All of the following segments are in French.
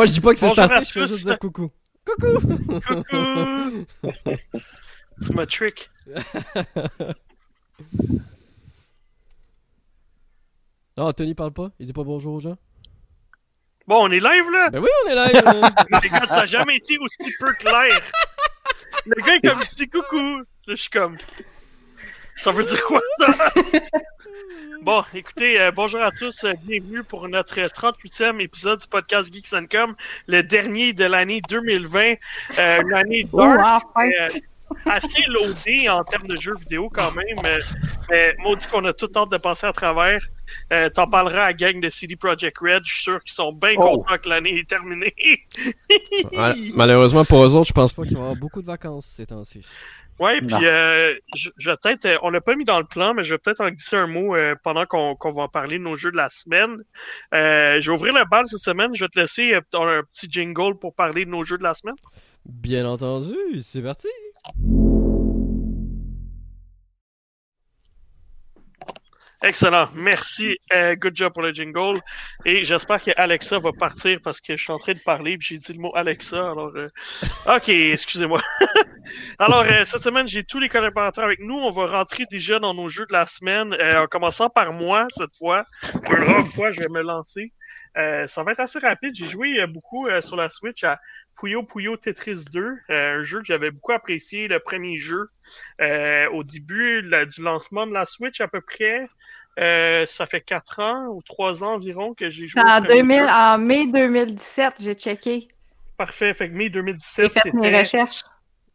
Moi, je dis pas que c'est Bonjour starté, à je fais tous. juste dire coucou. Coucou! Coucou! C'est ma trick. Non, Tony parle pas? Il dit pas bonjour aux gens? Bon, on est live là? Ben oui, on est live! hein. Mais gars, ça a jamais été aussi peu clair. Le gars est comme, je dis coucou. Là, je suis comme. Ça veut dire quoi ça? Bon, écoutez, euh, bonjour à tous, euh, bienvenue pour notre 38e épisode du podcast Geeks and Com, le dernier de l'année 2020, euh, une année Oh, dark, euh, assez loadée en termes de jeux vidéo quand même, mais maudit qu'on a tout hâte de passer à travers. Euh, T'en parleras à la gang de CD Projekt Red, je suis sûr qu'ils sont bien Oh. contents que l'année est terminée. Ouais, malheureusement, pour eux autres, je pense pas qu'ils vont avoir beaucoup de vacances ces temps-ci. Ouais, Non. puis euh, je, je vais peut-être, euh, on l'a pas mis dans le plan, mais je vais peut-être en glisser un mot euh, pendant qu'on qu'on va en parler de nos jeux de la semaine. Euh, je vais ouvrir le bal cette semaine. Je vais te laisser euh, un, un petit jingle pour parler de nos jeux de la semaine. Bien entendu, c'est parti! Excellent, merci. Euh, good job pour le jingle. Et j'espère que Alexa va partir parce que je suis en train de parler puis j'ai dit le mot Alexa. Alors, euh, ok, excusez-moi. alors euh, cette semaine j'ai tous les collaborateurs avec nous. On va rentrer déjà dans nos jeux de la semaine, euh, en commençant par moi cette fois. Une rare fois, je vais me lancer. Euh, ça va être assez rapide. J'ai joué beaucoup sur la Switch à Puyo Puyo Tetris 2, euh, un jeu que j'avais beaucoup apprécié, le premier jeu. Au début du lancement de la Switch à peu près. Euh, ça fait 4 ans ou 3 ans environ que j'ai joué. En, premier 2000, jeu. en mai 2017, j'ai checké. Parfait. Fait que mai J'ai 2017, fait mes c'était recherches.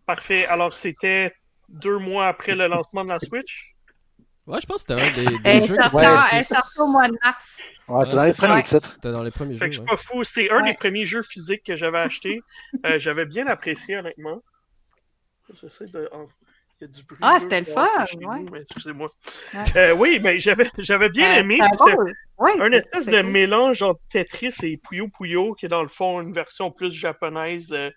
parfait. Alors, c'était deux mois après le lancement de la Switch? Ouais, je pense que c'était un des, des Elle est jeux en- était- elle est sortie au mois de mars. Ouais, c'est dans les premiers Ouais. titres. C'était dans les premiers Fait que je jeux. suis pas fou. C'est un Ouais. des premiers jeux physiques que j'avais acheté. Euh, j'avais bien apprécié, honnêtement. J'essaie de. Il y a du bruit Ah, c'était le fun, ouais. Excusez-moi. Ouais. Euh, oui, mais j'avais j'avais bien Euh, aimé. c'est un espèce c'est de cool. mélange entre Tetris et Puyo Puyo, qui est dans le fond une version plus japonaise, euh,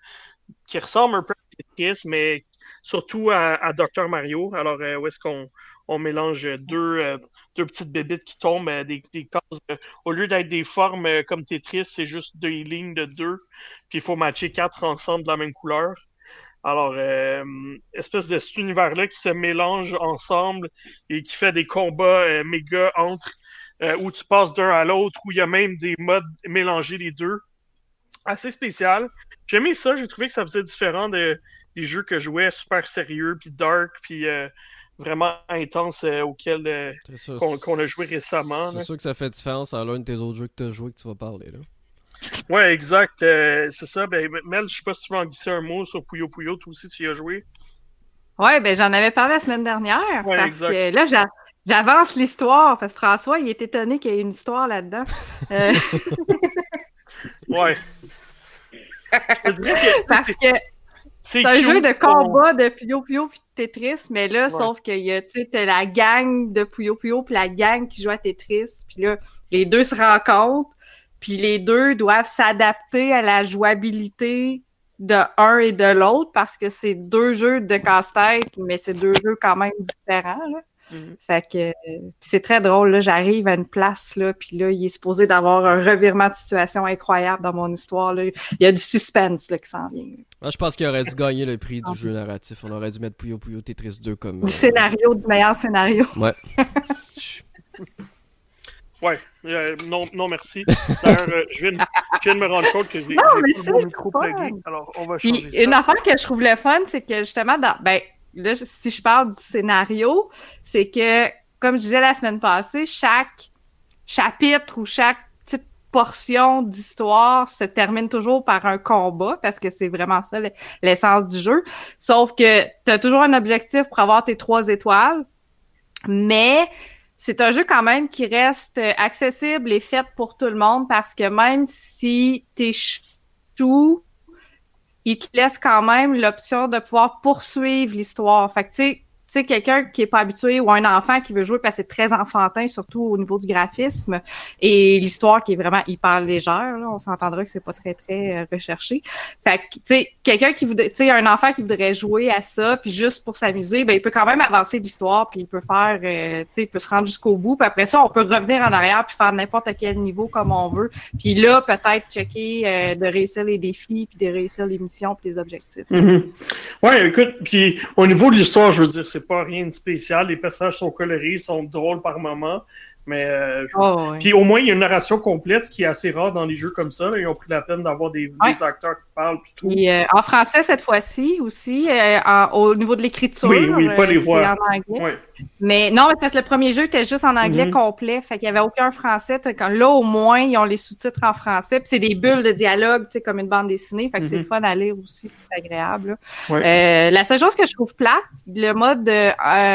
qui ressemble un peu à Tetris, mais surtout à, à Dr Mario. Alors, euh, où est-ce qu'on on mélange deux, euh, deux petites bébites qui tombent, euh, des, des cases. euh, au lieu d'être des formes euh, comme Tetris, c'est juste des lignes de deux, puis il faut matcher quatre ensemble de la même couleur. Alors, euh, espèce de cet univers-là qui se mélange ensemble et qui fait des combats euh, méga entre euh, où tu passes d'un à l'autre, où il y a même des modes mélangés les deux. Assez spécial. J'ai aimé ça, j'ai trouvé que ça faisait différent de, des jeux que je jouais super sérieux, puis dark, puis vraiment intense auxquels qu'on a joué récemment. c'est sûr que ça fait différence à l'un de tes autres jeux que tu as joué que tu vas parler. Là. Ouais, exact. euh, c'est ça. Ben, Mel, je sais pas si tu veux en glisser un mot sur Puyo Puyo, toi aussi tu y as joué. Ouais, ben j'en avais parlé la semaine dernière. Ouais, parce exact. que là, j'a- j'avance l'histoire. Parce que François, il est étonné qu'il y ait une histoire là-dedans. Euh, Ouais. Que parce que c'est un jeu de combat de Puyo Puyo puis de Tetris. Mais là, Ouais. sauf que y a, t'as la gang de Puyo Puyo puis la gang qui joue à Tetris. Puis là, les deux se rencontrent. Puis les deux doivent s'adapter à la jouabilité de un et de l'autre parce que c'est deux jeux de casse-tête, mais c'est deux jeux quand même différents. Là. Mhm. Fait que euh, c'est très drôle. Là, j'arrive à une place là, puis là, il est supposé d'avoir un revirement de situation incroyable dans mon histoire. Là. Il y a du suspense là, qui s'en vient. Moi, je pense qu'il aurait dû gagner le prix du jeu narratif. On aurait dû mettre Puyo Puyo Tetris 2 comme. Du scénario, du meilleur scénario. je- Ouais, euh, non, non merci. D'ailleurs, euh, je, viens de, je viens de me rendre compte que j'ai plus mon micro plugué. Alors, on va changer Puis ça. une affaire que je trouve le fun, c'est que justement, dans, ben, là, si je parle du scénario, c'est que, comme je disais la semaine passée, chaque chapitre ou chaque petite portion d'histoire se termine toujours par un combat, parce que c'est vraiment ça le- l'essence du jeu. Sauf que tu as toujours un objectif pour avoir tes trois étoiles, mais c'est un jeu quand même qui reste euh, accessible et fait pour tout le monde parce que même si t'es chou, il te laisse quand même l'option de pouvoir poursuivre l'histoire. Fait que tu sais, sais, quelqu'un qui est pas habitué ou un enfant qui veut jouer parce que c'est très enfantin, surtout au niveau du graphisme et l'histoire qui est vraiment hyper légère, là, on s'entendra que c'est pas très, très euh, recherché. Fait que, tu sais, quelqu'un qui voudrait, tu sais, un enfant qui voudrait jouer à ça, puis juste pour s'amuser, ben, il peut quand même avancer l'histoire, puis il peut faire, euh, tu sais, il peut se rendre jusqu'au bout, puis après ça, on peut revenir en arrière puis faire n'importe quel niveau comme on veut. Puis là, peut-être checker euh, de réussir les défis, puis de réussir les missions, puis les objectifs. Mm-hmm. Ouais, écoute, puis au niveau de l'histoire, je veux dire, c'est pas rien de spécial. Les personnages sont colorés, sont drôles par moments. Mais euh, Oh, ouais. puis au moins il y a une narration complète, ce qui est assez rare dans les jeux comme ça. là. Ils ont pris la peine d'avoir des, Ouais. des acteurs qui parlent puis tout. Euh, en français cette fois-ci aussi, euh, en- au niveau de l'écriture. Oui, oui, pas les voix. C'est en anglais. Ouais. Mais non, parce que le premier jeu était juste en anglais Mhm. complet, fait qu'il y avait aucun français. Quand- Là, au moins, ils ont les sous-titres en français, puis c'est des bulles de dialogue, tu sais, comme une bande dessinée, fait que c'est Mhm. le fun à lire aussi, c'est agréable. la seule chose que je trouve plate, le mode, euh,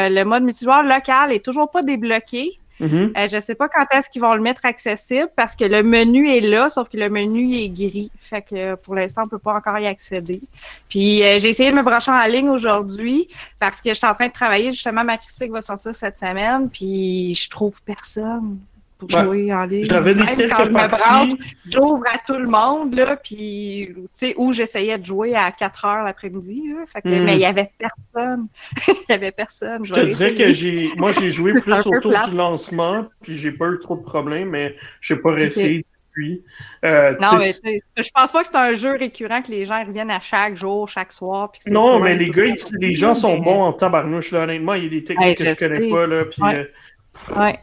le mode multijoueur local est toujours pas débloqué. Mhm. Euh, je sais pas quand est-ce qu'ils vont le mettre accessible parce que le menu est là, sauf que le menu est gris. Fait que pour l'instant, on peut pas encore y accéder. Puis euh, j'ai essayé de me brancher en ligne aujourd'hui parce que je suis en train de travailler. Justement, ma critique va sortir cette semaine, puis je trouve personne pour Ouais. jouer en ligne. J'avais des Même quelques quand je me branche, j'ouvre à tout le monde, là, puis, tu sais, où j'essayais de jouer à 4 heures l'après-midi, là. Fait que, Mm. mais il y avait personne. Il y avait personne. Je te dirais que j'ai, moi j'ai joué plus autour du lancement, puis j'ai pas eu trop de problèmes, mais j'ai pas réessayé depuis. Euh, Non, mais sais, tu sais, je pense pas que c'est un jeu récurrent que les gens reviennent à chaque jour, chaque soir. puis non, mais les gars, les gens sont bons en tabarnouche, là, honnêtement. Il y a des techniques Ouais, que je je connais sais. pas, là, puis Ouais. euh, Ouais.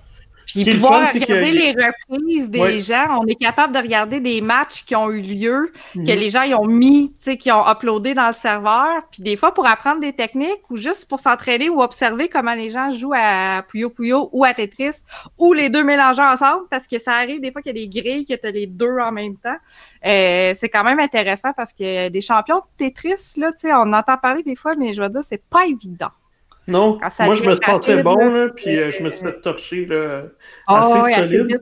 Puis pouvoir fun, regarder que- les reprises des Ouais. gens, on est capable de regarder des matchs qui ont eu lieu, que Mhm. les gens ils ont mis, tu sais, qui ont uploadé dans le serveur. Puis des fois pour apprendre des techniques ou juste pour s'entraîner ou observer comment les gens jouent à Puyo Puyo ou à Tetris ou les deux mélangés ensemble parce que ça arrive des fois qu'il y a des grilles que t'as les deux en même temps. Euh, c'est quand même intéressant parce que des champions de Tetris là, tu sais, on entend parler des fois, mais je veux dire c'est pas évident. Non, moi je me sentais rapide, bon, là, puis euh, je me suis fait torcher, là. Ah Assez solide.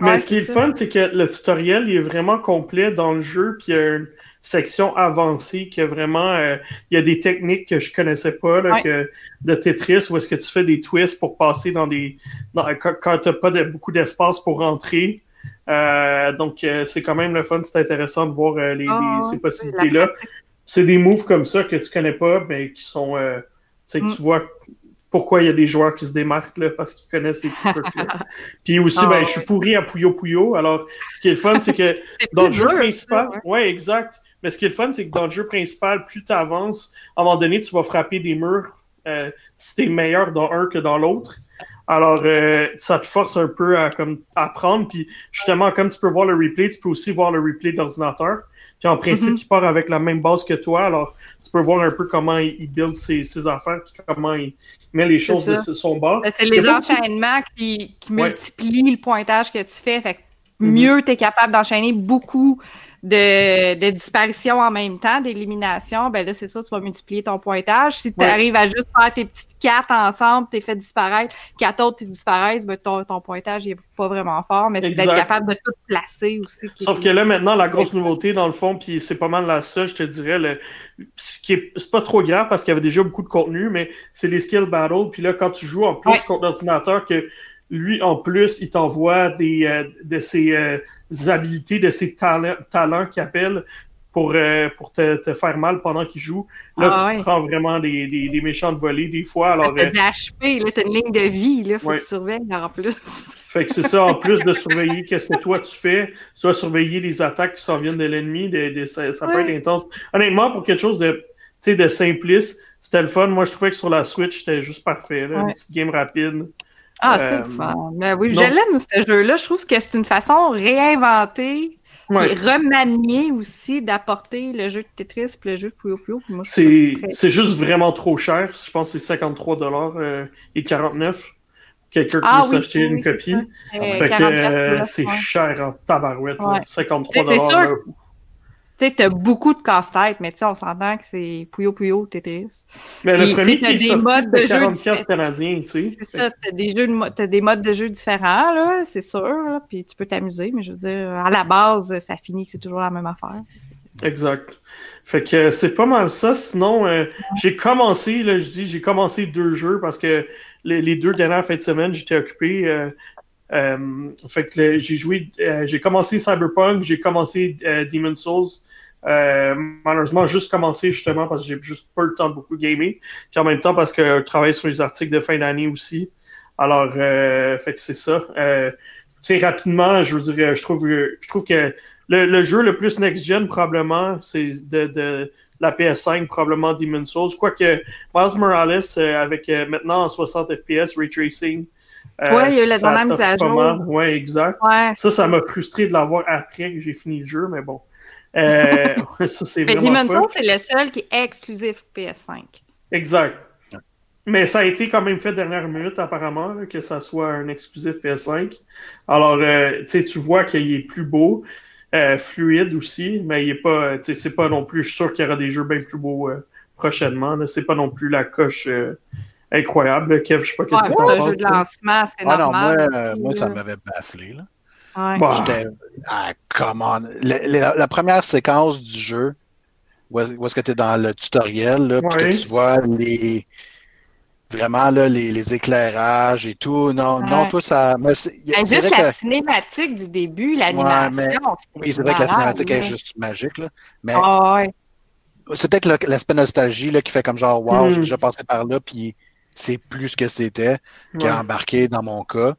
Mais Ouais, ce qui est le fun, c'est que le tutoriel il est vraiment complet dans le jeu, puis il y a une section avancée qui est vraiment, euh, il y a des techniques que je connaissais pas là, Ouais. que, de Tetris où est-ce que tu fais des twists pour passer dans des, dans, quand, quand t'as pas de, beaucoup d'espace pour rentrer. Euh, donc euh, c'est quand même le fun, c'est intéressant de voir euh, les, Ah, les- ces possibilités-là. C'est des moves comme ça que tu connais pas, mais qui sont, tu sais, que Mm. tu vois pourquoi il y a des joueurs qui se démarquent là, parce qu'ils connaissent ces petits trucs-là. Puis aussi, Ah, ben, ouais. je suis pourri à Puyo Puyo. Alors, ce qui est le fun, c'est que C'est dans le jeu dur, principal, ça, ouais. exact. Mais ce qui est le fun, c'est que dans le jeu principal, plus tu avances, à un moment donné, tu vas frapper des murs euh, si t'es meilleur dans un que dans l'autre. Alors, euh, ça te force un peu à comme apprendre. Puis justement, comme tu peux voir le replay, tu peux aussi voir le replay de l'ordinateur. Puis en principe, il part avec la même base que toi. Alors, tu peux voir un peu comment il, il build ses, ses affaires, puis comment il met les choses de son bord. Ben, C'est les beaucoup- enchaînements qui, qui Ouais. multiplient le pointage que tu fais. Fait. Mieux tu es capable d'enchaîner beaucoup de, de disparitions en même temps, d'éliminations, ben là, c'est ça, tu vas multiplier ton pointage. Si tu Ouais. arrives à juste faire tes petites quatre ensemble, t'es fait disparaître, quatre autres tu disparaissent, ben ton, ton pointage il est pas vraiment fort, mais c'est d'être capable de tout placer aussi. Sauf que là, maintenant, la grosse nouveauté, dans le fond, puis c'est pas mal la seule, je te dirais, le, ce qui est, c'est pas trop grave parce qu'il y avait déjà beaucoup de contenu, mais c'est les skill battles. Puis là, quand tu joues en plus Ouais. contre l'ordinateur, que lui, en plus, il t'envoie des, euh, de ses euh, habilités, de ses talents, talents qu'il appelle pour, euh, pour te, te faire mal pendant qu'il joue. Là, Ah tu ouais. prends vraiment des, des, des méchantes volées des fois. Alors, T'as euh, des HP, là, t'as une ligne de vie, là, faut Ouais. que tu surveilles en plus. Fait que c'est ça, en plus de surveiller qu'est-ce que toi tu fais, soit surveiller les attaques qui s'en viennent de l'ennemi, de, de- ça, ça peut être intense. Honnêtement, pour quelque chose de, tu sais, de simpliste, c'était le fun. Moi, je trouvais que sur la Switch, c'était juste parfait. Là, Une petite game rapide. Ah, Euh, c'est le fun. Mais oui, non. je l'aime, ce jeu-là. Je trouve que c'est une façon réinventée Ouais. et remaniée aussi d'apporter le jeu de Tetris et le jeu de Puyo Puyo. C'est, très- juste vraiment trop cher. Je pense que c'est 53 dollars euh, et 49. Quelqu'un qui Ah veut oui, s'acheter oui, une oui, copie. Euh, Fait que 40 euh, c'est cher en tabarouette. Ouais. 53 Tu sais, c'est dollars. sûr. Tu sais, t'as beaucoup de casse-tête, mais tu sais, on s'entend que c'est Puyo Puyo Tetris. Mais le premier qui des modes de jeu 44 différents. canadiens, tu sais. C'est ça, t'as des jeux de t'as des modes de jeu différents, là, c'est sûr, là, puis tu peux t'amuser, mais je veux dire, à la base, ça finit que c'est toujours la même affaire. Exact. Fait que c'est pas mal ça. Sinon, euh, j'ai commencé, là, je dis, j'ai commencé deux jeux parce que les, deux dernières fins de semaine, j'étais occupé. Euh, euh, fait que j'ai joué, j'ai commencé Cyberpunk, j'ai commencé Demon's Souls. malheureusement, juste commencé justement parce que j'ai juste pas le temps de beaucoup gamer. Puis en même temps parce que je travaille sur les articles de fin d'année aussi. Alors, fait que c'est ça. tu sais, rapidement, je veux dire, je trouve, je trouve que le, jeu le plus next-gen, probablement, c'est de, la PS5, probablement Demon's Souls. Quoique Miles Morales, euh, avec euh, maintenant en 60 FPS, Ray Tracing. Euh, ouais, il y a eu la dernière mise à jour. Ouais, exact. Ça, ça m'a frustré de l'avoir après que j'ai fini le jeu, mais bon. ça, c'est vraiment. Demon's Souls, c'est le seul qui est exclusif PS5. Exact. Mais ça a été quand même fait dernière minute, apparemment, que ça soit un exclusif PS5. Alors, tu sais, tu vois qu'il est plus beau. Euh, fluide aussi, mais il est pas, c'est pas non plus, je suis sûr qu'il y aura des jeux bien plus beaux euh, prochainement. C'est pas non plus la coche euh, incroyable. Kev, je sais pas qu'est-ce que tu penses. un jeu de lancement, c'est ah normal. Non, moi, ça m'avait bafflé. Là. Ouais. Bah. J'étais, ah, come on. la, première séquence du jeu, où est-ce que tu es dans le tutoriel, là, puis que tu vois les, vraiment là, les, les, éclairages et tout. Non, non, tout ça. Mais juste la cinématique du début, l'animation. oui, c'est vrai que la cinématique est juste magique. Là. Mais ah, c'est peut-être l'aspect nostalgie là, qui fait comme genre Wow, j'ai hmm. déjà passé par là, puis c'est plus ce que c'était qui a embarqué dans mon cas.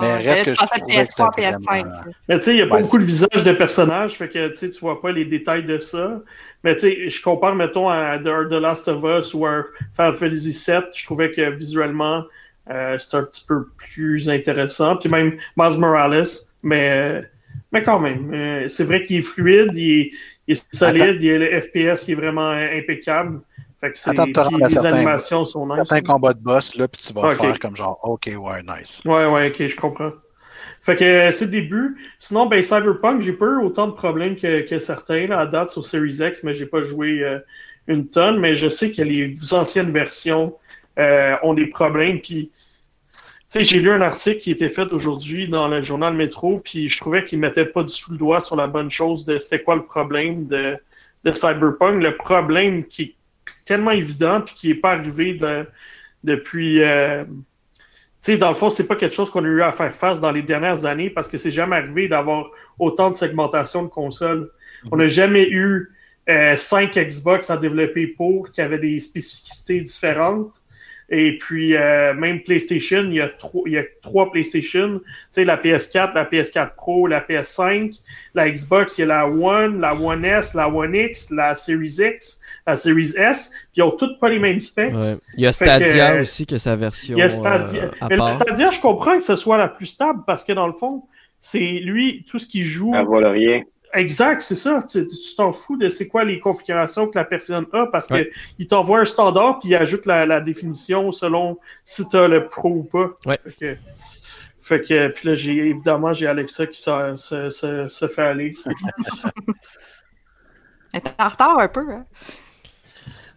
Mais reste que je trouvais que c'était vraiment... Mais tu sais, il n'y a pas beaucoup de visages de personnages, fait que tu tu vois pas les détails de ça. Mais tu sais, je compare, mettons, à The, Last of Us ou à Final Fantasy VII, je trouvais que visuellement, euh, c'était un petit peu plus intéressant. Puis même Miles Morales, mais, mais quand même, euh, c'est vrai qu'il est fluide, il est, solide, il est, le FPS il est vraiment impeccable. Fait que les animations sont nice. Certains combats de boss, là, puis tu vas faire comme genre, OK, ouais, nice. Ouais, ouais, OK, je comprends. Fait que euh, c'est le début. Sinon, ben Cyberpunk, j'ai pas eu autant de problèmes que, que certains là, à date sur Series X, mais j'ai pas joué euh, une tonne. Mais je sais que les anciennes versions euh, ont des problèmes. Puis, tu sais, j'ai lu un article qui était fait aujourd'hui dans le journal Métro, puis je trouvais qu'il mettait pas du tout le doigt sur la bonne chose de c'était quoi le problème de, de Cyberpunk. Le problème qui tellement évident puis qui est pas arrivé de, depuis sais, dans le fond, c'est pas quelque chose qu'on a eu à faire face dans les dernières années parce que c'est jamais arrivé d'avoir autant de segmentation de consoles. On n'a jamais eu euh, cinq Xbox à développer pour qui avaient des spécificités différentes. Et puis, euh, même PlayStation, il y, a trois, il y a trois PlayStation. Tu sais, la PS4, la PS4 Pro, la PS5, la Xbox, il y a la One, la One S, la One X, la Series X, la Series S. Puis ils ont toutes pas les mêmes specs. Il y a Stadia aussi, que sa version. Il y a Stadia. Euh, Mais Stadia, je comprends que ce soit la plus stable parce que dans le fond, c'est lui, tout ce qui joue. Elle vole rien. Exact, c'est ça. Tu t'en fous de c'est quoi les configurations que la personne a parce qu'il il t'envoie un standard puis il ajoute la, définition selon si tu as le pro ou pas. Ouais. Fait que, puis là, j'ai évidemment, j'ai Alexa qui se, se, se, fait aller. Elle est en retard un peu, hein?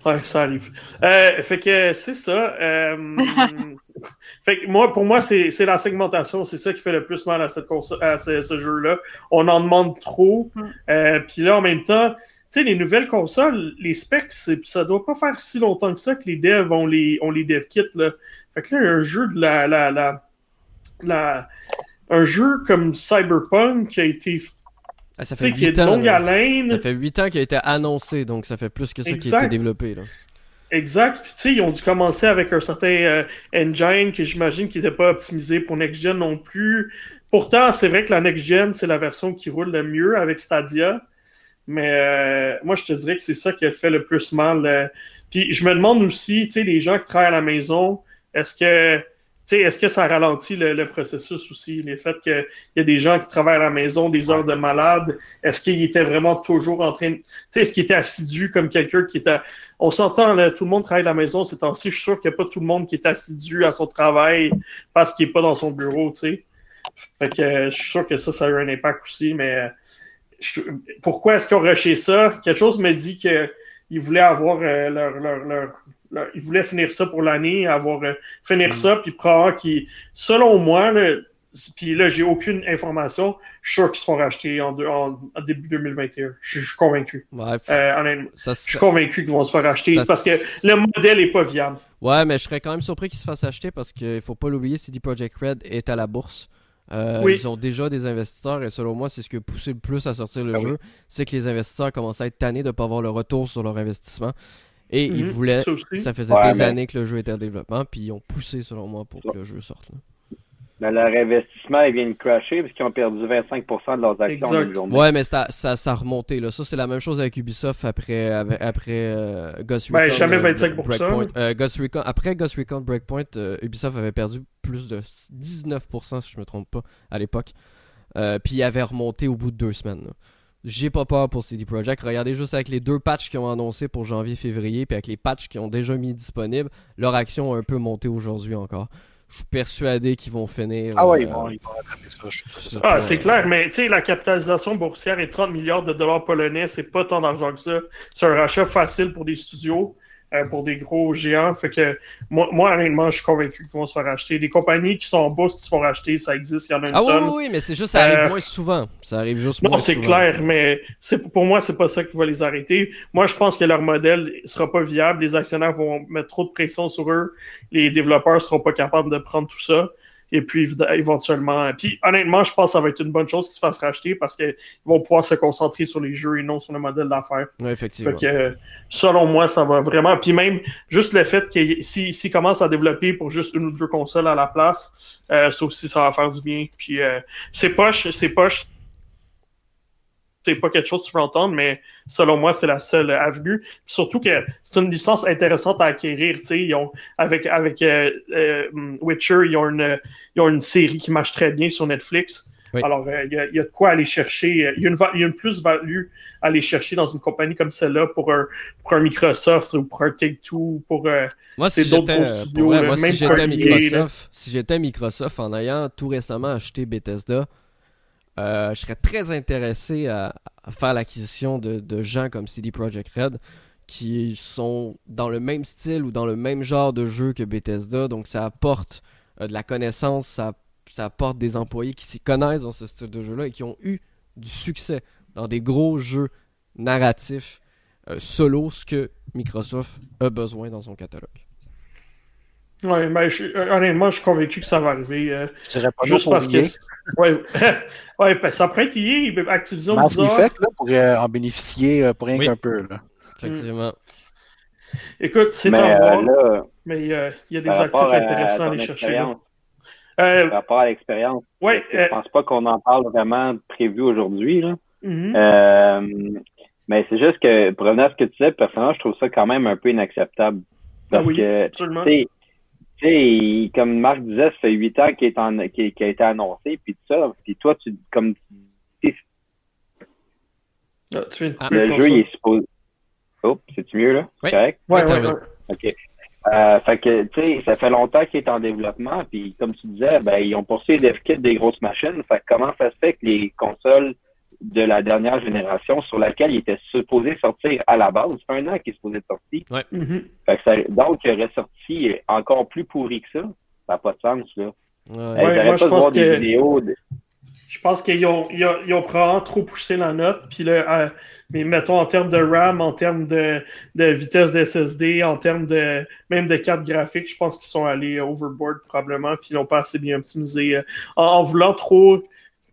Ouais, ça arrive. Euh, fait que c'est ça. Euh, fait que moi, pour moi, c'est la segmentation. C'est ça qui fait le plus mal à, cette à ce, jeu-là. On en demande trop. Mm. Euh, Puis là, en même temps, tu sais, les nouvelles consoles, les specs, ça doit pas faire si longtemps que ça que les devs ont les, ont les dev kits. Là. Fait que là, un jeu de la, la, la, la un jeu comme Cyberpunk qui a été ah, ça fait 8 ans. Ça fait 8 ans qu'il a été annoncé, donc ça fait plus que ça qui a été développé. Là. Exact. Tu sais, ils ont dû commencer avec un certain euh, engine que j'imagine qui n'était pas optimisé pour Next Gen non plus. Pourtant, c'est vrai que la Next Gen, c'est la version qui roule le mieux avec Stadia. Mais euh, moi, je te dirais que c'est ça qui a fait le plus mal. Euh. Puis, je me demande aussi, tu sais, les gens qui travaillent à la maison, est-ce que est-ce que ça ralentit le, processus aussi? Le fait qu'il y a des gens qui travaillent à la maison des heures de malade, est-ce qu'il était vraiment toujours en train. Est-ce qu'il était assidu comme quelqu'un qui était. On s'entend, tout le monde travaille à la maison ces temps-ci. Je suis sûr qu'il n'y a pas tout le monde qui est assidu à son travail parce qu'il n'est pas dans son bureau, tu sais. Fait que je suis sûr que ça, ça a eu un impact aussi, mais pourquoi est-ce qu'ils ont rushé ça? Quelque chose me dit qu'ils voulaient avoir euh, leur, leur, leur il voulait finir ça pour l'année, avoir euh, finir mm. ça, puis probablement qui, selon moi, puis là, j'ai aucune information. Je suis sûr qu'ils se font racheter en, début 2021. Je, suis convaincu. Euh, je suis convaincu qu'ils vont se faire racheter parce que le modèle est pas viable. Ouais, mais je serais quand même surpris qu'ils se fassent acheter parce qu'il faut pas l'oublier, CD Projekt Red est à la bourse. Euh, ils ont déjà des investisseurs et selon moi, c'est ce qui a poussé le plus à sortir le ah jeu. C'est que les investisseurs commencent à être tannés de ne pas avoir le retour sur leur investissement. Et ils mhm. voulaient. Ça, faisait des années que le jeu était en développement, puis ils ont poussé, selon moi, pour que le jeu sorte. Mais leur investissement, ils viennent crasher parce qu'ils ont perdu 25% de leurs actions en une journée. Ouais, mais ça, ça, a remonté. Là. Ça, c'est la même chose avec Ubisoft après, après euh, Ghost ben, Recon. jamais 25%. Euh, Ghost Recon, après Ghost Recon Breakpoint, euh, Ubisoft avait perdu plus de 19%, si je me trompe pas, à l'époque. puis il avait remonté au bout de deux semaines. J'ai pas peur pour CD Projekt. Regardez juste avec les deux patchs qu'ils ont annoncés pour janvier-février, puis avec les patchs qu'ils ont déjà mis disponibles, leur action a un peu monté aujourd'hui encore je suis persuadé qu'ils vont finir. Ah ouais, ils, euh, vont, ils vont ça. ah, c'est clair, mais tu sais, la capitalisation boursière est 30 milliards de dollars polonais, c'est pas tant d'argent que ça. C'est un rachat facile pour des studios. Euh, pour des gros géants. Fait que moi, moi honnêtement, je suis convaincu qu'ils vont se faire racheter. Des compagnies qui sont en bourse qui se font racheter, ça existe, il y en a une ah, tonne. oui, oui, mais c'est juste, ça arrive euh, moins souvent. Ça arrive juste non, moins souvent. Non, c'est clair, mais c'est pour moi, c'est pas ça qui va les arrêter. Moi, je pense que leur modèle sera pas viable. Les actionnaires vont mettre trop de pression sur eux. Les développeurs seront pas capables de prendre tout ça. Et puis, éventuellement, puis honnêtement, je pense que ça va être une bonne chose qu'ils se fassent racheter parce qu'ils vont pouvoir se concentrer sur les jeux et non sur le modèle d'affaires. Oui, effectivement. Fait que, selon moi, ça va vraiment. Puis même, juste le fait qu'ils s'ils commencent à développer pour juste une ou deux consoles à la place, euh, ça aussi, ça va faire du bien. Puis, euh, c'est poche, c'est poche c'est pas quelque chose que tu veux entendre, mais selon moi, c'est la seule avenue. surtout que c'est une licence intéressante à acquérir. Tu sais, ils ont, avec avec euh, euh, Witcher, ils ont, une, ils ont une série qui marche très bien sur Netflix. Alors, euh, il y, a, y, a, de quoi aller chercher. Il y a une, il y a une plus-value à aller chercher dans une compagnie comme celle-là pour un, pour un Microsoft ou pour un Take-Two, pour moi, si j'étais moi, si j'étais Microsoft, si j'étais Microsoft en ayant tout récemment acheté Bethesda, euh, je serais très intéressé à, faire l'acquisition de, gens comme CD Projekt Red qui sont dans le même style ou dans le même genre de jeu que Bethesda. Donc ça apporte euh, de la connaissance, ça, apporte des employés qui s'y connaissent dans ce style de jeu-là et qui ont eu du succès dans des gros jeux narratifs euh, solo, ce que Microsoft a besoin dans son catalogue. Oui, mais honnêtement, je suis convaincu que ça va arriver. Euh, pas juste parce que. Ouais, ouais ben, ça pourrait être EA, Activision Mass Effect là, pourrait en bénéficier euh, pour rien qu'un peu. Là. Effectivement. Écoute, c'est à voir, euh, mais il y a des actifs intéressants à, aller chercher. Par rapport à l'expérience, ouais, je pense pas qu'on en parle vraiment prévu aujourd'hui. là? Mm-hmm. mais c'est juste que, pour revenir à ce que tu disais, personnellement, je trouve ça quand même un peu inacceptable. Ah parce ah oui, que, absolument tu sais, comme Marc disait, ça fait huit ans qu'il est en, a été annoncé, puis tout ça. Puis toi, tu, comme ah, tu ah, le jeu, il est supposé. Oh, c'est-tu mieux, là? Oui. Correct? Ouais, ouais, ouais. OK. Euh, fait que, tu sais, ça fait longtemps qu'il est en développement, puis comme tu disais, ben, ils ont poursuivi des kits des grosses machines. Fait que comment ça se fait que les consoles de la dernière génération sur laquelle il était supposé sortir à la base. un an qu'il est supposé sortir. Ouais. Mm-hmm. donc, il aurait sorti encore plus pourri que ça. Ça n'a pas de sens, là. Ouais. moi, je pense que... Je pense qu'ils ont, ils ont, ils ont, probablement trop poussé la note. Puis là, euh, mais mettons en termes de RAM, en termes de, de vitesse d'SSD, en termes de même de carte graphique, je pense qu'ils sont allés overboard probablement, puis ils n'ont pas assez bien optimisé. Euh, en, voulant trop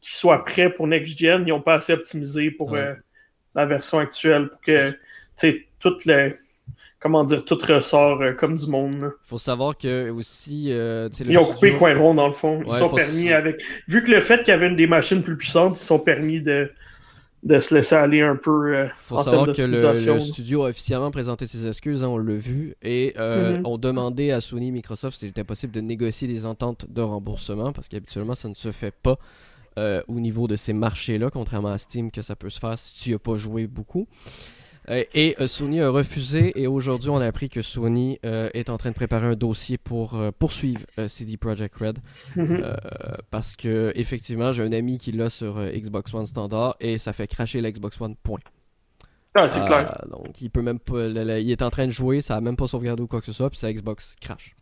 qu'ils soient prêts pour Next Gen. Ils n'ont pas assez optimisé pour euh, la version actuelle pour que tout le comment dire tout ressort euh, comme du monde. Il faut savoir que aussi euh, ils ont coupé coin rond dans le fond. Ils sont permis avec vu que le fait qu'il y avait une des machines plus puissantes, ils sont permis de de se laisser aller un peu euh, faut savoir que le, studio a officiellement présenté ses excuses, hein, on l'a vu, et euh, mm-hmm. ont demandé à Sony et Microsoft s'il était possible de négocier des ententes de remboursement, parce qu'habituellement ça ne se fait pas. Euh, au niveau de ces marchés-là, contrairement à Steam, que ça peut se faire si tu n'as pas joué beaucoup. Euh, et euh, Sony a refusé et aujourd'hui on a appris que Sony est en train de préparer un dossier pour poursuivre CD Projekt Red mhm. parce que effectivement j'ai un ami qui l'a sur Xbox One standard et ça fait cracher l'Xbox One point. Ah, c'est clair. Donc il peut même pas, il est en train de jouer, ça a même pas sauvegardé ou quoi que ce soit puis sa Xbox crash.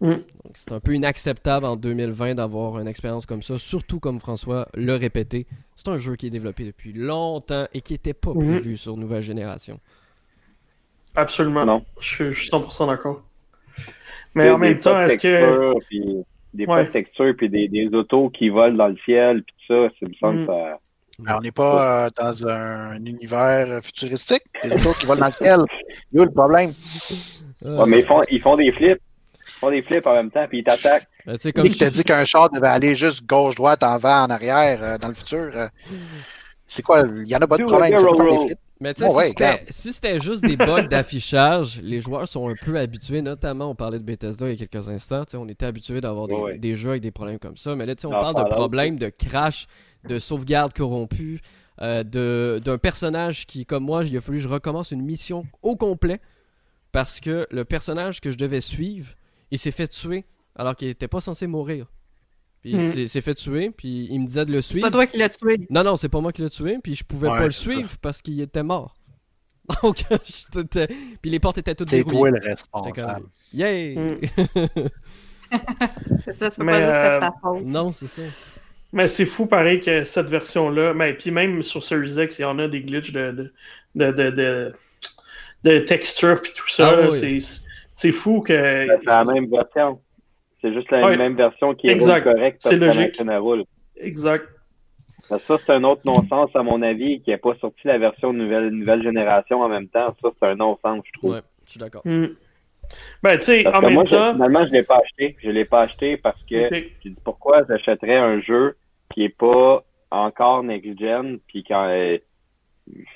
Mm. c'est un peu inacceptable en 2020 d'avoir une expérience comme ça, surtout comme François l'a répété. C'est un jeu qui est développé depuis longtemps et qui n'était pas mm. prévu sur nouvelle génération. Absolument. Non. Je, suis 100% d'accord. Mais en même temps, est-ce que. des ouais. textures, puis des, des, autos qui volent dans le ciel, puis tout ça, c'est me semble mm. ça. on n'est pas euh, dans un univers futuristique, des autos qui volent dans le ciel. Yo, le problème? Ouais, mais ils font, ils font des flips. Font des flips en même temps, puis ils t'attaquent. Ben, c'est comme dit qu'un char devait aller juste gauche-droite, en avant, en arrière, euh, dans le futur. Euh, c'est quoi? Il y en a pas de problème. Mais tu sais, si c'était juste des bugs d'affichage, les joueurs sont un peu habitués, notamment on parlait de Bethesda il y a quelques instants, on était habitués d'avoir des, jeux avec des problèmes comme ça, mais là on parle de problèmes de crash, de sauvegarde corrompue, euh, d'un personnage qui, comme moi, il a fallu que je recommence une mission au complet parce que le personnage que je devais suivre, il s'est fait tuer alors qu'il n'était pas censé mourir. Puis il hmm. s'est fait tuer, puis il me disait de le suivre. C'est pas toi qui l'as tué. Non, non, c'est pas moi qui l'ai tué, puis je pouvais pas le suivre parce qu'il était mort. Donc, puis les portes étaient toutes verrouillées. C'est toi le responsable. Yay! Hmm. c'est ça, tu peux pas dire que c'est ta faute. Non, c'est ça. Mais c'est fou, pareil, que cette version-là, mais puis même sur Series X, il y en a des glitches de, de, de, de, de texture puis tout ça. Ah c'est fou que. C'est la même version. C'est juste la même version qui est correcte. C'est logique. Exact. Ça, c'est un autre non-sens, à mon avis, qui n'a pas sorti la version nouvelle, nouvelle génération en même temps. Ça, c'est un non-sens, je trouve. Ouais, je suis d'accord. Hmm. Ben, tu sais, en même moi, temps. finalement, je ne l'ai pas acheté. Je l'ai pas acheté parce que je dis pourquoi j'achèterais un jeu qui est pas encore next-gen, puis quand.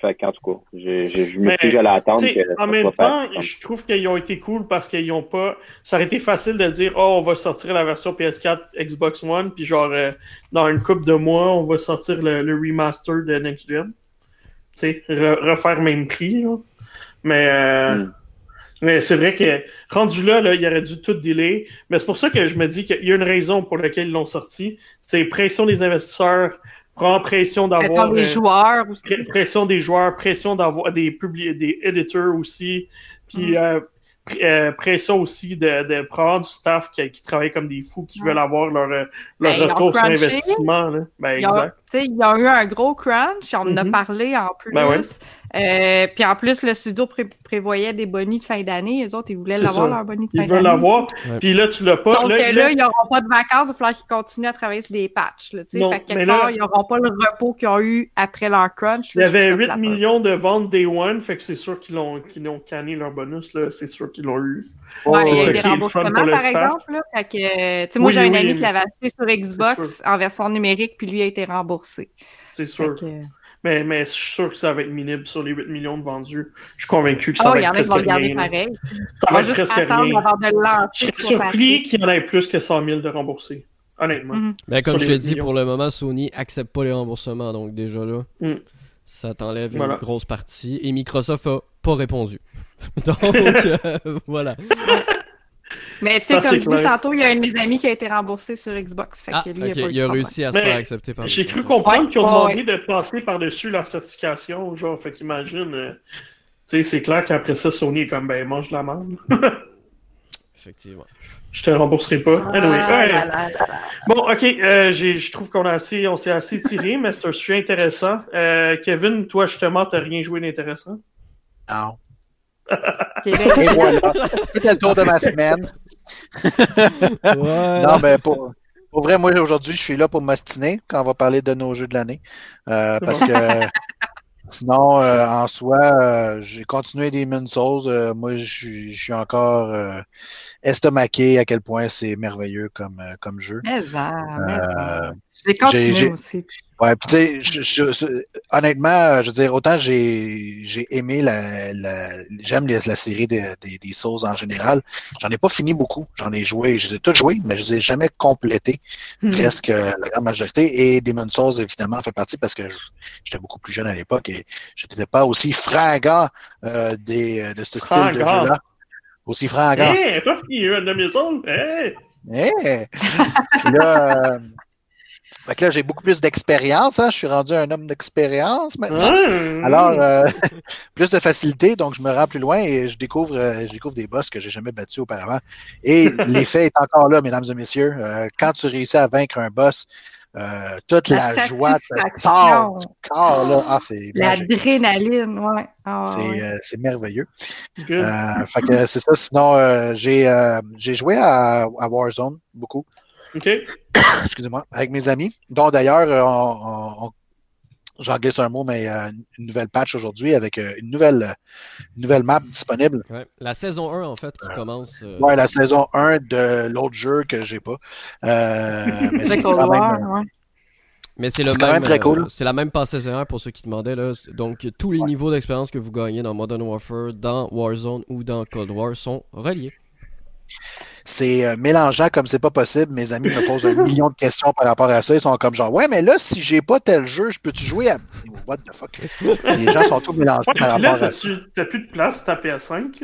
Fait qu'en tout cas, je, je, je me suis à l'attendre. En même temps, je trouve qu'ils ont été cool parce qu'ils ont pas. Ça aurait été facile de dire Oh, on va sortir la version PS4 Xbox One, puis genre euh, dans une couple de mois, on va sortir le, remaster de Next Gen. Tu sais, refaire même prix. Mais euh, hmm. Mais c'est vrai que rendu là, là, il aurait dû tout délai. Mais c'est pour ça que je me dis qu'il y a une raison pour laquelle ils l'ont sorti. C'est pression des investisseurs, prend pression d'avoir. Des euh, joueurs aussi. Pression des joueurs, pression d'avoir des publi des éditeurs aussi. Puis mm. euh, euh, pression aussi de, de prendre du staff qui, qui travaille comme des fous, qui veulent avoir leur, leur ben, retour sur investissement. Là. Ben, exact. Il y a eu un gros crunch, on en a mm-hmm. parlé en plus. Ben euh, puis en plus, le studio prévoyait des bonus de fin d'année. Les autres, ils voulaient l'avoir, leur bonus de fin d'année. Ils veulent l'avoir. Puis là, tu l'as pas. Donc là, là, ils n'auront pas de vacances. Il va falloir qu'ils continuent à travailler sur des patchs. Là, non, fait quelque part, ils n'auront pas le repos qu'ils ont eu après leur crunch. il y avait 8 millions de ventes Day One. Fait que c'est sûr qu'ils ont, qu'ils ont canné leur bonus. Là. C'est sûr qu'ils l'ont eu. Ouais, il y a eu des remboursements, par exemple. Là, fait que, moi, j'ai un ami qui l'avait acheté sur Xbox en version numérique, puis lui a été remboursé. C'est sûr. Mais, mais je suis sûr que ça va être minime sur les 8 millions de vendus. Je suis convaincu que ça oh, va être presque rien. Regarder pareil. Ça va être presque rien. Je serais surpris qu'il y en ait plus que 100 000 de remboursés. Honnêtement. Mm Mais comme je l'ai dit, pour le moment, Sony accepte pas les remboursements. Donc déjà là, mm. ça t'enlève une grosse partie. Et Microsoft a pas répondu. donc euh, voilà. Mais tu sais, comme je dis tantôt, il y a un de mes amis qui a été remboursé sur Xbox. Fait ah, que lui, il, a, réussi à se faire accepter par J'ai cru comprendre qu'ils ont demandé de passer par-dessus la certification. Genre, fait qu'imagine, euh, tu sais, c'est clair qu'après ça, Sony est comme, ben, mange la merde. Effectivement. Je te rembourserai pas. Ah, bon, ok, euh, je trouve qu'on a assez, on s'est assez tiré, mais c'est un sujet intéressant. Euh, Kevin, toi, justement, t'as rien joué d'intéressant? Non. Et voilà. C'était le tour de ma semaine. Non, mais pour, pour vrai, moi, aujourd'hui, je suis là pour m'astiner quand on va parler de nos jeux de l'année. Euh, parce que sinon, euh, en soi, euh, j'ai continué des Souls. moi, je suis encore estomaqué à quel point c'est merveilleux comme, comme jeu. Mais, mais j'ai continué aussi. Ouais, puis tu sais, honnêtement, je veux dire, autant j'ai j'ai aimé la, la j'aime la série des des, des Souls en général. J'en ai pas fini beaucoup. J'en ai joué, je les ai tous joués, mais je les ai jamais complétés. Hmm. Presque la grande majorité. Et Demon Souls, évidemment, fait partie parce que j'étais beaucoup plus jeune à l'époque et je n'étais pas aussi fringant euh, des, de ce style de jeu-là. Aussi fringant. Hé, hey, toi qui un Demon Souls, hé! Hey. là, euh, Fait là, j'ai beaucoup plus d'expérience. Hein? Je suis rendu un homme d'expérience maintenant. Ah, Alors, euh, plus de facilité. Donc, je me rends plus loin et je découvre, euh, je découvre des boss que j'ai jamais battus auparavant. Et l'effet est encore là, mesdames et messieurs. Euh, quand tu réussis à vaincre un boss, toute la, joie sort du corps. Là. Ah, c'est L'adrénaline, ouais. Ah, c'est merveilleux. fait que c'est ça. Sinon, j'ai j'ai joué à, à Warzone beaucoup. OK. Excusez-moi, avec mes amis, dont d'ailleurs, euh, j'en glisse un mot, mais euh, une nouvelle patch aujourd'hui avec euh, une nouvelle, nouvelle map disponible. La saison 1, en fait, qui commence. Ouais, la saison 1 de l'autre jeu que j'ai pas. mais c'est Mais c'est le même. c'est la même passe saison pour ceux qui demandaient. Là. Donc, tous les niveaux d'expérience que vous gagnez dans Modern Warfare, dans Warzone ou dans Cold War sont reliés. C'est euh, mélangeant comme c'est pas possible. Mes amis me posent un million de questions par rapport à ça. Ils sont comme genre, ouais, mais là, si j'ai pas tel jeu, je peux-tu jouer à. What the fuck? Les gens sont tous mélangés par rapport à ça. T'as plus de place ta PS5?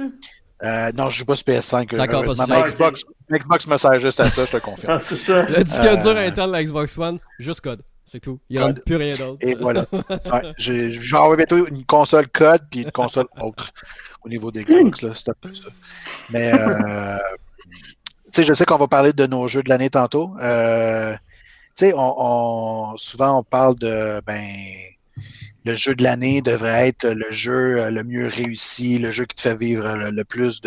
Euh, non, je joue pas sur PS5. D'accord, ma Xbox, Xbox me sert juste à ça, je te confirme. Ah, c'est ça. Le disque euh, dur interne de la Xbox One, juste code. C'est tout. Il n'y a plus rien d'autre. Et voilà. ouais, je vais envoyer bientôt une console code puis une console autre au niveau des Xbox. C'est un peu ça. Mais euh, je sais qu'on va parler de nos jeux de l'année tantôt. Euh, on, souvent on parle de ben le jeu de l'année devrait être le jeu euh, le mieux réussi, le jeu qui te fait vivre le, plus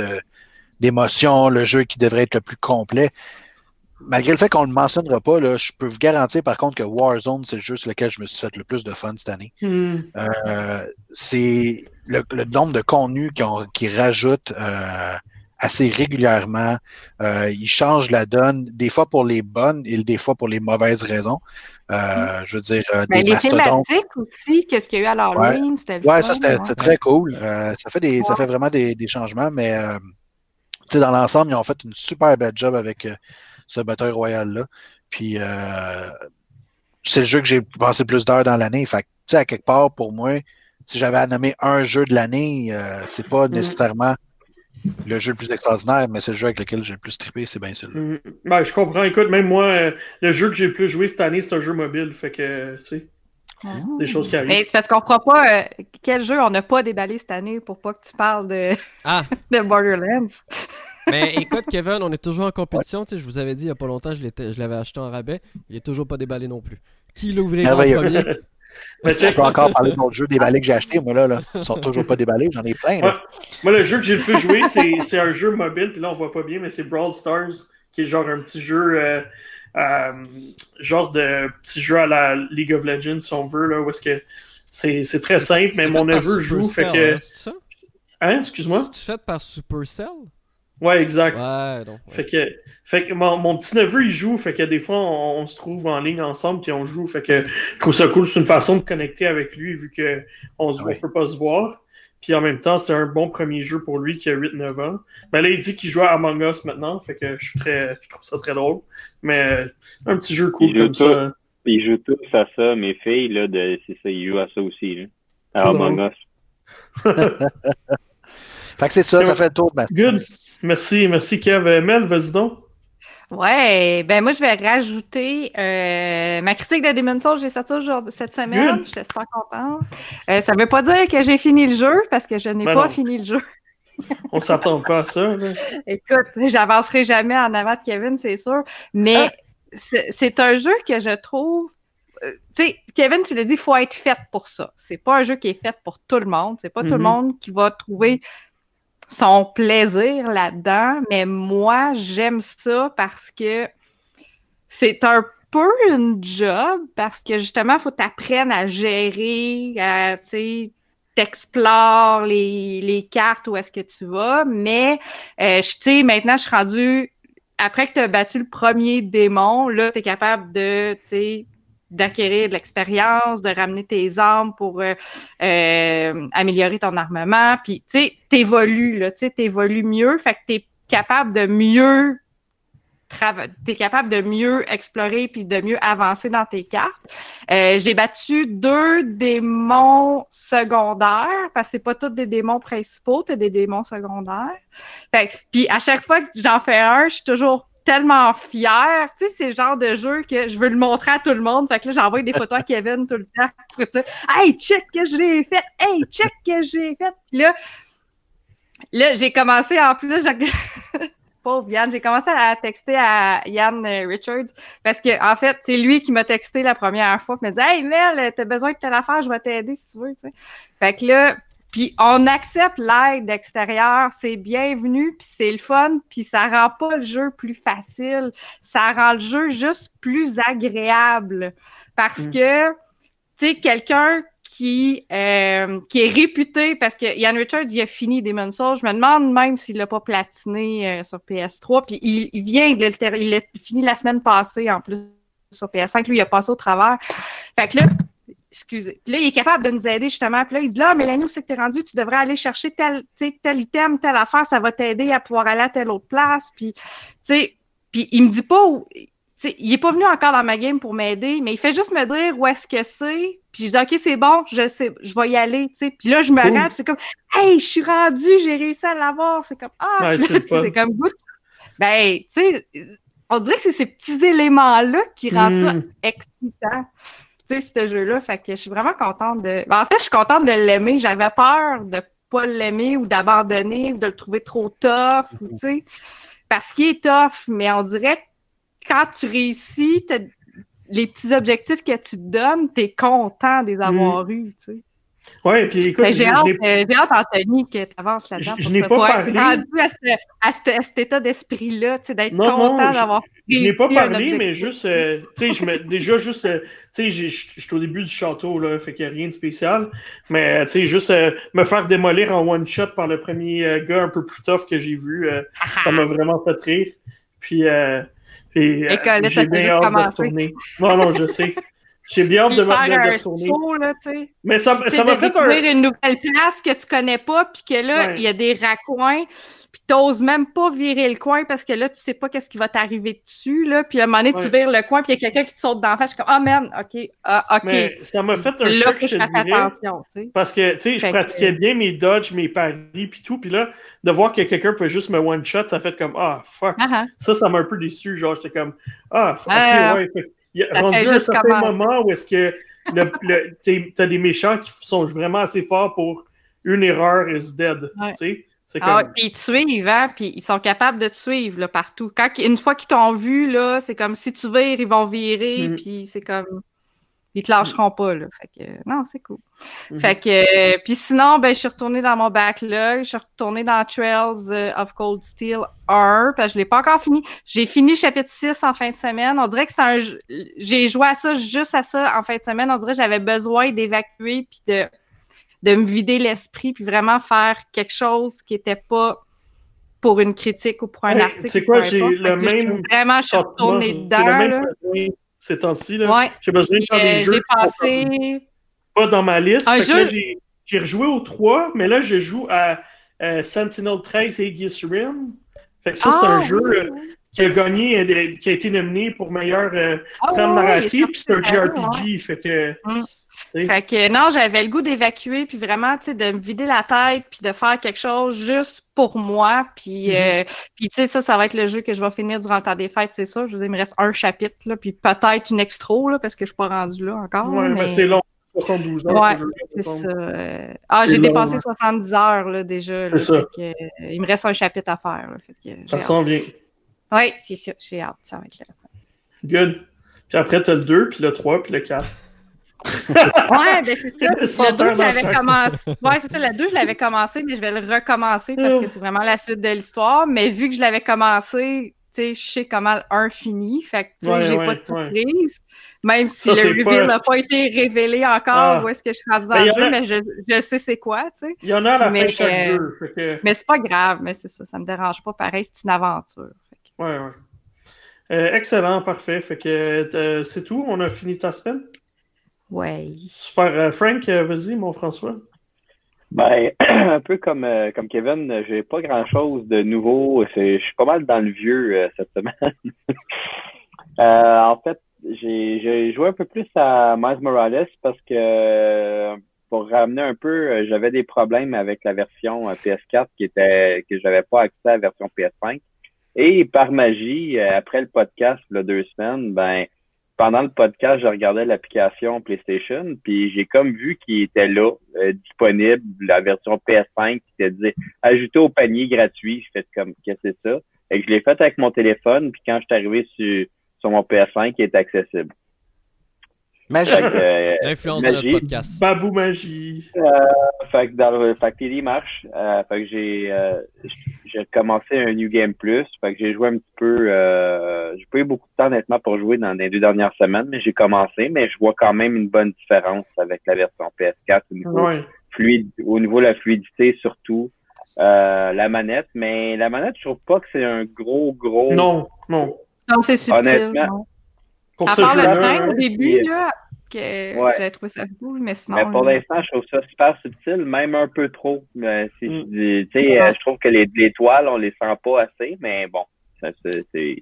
d'émotions, le jeu qui devrait être le plus complet. Malgré le fait qu'on ne le mentionnera pas, là, je peux vous garantir par contre que Warzone, c'est le jeu sur lequel je me suis fait le plus de fun cette année. Hmm. Euh, c'est le, nombre de contenus qui, qui rajoutent euh, assez régulièrement. Euh, il change la donne, des fois pour les bonnes et des fois pour les mauvaises raisons. Euh, mm. Je veux dire, euh, des les thématiques aussi, qu'est-ce qu'il y a eu à l'Halloween, c'était Ouais, ça c'était très cool. Euh, ça fait des, ça fait vraiment des, des changements, mais euh, dans l'ensemble, ils ont fait une super belle job avec ce Battle Royale là. Puis c'est le jeu que j'ai passé plus d'heures dans l'année. Fait tu sais, à quelque part, pour moi, si j'avais à nommer un jeu de l'année, c'est pas mm. nécessairement le jeu le plus extraordinaire, mais c'est le jeu avec lequel j'ai le plus trippé, c'est bien celui-là. Mm. Ben, je comprends. Écoute, même moi, euh, le jeu que j'ai le plus joué cette année, c'est un jeu mobile. Fait que, tu sais, ah. des choses qui arrivent. Mais c'est parce qu'on ne fera pas euh, quel jeu on n'a pas déballé cette année pour pas que tu parles de, ah. de Borderlands. Mais écoute, Kevin, on est toujours en compétition. Tu sais, je vous avais dit il n'y a pas longtemps, je l'avais acheté en rabais. Il n'est toujours pas déballé non plus. Qui l'ouvrira en premier? je peux encore parler de mon jeu déballé que j'ai acheté. Moi, là, là, ils sont toujours pas déballés. J'en ai plein. Moi, le jeu que j'ai le plus joué, c'est un jeu mobile. Puis là, on voit pas bien, mais c'est Brawl Stars, qui est genre un petit jeu. Euh, euh, genre de petit jeu à la League of Legends, si on veut, là, où est-ce que c'est très simple, mais mon neveu joue, fait que... Hein, ça? Hein, excuse-moi? C'est fait par Supercell? Ouais, exact. Ouais, donc, Fait que, fait que mon, mon, petit neveu, il joue, fait que des fois, on, se trouve en ligne ensemble, puis on joue. Fait que je trouve ça cool. C'est une façon de connecter avec lui, vu qu'on se peut pas se voir. Puis en même temps, c'est un bon premier jeu pour lui qui a 8-9 ans. Ben là, il dit qu'il joue à Among Us maintenant, fait que je suis très, je trouve ça très drôle. Mais un petit jeu cool comme ça. Il joue tous à ça, mes filles, là, de, c'est ça, ils jouent à ça aussi, là. À Among Us. fait que c'est ça, ça fait le tour de Good. Merci, merci Kev. Euh, Mel, vas-y donc. Ouais, ben moi je vais rajouter euh, ma critique de Demon's Souls, j'ai sorti aujourd'hui cette semaine. Je suis super contente. Euh, ça veut pas dire que j'ai fini le jeu parce que je n'ai ben pas fini le jeu. On s'attend pas à ça. Écoute, j'avancerai jamais en avant de Kevin, c'est sûr. Mais ah! c'est un jeu que je trouve. Euh, tu sais, Kevin, tu l'as dit, il faut être fait pour ça. C'est pas un jeu qui est fait pour tout le monde. C'est pas tout le mm-hmm. monde qui va trouver son plaisir là-dedans, mais moi, j'aime ça parce que c'est un peu une job, parce que justement, il faut t'apprendre à gérer, à, tu t'explores les, les cartes où est-ce que tu vas, mais, euh, tu sais, maintenant, je suis rendue, après que tu as battu le premier démon, là, tu es capable de, tu sais, d'acquérir de l'expérience, de ramener tes armes pour euh, euh, améliorer ton armement. Puis, tu sais, t'évolues, là, tu sais, t'évolues mieux. Fait que t'es capable de mieux t'es capable de mieux explorer puis de mieux avancer dans tes cartes. Euh, j'ai battu deux démons secondaires parce que c'est pas tous des démons principaux, t'as des démons secondaires. Puis à chaque fois que j'en fais un, je suis toujours tellement fière. Tu sais, c'est le genre de jeu que je veux le montrer à tout le monde. Fait que là, j'envoie des photos à Kevin tout le temps pour dire Hey, check que je l'ai fait! Hey, check que j'ai fait! Puis là, là, j'ai commencé en plus, pauvre Yann, j'ai commencé à texter à Yann euh, Richards parce que en fait, c'est lui qui m'a texté la première fois, qui m'a dit Hey Mel, t'as besoin de telle affaire, je vais t'aider si tu veux. Fait que là, puis on accepte l'aide extérieure, c'est bienvenu, puis c'est le fun, puis ça rend pas le jeu plus facile, ça rend le jeu juste plus agréable parce mm. que tu sais quelqu'un qui euh, qui est réputé parce que Ian Richards il a fini Demon's Souls, je me demande même s'il l'a pas platiné euh, sur PS3 puis il, il vient de le il l'a fini la semaine passée en plus sur PS5 lui il a passé au travers. Fait que là excusez. Puis là, il est capable de nous aider justement. Puis là, il dit là, Mélanie, où c'est que t'es rendu? Tu devrais aller chercher tel, tel item, telle affaire, ça va t'aider à pouvoir aller à telle autre place. Puis, tu sais, puis il me dit pas où. sais, il est pas venu encore dans ma game pour m'aider, mais il fait juste me dire où est-ce que c'est. Puis je dis OK, c'est bon, je sais, je vais y aller. Puis là, je me rends, c'est comme Hey, je suis rendu, j'ai réussi à l'avoir. C'est comme Ah, c'est comme good. Ben, tu sais, on dirait que c'est ces petits éléments-là qui rendent ça hmm. Excitant ce jeu-là. Fait que je suis vraiment contente de. Ben, en fait, je suis contente de l'aimer. J'avais peur de pas l'aimer ou d'abandonner ou de le trouver trop tough, tu sais. Parce qu'il est tough, mais on dirait que quand tu réussis, les petits objectifs que tu te donnes, t'es content de les avoir mm. eus, tu sais. Oui, puis écoute, j'ai hâte, euh, hâte, Anthony, que tu avances là-dedans. Je, n'ai pas parlé. à, cet état d'esprit-là, tu sais, d'être content d'avoir Je n'ai pas parlé, mais juste, euh, tu sais, je me, déjà, juste, euh, tu sais, je suis au début du château, là, fait qu'il n'y a rien de spécial. Mais, tu sais, juste me faire démolir en one-shot par le premier gars un peu plus tough que j'ai vu, ça m'a vraiment fait rire. Puis, puis j'ai bien hâte de retourner. Non, non, je sais. J'ai bien hâte de, me retourner. Mais ça, ça m'a fait un... une nouvelle place que tu connais pas, puis que là, il y a des raccoins, puis t'oses même pas virer le coin parce que là, tu sais pas qu'est-ce qui va t'arriver dessus, là. Puis à un moment donné, tu vires le coin, puis il y a quelqu'un qui te saute d'en face. Je suis comme, ah, oh, man, OK, ah, OK. Mais ça m'a fait un là, choc, je, je te dirais, attention, Parce que, tu sais, je pratiquais bien mes dodges, mes paris, puis tout. Puis là, de voir que quelqu'un peut juste me one-shot, ça fait comme, ah, fuck. Uh-huh. Ça, ça m'a un peu déçu. Genre, j'étais comme, ah, OK, ah. ouais. Il y a rendu un certain moment où est-ce que le, le, t'as des méchants qui sont vraiment assez forts pour une erreur is dead. Tu sais? Ah, puis ils te suivent, hein, puis ils sont capables de te suivre là, partout. Quand, une fois qu'ils t'ont vu, là, c'est comme si tu vires, ils vont virer, mm. puis c'est comme ils te lâcheront pas, là. Fait que, non, c'est cool. Mhm. Fait que, puis sinon, ben, je suis retournée dans mon backlog. Je suis retournée dans Trails euh, of Cold Steel 1, parce que je l'ai pas encore fini. J'ai fini chapitre 6 en fin de semaine. On dirait que c'est un, j'ai joué à ça, juste à ça en fin de semaine. On dirait que j'avais besoin d'évacuer puis de, de me vider l'esprit puis vraiment faire quelque chose qui était pas pour une critique ou pour un article. C'est quoi, j'ai le même. Vraiment, je suis retournée dedans, là ces temps-ci. Ouais. J'ai besoin de faire des jeux. Passé... Pas dans ma liste. J'ai rejoué au 3, mais là, je joue à Sentinel 13 Aegis Rim. Fait que ça, c'est un ah, jeu euh, qui a gagné, euh, qui a été nominé pour meilleure euh, ah, trame narrative, puis c'est un JRPG. Fait que. Mm. Fait que non, j'avais le goût d'évacuer, puis vraiment, tu sais, de me vider la tête, puis de faire quelque chose juste pour moi. Puis, mm-hmm. euh, puis tu sais, ça, ça va être le jeu que je vais finir durant le temps des fêtes, c'est ça. Je vous il me reste un chapitre, là, puis peut-être une extra, là, parce que je suis pas rendu là encore. Ouais, mais, c'est long. 72 heures. Ouais, c'est ça. Ah, j'ai dépassé 70 heures là, déjà. Là, ça. Que, euh, il me reste un chapitre à faire. Là, fait que, ça sent bien. Oui, c'est ça. J'ai hâte. Ça va être là. Good. Puis après, tu as le 2, puis le 3, puis le 4 ouais, ben c'est ça. Le 2, je l'avais commencé. Ouais, c'est ça. Le 2, je l'avais commencé, mais je vais le recommencer parce que c'est vraiment la suite de l'histoire. Mais vu que je l'avais commencé, tu sais, je sais comment le 1 finit. Fait que, tu sais, j'ai pas de surprise. Même si le reveal n'a pas été révélé encore ah. où est-ce que je suis rendu ben, le jeu, mais je, je sais c'est quoi, tu sais. Il y en a à la mais, fin de chaque euh, jeu. Mais c'est pas grave, mais c'est ça. Ça me dérange pas. Pareil, c'est une aventure. Fait Ouais, ouais. Euh, excellent, parfait. Fait que euh, c'est tout. On a fini ta semaine? Ouais. Super. Euh, Frank, euh, vas-y, mon François. Ben, un peu comme, euh, comme Kevin, j'ai pas grand chose de nouveau. Je suis pas mal dans le vieux cette semaine. en fait, j'ai joué un peu plus à Miles Morales parce que pour ramener un peu, j'avais des problèmes avec la version PS4 qui était que j'avais pas accès à la version PS5. Et par magie, après le podcast, deux semaines, ben, pendant le podcast, je regardais l'application PlayStation, puis j'ai comme vu qu'il était là, euh, disponible, la version PS5 qui était dit ajouté au panier gratuit. Je fais comme qu'est-ce que c'est ça? Et je l'ai fait avec mon téléphone, puis quand je suis arrivé sur, sur mon PS5, il est accessible. Magie. Euh, L'influence de notre podcast. Babou magie. Euh, fait que dans le, fait que marche. Euh, fait que j'ai euh, j'ai commencé un New Game Plus. Fait que j'ai joué un petit peu. Euh, j'ai pas eu beaucoup de temps honnêtement pour jouer dans les deux dernières semaines, mais j'ai commencé. Mais je vois quand même une bonne différence avec la version PS4 au niveau, fluide, au niveau de la fluidité surtout. Euh, la manette, mais la manette, je trouve pas que c'est un gros, gros. Non, non. Non, c'est subtil. Honnêtement, pour à part le train au début, là, que j'avais trouvé ça cool, mais sinon. Mais pour l'instant, je trouve ça super subtil, même un peu trop. Mais si mm. tu sais, euh, je trouve que les, les, toiles, on les sent pas assez, mais bon, c'est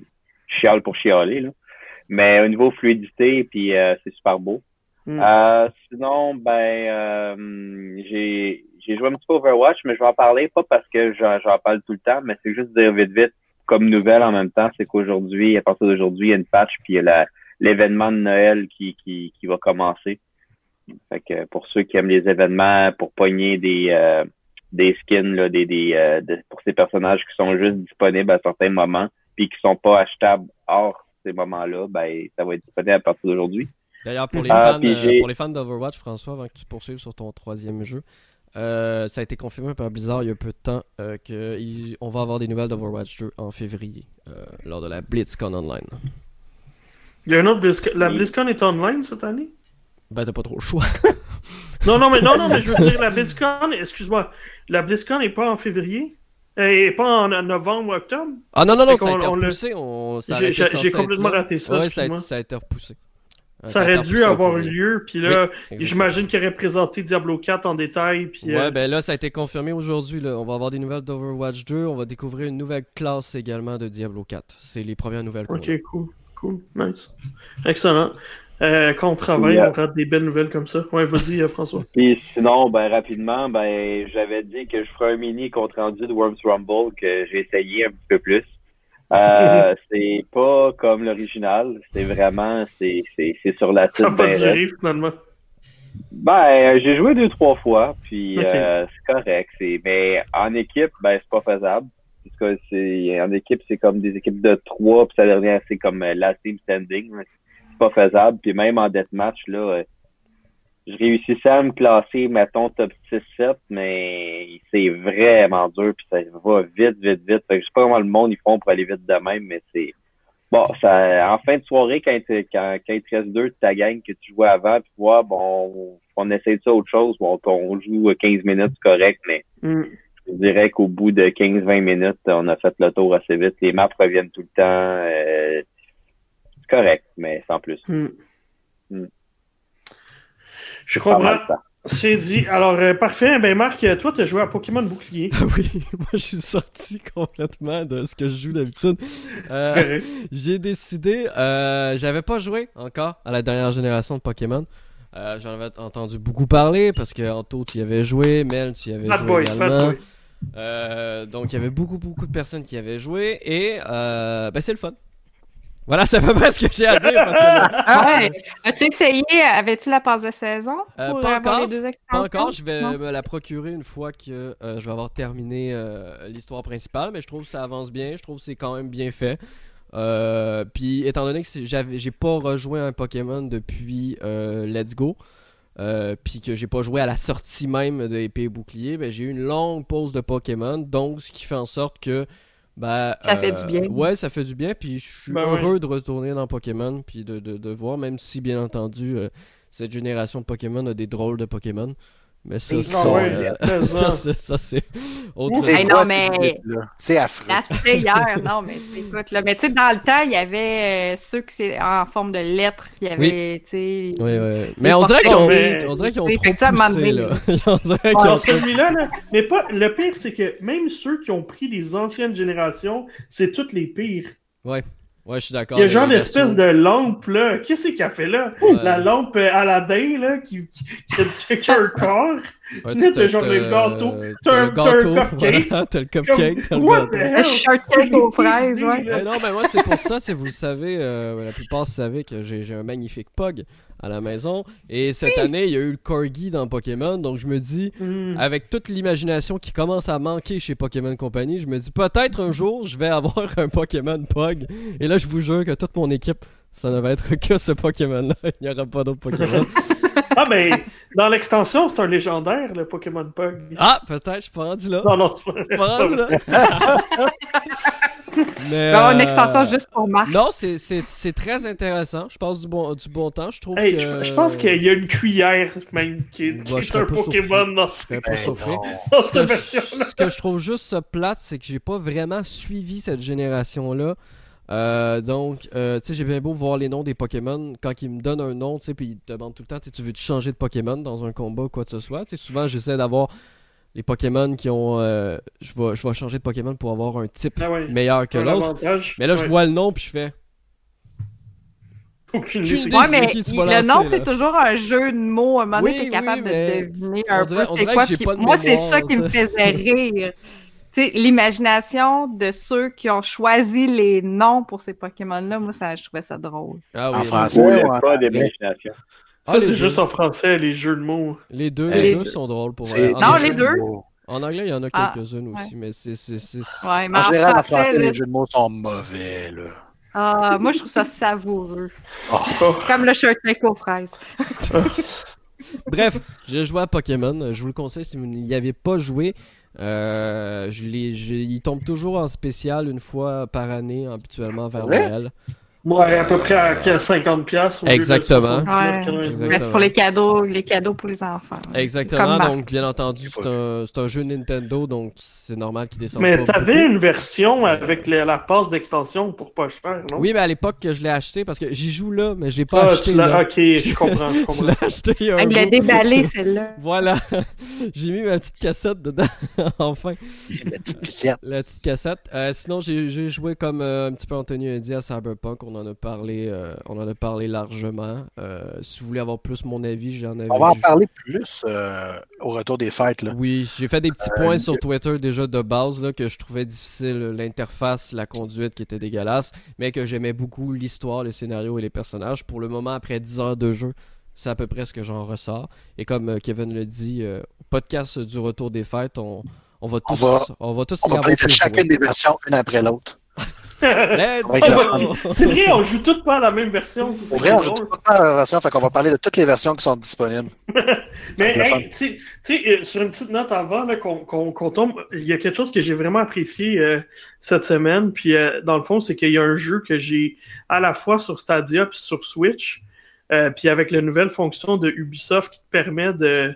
chiale pour chialer, là. Mais au niveau fluidité, puis euh, c'est super beau. Mm. Euh, sinon, ben, euh, j'ai j'ai joué un petit peu Overwatch, mais je vais en parler pas parce que j'en parle tout le temps, mais c'est juste dire vite vite comme nouvelle en même temps, c'est qu'aujourd'hui, à partir d'aujourd'hui, il y a une patch puis il y a la l'événement de Noël qui, qui, qui va commencer. Fait que pour ceux qui aiment les événements, pour pogner des euh, des skins là, des, des euh, pour ces personnages qui sont juste disponibles à certains moments, puis qui sont pas achetables hors ces moments-là, ben ça va être disponible à partir d'aujourd'hui. D'ailleurs, pour les ah, fans, euh, pour les fans d'Overwatch, François, avant que tu poursuives sur ton troisième jeu, ça a été confirmé par Blizzard il y a peu de temps qu'on va avoir des nouvelles d'Overwatch 2 en février lors de la BlitzCon Online. Il y a un autre BlizzCon. La BlizzCon est online cette année? Ben, t'as pas trop le choix. non, non, mais, non, non, mais je veux dire, la BlizzCon, excuse-moi, la BlizzCon n'est pas en février? Et pas en novembre ou octobre? Ah non, non, non, ça a été repoussé. J'ai complètement raté ça. Ouais, ça a, ça a, été repoussé. Ça, aurait dû avoir lieu, puis là, j'imagine qu'il aurait présenté Diablo 4 en détail. Puis, ouais, euh, ben là, ça a été confirmé aujourd'hui. On va avoir des nouvelles d'Overwatch 2. On va découvrir une nouvelle classe également de Diablo 4. C'est les premières nouvelles. Ok, cool. Cool, nice. Excellent. Euh, quand on travaille, on rate des belles nouvelles comme ça. Ouais, vas-y, euh, François. Puis sinon, ben rapidement, ben j'avais dit que je ferais un mini compte rendu de Worms Rumble que j'ai essayé un petit peu plus. Euh, c'est pas comme l'original, c'est vraiment c'est c'est c'est sur la Ça n'a pas duré finalement. Ben j'ai joué deux trois fois, puis euh, c'est correct. C'est mais en équipe, ben c'est pas faisable en équipe, c'est comme des équipes de trois, puis ça devient c'est comme euh, la team standing. C'est pas faisable. Puis même en deathmatch, là, euh, je réussissais à me classer, mettons, top 6-7, mais c'est vraiment dur, puis ça va vite, vite, vite. Je sais pas comment le monde ils font pour aller vite de même, mais c'est. Bon, ça, en fin de soirée, quand, quand, quand il te reste deux de ta gang que tu jouais avant, puis vois, bon, on, essaie de ça autre chose, bon, on joue 15 minutes, correct, mais mm je dirais qu'au bout de 15-20 minutes, on a fait le tour assez vite. Les maps reviennent tout le temps. Euh, c'est correct, mais sans plus. Hmm. Hmm. Je comprends. C'est dit. Alors, euh, parfait. Ben, Marc, toi, tu as joué à Pokémon Bouclier. oui, moi, je suis sorti complètement de ce que je joue d'habitude. Euh, j'ai décidé. J'avais pas joué encore à la dernière génération de Pokémon. J'en avais entendu beaucoup parler parce que Anto, tu y avais joué, Mel, tu y avais joué également. Euh, donc il y avait beaucoup beaucoup de personnes qui avaient joué et euh, ben, c'est le fun. Voilà, c'est à peu près ce que j'ai à dire. ouais. As-tu essayé, avais-tu la passe de saison euh, pour pas encore, les deux Pas encore, je vais me la procurer une fois que je vais avoir terminé l'histoire principale, mais je trouve que ça avance bien, je trouve que c'est quand même bien fait. puis étant donné que j'ai pas rejoué un Pokémon depuis Let's Go, euh, puis que j'ai pas joué à la sortie même de épée et bouclier, ben, j'ai eu une longue pause de Pokémon, donc ce qui fait en sorte que ben, ça fait du bien. Euh, ouais, ça fait du bien, puis je suis ben heureux de retourner dans Pokémon, puis de, de, voir, même si bien entendu euh, cette génération de Pokémon a des drôles de Pokémon. Mais ça, euh, ça, ça, c'est autre chose. non, mais... C'est affreux. La hier, non, mais écoute, là. Mais tu sais, dans le temps, il y avait euh, ceux qui c'est en forme de lettres. Il y avait, tu sais. Oui, oui. Mais on dirait qu'ils ont, on dirait qu'ils ont trop poussé, là. on dirait qu'ils ont celui-là, là. Mais pas, le pire, c'est que même ceux qui ont pris les anciennes générations, c'est toutes les pires. Ouais. Ouais, je suis d'accord. Il y a genre l'espèce de lampe, là. Qu'est-ce qu'il a fait là? La lampe Aladdin, là, qui, qui, qui, a un corps. Ouais, t'as genre le gâteau. T'as un, cupcake. T'as le cupcake. Le gâteau. Un shortcake aux fraises, ouais. Non, mais moi, c'est pour ça, vous le savez, euh, la plupart savez que j'ai un magnifique pug à la maison. Et cette année, il y a eu le Corgi dans Pokémon. Donc je me dis, hmm. avec toute l'imagination qui commence à manquer chez Pokémon Company, je me dis peut-être un jour, je vais avoir un Pokémon Pug. Et là, je vous jure que toute mon équipe, ça ne va être que ce Pokémon-là. Il n'y aura pas d'autres Pokémon. ah, mais dans l'extension, c'est un légendaire, le Pokémon Pug. Ah, peut-être, je suis pas rendu là. Non, non, c'est pas rendu là. Mais, une extension euh, juste pour Marc. Non, c'est très intéressant. Je passe du bon, du bon temps. Je trouve que... je, pense qu'il y a une cuillère même qui est, un, Pokémon dans, cette version-là. Ce que je trouve juste plate, c'est que j'ai pas vraiment suivi cette génération-là. Euh, donc, euh, tu sais, j'ai bien beau voir les noms des Pokémon. Quand ils me donnent un nom, tu sais, puis ils te demandent tout le temps, tu veux-tu changer de Pokémon dans un combat ou quoi que ce soit? Tu sais, souvent, j'essaie d'avoir les Pokémon qui ont. Euh, je, vais, je vais changer de Pokémon pour avoir un type ah meilleur que l'autre. Mais là, je vois le nom puis je fais. Aucune. Ouais, mais le nom, c'est toujours un jeu de mots. À un moment donné, t'es capable de deviner un peu c'est quoi. moi, c'est ça qui me faisait rire. Tu sais, l'imagination de ceux qui ont choisi les noms pour ces Pokémon-là, moi, ça, je trouvais ça drôle. Ah, oui, en français, pas d'imagination. Ça, ah, c'est juste en français, les jeux de mots. Les deux, les, deux sont drôles pour moi. Non, les deux. En anglais, il y en a ah, quelques-unes aussi, mais c'est. Ouais, mais en, général, en français, les jeux de mots sont mauvais, là. Ah, moi, je trouve ça savoureux. Oh. Comme le shirt aux fraises. Bref, j'ai joué à Pokémon. Je vous le conseille si vous n'y avez pas joué. Euh, je, il tombe toujours en spécial une fois par année, habituellement vers Noël. Ouais, à peu près à 50$. Exactement. Mais c'est pour les cadeaux, les cadeaux pour les enfants. Exactement. Donc, bien entendu, c'est un, un, jeu Nintendo, donc c'est normal qu'il descende mais t'avais une version avec la passe d'extension pour pas cher, non? Oui, mais à l'époque que je l'ai acheté, parce que j'y joue là, mais je l'ai pas ah, acheté. Là. Ok, je comprends, je comprends. je l'ai acheté. Il l'a déballé, celle-là. voilà. j'ai mis ma petite cassette dedans, enfin. La petite cassette. La petite cassette. Euh, sinon, j'ai joué comme euh, un petit peu Anthony a dit à Cyberpunk. On en a parlé, euh, on en a parlé largement. si vous voulez avoir plus mon avis, j'en avais. On va en parler plus au retour des fêtes. Là. Oui, j'ai fait des petits points sur Twitter déjà de base là, que je trouvais difficile, l'interface, la conduite qui était dégueulasse, mais que j'aimais beaucoup l'histoire, le scénario et les personnages. Pour le moment, après 10 heures de jeu, c'est à peu près ce que j'en ressors. Et comme euh, Kevin le dit, euh, au podcast du retour des fêtes, on, on va tous, on va, tous on va de chacune des versions, une après l'autre. C'est vrai, on joue toutes pas la même version. C'est vrai, on joue toutes pas la même version, fait qu'on va parler de toutes les versions qui sont disponibles. Mais, tu sais, euh, sur une petite note avant qu'on tombe, il y a quelque chose que j'ai vraiment apprécié euh, cette semaine, puis euh, dans le fond, c'est qu'il y a un jeu que j'ai à la fois sur Stadia puis sur Switch, puis avec la nouvelle fonction de Ubisoft qui te permet de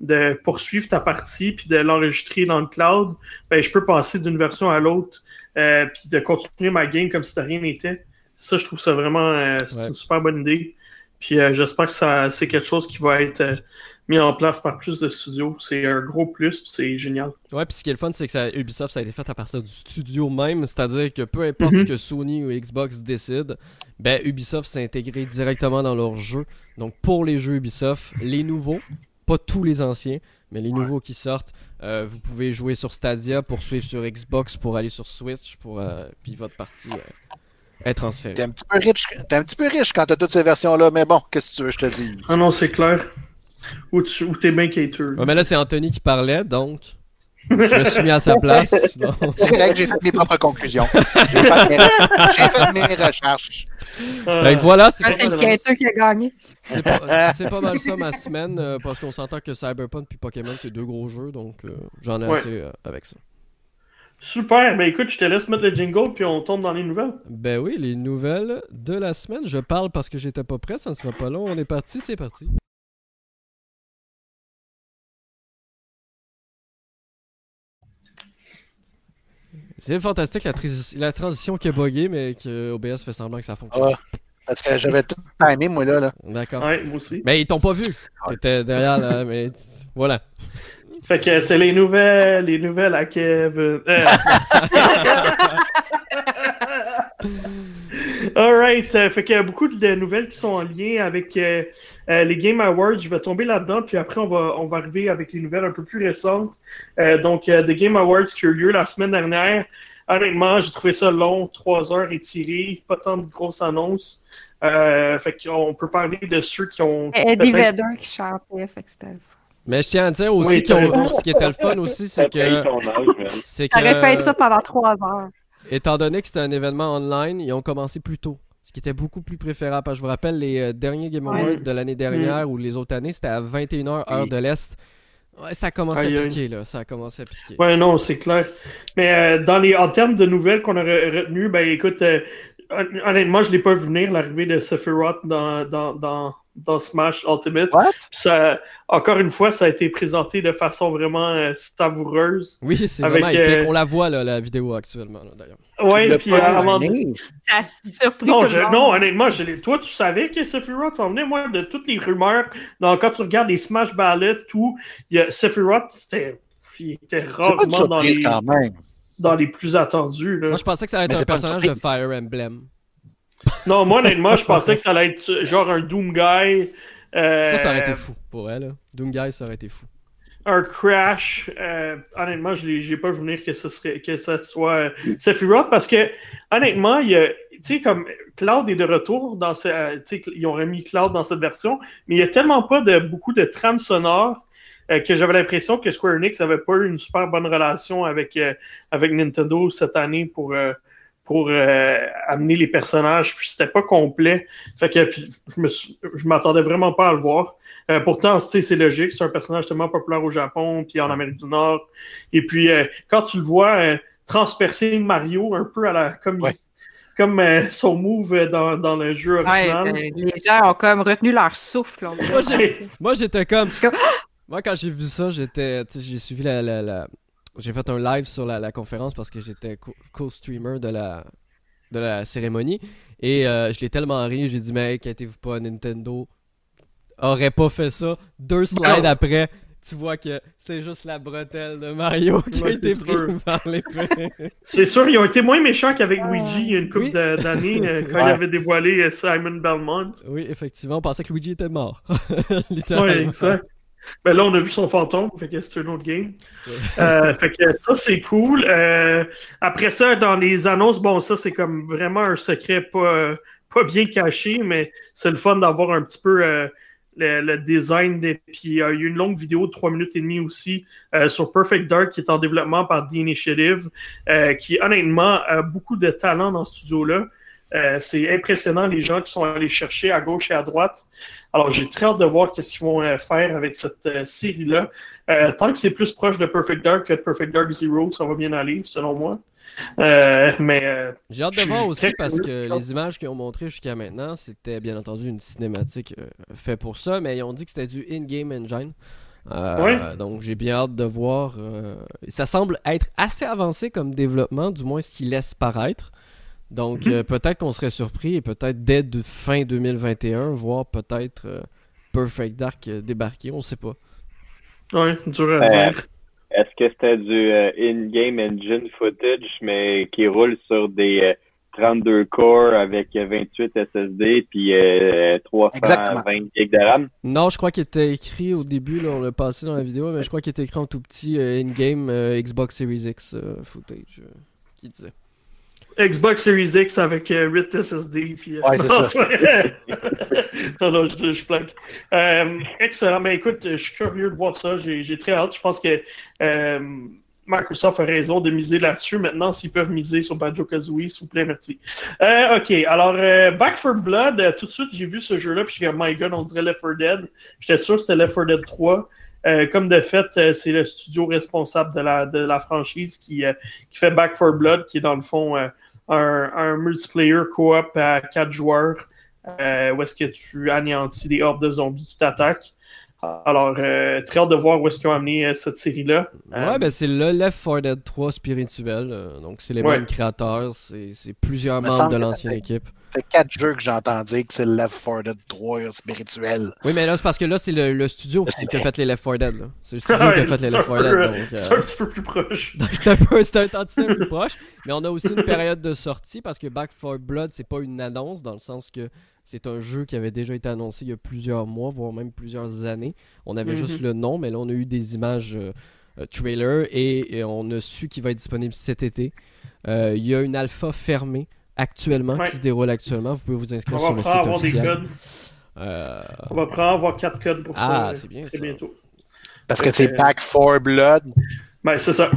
de poursuivre ta partie puis de l'enregistrer dans le cloud, ben je peux passer d'une version à l'autre euh, puis de continuer ma game comme si de rien n'était. Ça, je trouve ça vraiment euh, c'est une super bonne idée. Puis euh, j'espère que ça c'est quelque chose qui va être mis en place par plus de studios. C'est un gros plus, c'est génial. Ouais, puis ce qui est le fun, c'est que ça, Ubisoft, ça a été fait à partir du studio même, c'est-à-dire que peu importe mhm. ce que Sony ou Xbox décident, ben Ubisoft s'est intégré directement dans leur jeu. Donc pour les jeux Ubisoft, les nouveaux, pas tous les anciens, mais les nouveaux qui sortent, euh, vous pouvez jouer sur Stadia pour suivre sur Xbox, pour aller sur Switch, pour euh, puis votre partie euh, est transférée. T'es un petit peu riche, es un petit peu riche quand t'as toutes ces versions-là, mais bon, qu'est-ce que tu veux je te dis Ah non, c'est clair. Ou t'es bien cater. Ouais, mais là c'est Anthony qui parlait, donc je me suis mis à sa place. C'est vrai que j'ai fait mes propres conclusions. J'ai fait, mes... recherches. Donc voilà, c'est ah, le qui a gagné. C'est pas, mal ça ma semaine, euh, parce qu'on s'entend que Cyberpunk et Pokémon, c'est deux gros jeux, donc euh, j'en ai assez euh, avec ça. Super, ben écoute, je te laisse mettre le jingle, puis on tombe dans les nouvelles. Ben oui, les nouvelles de la semaine. Je parle parce que j'étais pas prêt, ça ne sera pas long. On est parti, c'est parti. C'est fantastique la, la, transition qui est buggée, mais que OBS fait semblant que ça fonctionne. Parce que j'avais tout timé, moi, là. là. D'accord. Ouais, moi aussi. Mais ils t'ont pas vu. T'étais derrière, là, mais voilà. Fait que c'est les nouvelles, les nouvelles à Kevin. Euh. Alright, euh, fait qu'il y a beaucoup de nouvelles qui sont en lien avec euh, euh, les Game Awards. Je vais tomber là-dedans, puis après on va on va arriver avec les nouvelles un peu plus récentes. donc, The Game Awards qui a eu lieu la semaine dernière. Honnêtement, j'ai trouvé ça long, trois heures étiré, pas tant de grosses annonces. fait qu'on peut parler de ceux qui ont. Eddie Vedder qui chantait, fait que c'était mais je tiens à dire aussi que ce qui était le fun aussi, c'est que. C'est que. Ça aurait pu être ça pendant trois heures. Étant donné que c'était un événement online, ils ont commencé plus tôt. Ce qui était beaucoup plus préférable. Parce que je vous rappelle, les euh, derniers Game Awards de l'année dernière mm. ou les autres années, c'était à 21h, heure de l'Est. Ouais, ça a commencé à piquer, là. Ça a commencé à piquer. Ouais, non, c'est clair. Mais euh, dans les, en termes de nouvelles qu'on a retenues, ben écoute, euh, honnêtement, je l'ai pas vu venir, l'arrivée de Sephiroth dans, dans, dans, dans Smash Ultimate. Ça, encore une fois, ça a été présenté de façon vraiment euh, savoureuse. Oui, c'est vraiment euh... On la voit, là, la vidéo actuellement, d'ailleurs. Oui, puis avant Ça surpris non, non, honnêtement, je toi, tu savais que Sephiroth s'en venait, moi, de toutes les rumeurs. Donc, quand tu regardes les Smash Ballets, tout, il y a Sephiroth, c'était... Il était rarement dans les... Quand même. dans les plus attendus. Là. Moi, je pensais que ça allait être un personnage de Fire Emblem. Non, moi, honnêtement, je pensais que ça allait être genre un Doom Guy. Euh, ça, ça aurait été fou pour elle. Doom Guy, ça aurait été fou. Un Crash. Euh, honnêtement, je n'ai pas vu venir que ce, serait, que ce soit euh, Sephiroth parce que, honnêtement, il y a, tu sais, comme Cloud est de retour dans ce, ils ont remis Cloud dans cette version, mais il n'y a tellement pas de beaucoup de trames sonores que j'avais l'impression que Square Enix n'avait pas eu une super bonne relation avec, avec Nintendo cette année pour, pour euh, amener les personnages, puis c'était pas complet. Fait que je me je m'attendais vraiment pas à le voir. Euh, pourtant, c'est logique, c'est un personnage tellement populaire au Japon, puis en Amérique du Nord. Et puis, euh, quand tu le vois transpercer Mario un peu à la comme comme son move dans, dans, le jeu original. les gens ont comme retenu leur souffle. Moi, j'étais comme... Moi, quand j'ai vu ça, j'étais, j'ai suivi la, la j'ai fait un live sur la, conférence parce que j'étais co-streamer de la, de la cérémonie. Et euh, je l'ai tellement ri, j'ai dit, mais inquiétez-vous pas, Nintendo aurait pas fait ça. Deux slides après, tu vois que c'est juste la bretelle de Mario qui a été prise par l'épée. c'est sûr, ils ont été moins méchants qu'avec Luigi il y a une couple d'années euh, quand il avait dévoilé euh, Simon Belmont. Oui, effectivement, on pensait que Luigi était mort. oui, exact. Ben là, on a vu son fantôme, fait que c'est un autre game. Euh, fait que ça, c'est cool. Euh, après ça, dans les annonces, bon, ça, c'est comme vraiment un secret pas, pas bien caché, mais c'est le fun d'avoir un petit peu euh, le, design. Et puis, il y a eu une longue vidéo de 3 minutes et demie aussi sur Perfect Dark qui est en développement par The Initiative, qui, honnêtement, a beaucoup de talent dans ce studio-là. C'est impressionnant les gens qui sont allés chercher à gauche et à droite. Alors j'ai très hâte de voir ce qu'ils vont euh, faire avec cette euh, série-là. tant que c'est plus proche de Perfect Dark que de Perfect Dark Zero, ça va bien aller, selon moi. mais j'ai hâte de voir aussi parce que les images qu'ils ont montrées jusqu'à maintenant, c'était bien entendu une cinématique faite pour ça, mais ils ont dit que c'était du in-game engine. Donc j'ai bien hâte de voir. ça semble être assez avancé comme développement, du moins ce qu'ils laissent paraître. Donc, euh, peut-être qu'on serait surpris et peut-être dès fin 2021, voir peut-être euh, Perfect Dark euh, débarquer, on sait pas. Ouais, dur à dire. Est-ce que c'était du in-game engine footage, mais qui roule sur des 32 cores avec 28 SSD puis 320 GB de RAM? Non, je crois qu'il était écrit au début, là, on l'a passé dans la vidéo, mais je crois qu'il était écrit en tout petit in-game Xbox Series X footage, qui disait. Xbox Series X avec 8 euh, SSD. Puis, euh, ouais, c'est ça. non, non, je, je euh, excellent. Mais écoute, je suis curieux de voir ça. J'ai très hâte. Je pense que Microsoft a raison de miser là-dessus. Maintenant, s'ils peuvent miser sur Banjo-Kazooie, s'il vous plaît, merci. OK, alors, Back for Blood, tout de suite, j'ai vu ce jeu-là, puis my God, on dirait Left 4 Dead. J'étais sûr que c'était Left 4 Dead 3. Euh, comme de fait, euh, c'est le studio responsable de la, de la franchise qui, euh, qui fait Back for Blood, qui est dans le fond un, un multiplayer coop à quatre joueurs, où est-ce que tu anéantis des hordes de zombies qui t'attaquent. Alors, très hâte de voir où est-ce qu'ils ont amené cette série-là. Ouais, ben c'est le Left 4 Dead 3 spirituel. donc, c'est les mêmes créateurs. C'est plusieurs membres de l'ancienne équipe. Fait quatre jeux que j'entends dire que c'est Left 4 Dead 3 spirituel. Oui, mais là, c'est parce que là, c'est le, studio qui, a fait les Left 4 Dead. C'est le studio qui a fait les Left 4 Dead. C'est un petit peu plus proche. c'est un peu un tantinet plus proche. Mais on a aussi une période de sortie parce que Back 4 Blood, c'est pas une annonce dans le sens que c'est un jeu qui avait déjà été annoncé il y a plusieurs mois, voire même plusieurs années. On avait juste mhm. le nom, mais là, on a eu des images euh, euh, trailer et, on a su qu'il va être disponible cet été. Euh, il y a une alpha fermée actuellement qui se déroule actuellement. Vous pouvez vous inscrire sur le site officiel. On va prendre avoir quatre codes pour ah, ça. c'est bien ça. bientôt. Parce que c'est Back 4 Blood. Ben, c'est ça.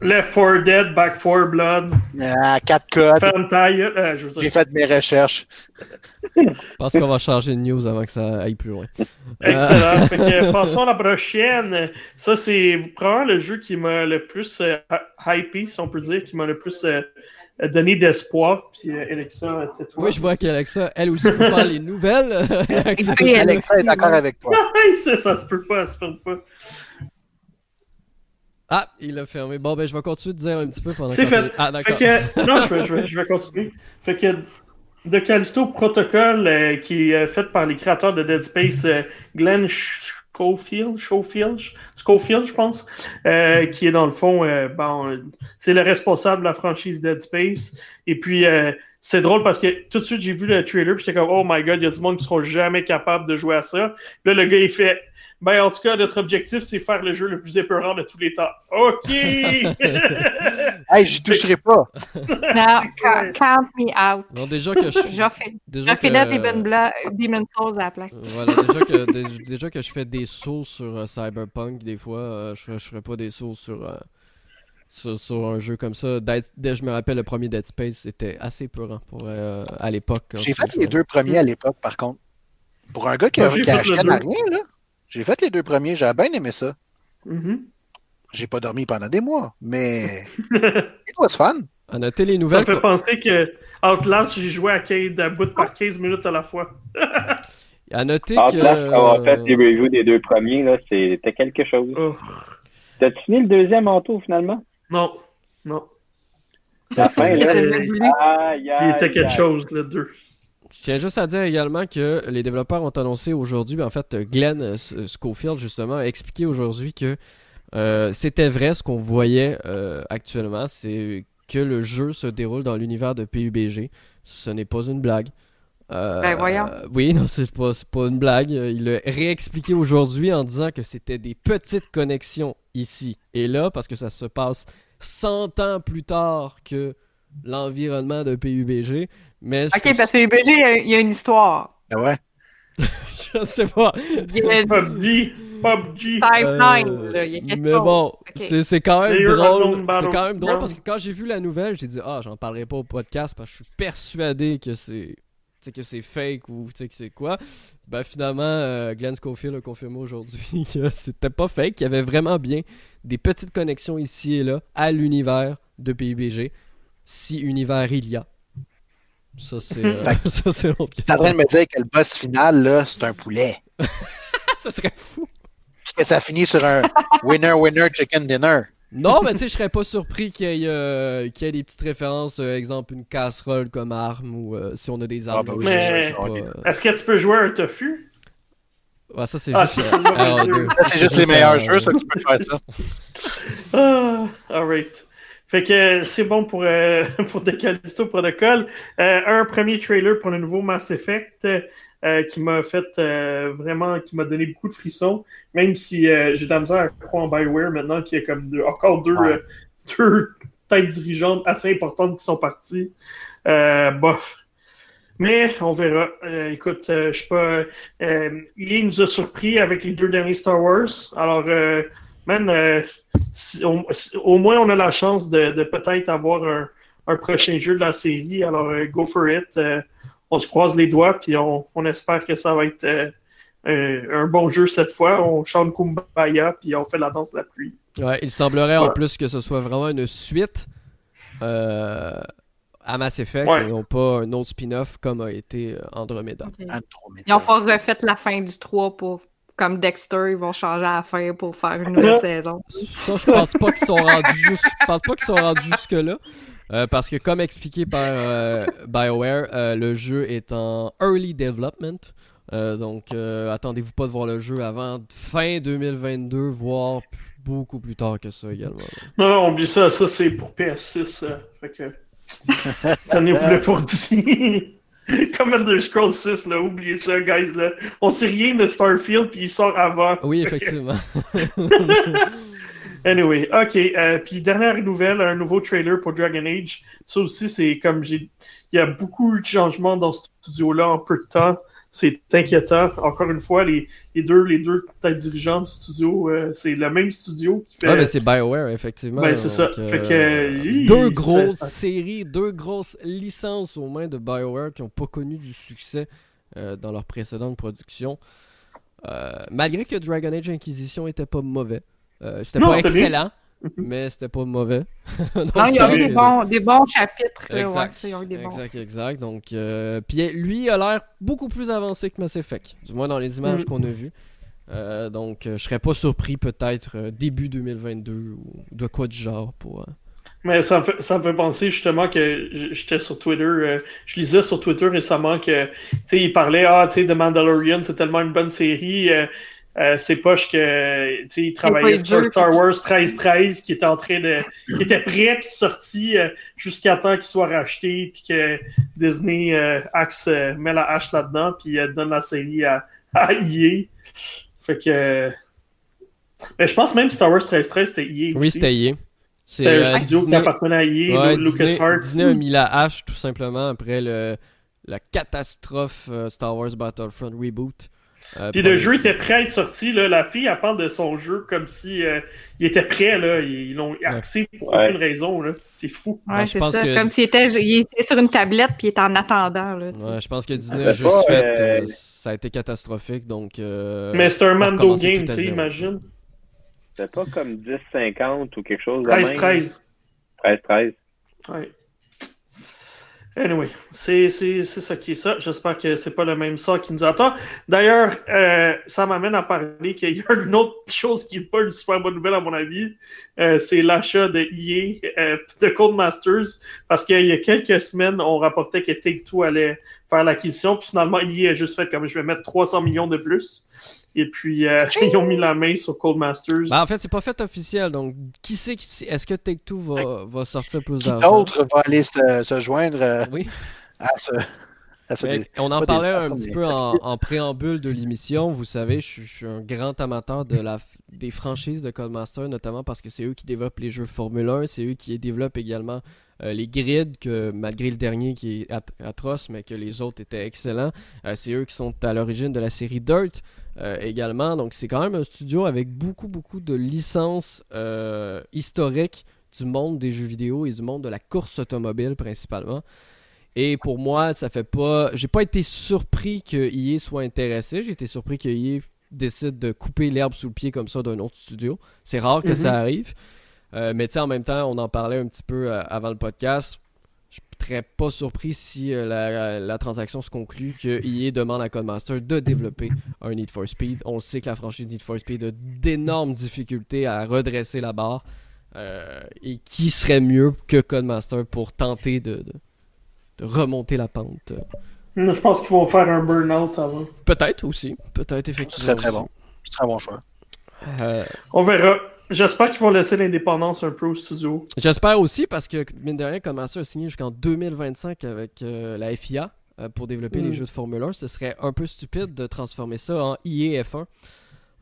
Left 4 Dead, Back 4 Blood. Ah, 4 codes. Euh, J'ai fait mes recherches. Je pense qu'on va changer de news avant que ça aille plus loin. Excellent. fait que, passons à la prochaine. Ça, c'est probablement le jeu qui m'a le plus euh, hypé, si on peut dire, qui m'a le plus donné d'espoir. Puis euh, Alexa, Oui, je vois qu'Alexa, elle aussi, peut faire les nouvelles. Alexa est d'accord avec toi. ça, ça se peut pas, ça se peut pas. Ah, il l'a fermé. Bon, ben, je vais continuer de dire un petit peu pendant C'est fait. Ah, d'accord. non, je vais, je, vais, je vais, continuer. Fait que The Callisto Protocol, euh, qui est euh, fait par les créateurs de Dead Space, euh, Glenn Schofield, Schofield, Schofield, je pense, qui est dans le fond, bon, c'est le responsable de la franchise Dead Space. Et puis, c'est drôle parce que tout de suite, j'ai vu le trailer, puis j'étais comme, oh my god, il y a du monde qui seront jamais capables de jouer à ça. Là, le gars, il fait, ben, en tout cas, notre objectif, c'est faire le jeu le plus épeurant de tous les temps. OK! hey, j'y toucherai pas. Non, count me out. Non, déjà que je J'ai fait, déjà des Demon Souls à la place. Voilà, déjà que, déjà que je fais des sauts sur euh, Cyberpunk, des fois, euh, je, je ferais pas des sauts sur, euh, sur, sur, un jeu comme ça. Dès, je me rappelle, le premier Dead Space, c'était assez peurant pour, à l'époque. J'ai fait les deux premiers à l'époque, par contre. Pour un gars qui, a, acheté rien, là. J'ai fait les deux premiers, j'ai bien aimé ça. Mm-hmm. J'ai pas dormi pendant des mois, mais it was fun. À noter les nouvelles. Ça me fait penser que Outlast, j'ai joué à, 15, à bout par 15 minutes à la fois. à noter Outlast, que. avoir fait les reviews des deux premiers, là, c'était quelque chose. Oh. T'as-tu fini le deuxième en tout, finalement? Non. Non. La fin, là, il était quelque chose, le deux. Je tiens juste à dire également que les développeurs ont annoncé aujourd'hui, ben, en fait, Glenn euh, Schofield, justement, a expliqué aujourd'hui que euh, c'était vrai ce qu'on voyait euh, actuellement, c'est que le jeu se déroule dans l'univers de PUBG. Ce n'est pas une blague. ben voyons. oui, non, c'est pas, pas une blague. Il l'a réexpliqué aujourd'hui en disant que c'était des petites connexions ici et là, parce que ça se passe 100 ans plus tard que l'environnement de PUBG. Mais ok, parce que PUBG, il y, a une histoire. Ah ouais? je sais pas. PUBG, PUBG. Euh, mais bon, c'est quand même drôle. C'est quand même drôle parce que quand j'ai vu la nouvelle, j'ai dit ah, j'en parlerai pas au podcast parce que je suis persuadé que c'est que c'est fake ou que c'est quoi. Ben finalement, euh, Glenn Schofield a confirmé aujourd'hui que c'était pas fake, qu'il y avait vraiment bien des petites connexions ici et là à l'univers de PUBG si univers il y a. Ça, c'est euh, l'autre question. T'es en train de me dire que le boss final, là, c'est un poulet. ça serait fou. Puis que ça finit sur un winner, winner, chicken dinner. Non, mais tu sais, je serais pas surpris qu'il y, euh, y, ait des petites références, euh, exemple une casserole comme arme ou si on a des armes. Ah, bah mais... Est-ce que tu peux jouer un tofu? Ouais, ça c'est ah, juste, c'est juste les meilleurs jeux, ça tu peux faire ça. ah, alright. Fait que c'est bon pour, euh, pour Decalisto Protocol. Euh, un premier trailer pour le nouveau Mass Effect euh, qui m'a fait euh, vraiment, qui m'a donné beaucoup de frissons. Même si j'ai de la misère à croire en Bioware maintenant qu'il y a comme encore deux, deux têtes dirigeantes assez importantes qui sont parties. bof. Mais on verra. écoute, je sais pas. il nous a surpris avec les deux derniers Star Wars. Alors, man, au, moins, on a la chance de, peut-être avoir un, prochain jeu de la série. Alors, euh, go for it. Euh, on se croise les doigts, puis on, espère que ça va être euh, un, bon jeu cette fois. On chante Kumbaya, puis on fait la danse de la pluie. Ouais, il semblerait en plus que ce soit vraiment une suite à Mass Effect et non pas un autre spin-off comme a été Andromeda. Ils ont pas refait la fin du 3 pour comme Dexter, ils vont changer à la fin pour faire une nouvelle saison. Ça, je pense pas qu'ils sont rendus juste... je pense pas qu'ils sont rendus jusque là. parce que comme expliqué par BioWare, le jeu est en early development. donc attendez-vous pas de voir le jeu avant fin 2022, voire beaucoup plus tard que ça également. Non, non, oublie ça, ça c'est pour PS6. fait que. Ai voulu pour dire. Comme Elder Scrolls 6, là, oubliez ça, guys. Là. On sait rien de Starfield, puis il sort avant. Oui, effectivement. anyway, ok. Euh, puis dernière nouvelle, un nouveau trailer pour Dragon Age. Ça aussi, c'est comme j'ai. Il y a beaucoup de changements dans ce studio-là en peu de temps c'est inquiétant. Encore une fois, les, deux, les deux têtes dirigeantes du studio, euh, c'est le même studio qui fait. Ouais, mais c'est BioWare, effectivement. Ben, c'est ça. Fait que, euh, deux grosses séries, deux grosses licences aux mains de BioWare qui n'ont pas connu du succès euh, dans leur précédente production. malgré que Dragon Age Inquisition était pas mauvais. c'était pas excellent. Mais c'était pas mauvais. non, il y a eu des bons, des bons chapitres. Exact, exact, exact. Donc, euh, puis lui a l'air beaucoup plus avancé que Mass Effect, du moins dans les images mm. qu'on a vues. Euh, donc, euh, je serais pas surpris peut-être début 2022 ou de quoi du genre pour. Mais ça me, fait, ça me fait penser justement que j'étais sur Twitter, je lisais sur Twitter récemment que, tu sais, il parlait, ah, tu sais, The Mandalorian, c'est tellement une bonne série, euh, c'est poche que tu sais il travaillait sur Star Wars 1313 qui était en train de qui était prêt puis sorti euh, jusqu'à temps qu'il soit racheté puis que Disney euh, axe met la hache là-dedans puis donne la série à, à EA. Fait que mais je pense même Star Wars 1313 c'était EA Oui, c'était EA. C'était un studio qui appartenait à EA, LucasArts. Disney a mis la hache tout simplement après le la catastrophe Star Wars Battlefront reboot. Euh, Puis le jeu était prêt à être sorti. Là. La fille, elle parle de son jeu comme si euh, il était prêt. Là. Ils l'ont axé pour aucune raison. C'est fou. Ouais, c'est ça. Comme s'il était, il était sur une tablette puis il était en attendant. Là, ouais, je pense que Disney a juste fait. Euh, ça a été catastrophique. Donc, Mais c'est un Mando game, tu sais, imagine. C'était pas comme 10-50 ou quelque chose. 13-13. 13-13. Ouais. Anyway, c'est ça qui est ça. J'espère que c'est pas le même sort qui nous attend. D'ailleurs, euh, ça m'amène à parler qu'il y a une autre chose qui n'est pas une super bonne nouvelle à mon avis. Euh, c'est l'achat de EA, euh, de Codemasters, parce qu'il y a quelques semaines, on rapportait que Take-Two allait faire l'acquisition, puis finalement, EA a juste fait comme je vais mettre 300 millions de plus. Et puis, euh, ils ont mis la main sur Codemasters. Ben, en fait, c'est pas fait officiel. Donc, qui sait Est-ce que Take-Two va, va, sortir plus d'argent? D'autres vont aller se, joindre euh, à ce. on en parlait un petit peu en, préambule de l'émission. Vous savez, je, suis un grand amateur de la, des franchises de Codemasters, notamment parce que c'est eux qui développent les jeux Formule 1, c'est eux qui développent également euh, les grids, que malgré le dernier qui est atroce, mais que les autres étaient excellents, c'est eux qui sont à l'origine de la série Dirt. Euh, également. Donc c'est quand même un studio avec beaucoup beaucoup de licences euh, historiques du monde des jeux vidéo et du monde de la course automobile principalement. Et pour moi, ça fait pas. J'ai pas été surpris que EA soit intéressé. J'ai été surpris que EA décide de couper l'herbe sous le pied comme ça d'un autre studio. C'est rare que ça mhm. arrive. Euh, mais tu sais, en même temps, on en parlait un petit peu avant le podcast je ne serais pas surpris si euh, la, transaction se conclut que EA demande à Codemaster de développer un Need for Speed. On le sait que la franchise Need for Speed a d'énormes difficultés à redresser la barre. Euh, et qui serait mieux que Codemaster pour tenter de, remonter la pente Je pense qu'ils vont faire un burn-out avant. Peut-être aussi. Peut-être effectivement. Ce serait très bon. Ce serait un bon choix. Euh, On verra. J'espère qu'ils vont laisser l'indépendance un peu au studio. J'espère aussi parce que, mine de rien, Commencer a signé jusqu'en 2025 avec euh, la FIA euh, pour développer les mm. jeux de Formule 1. Ce serait un peu stupide de transformer ça en IEF1.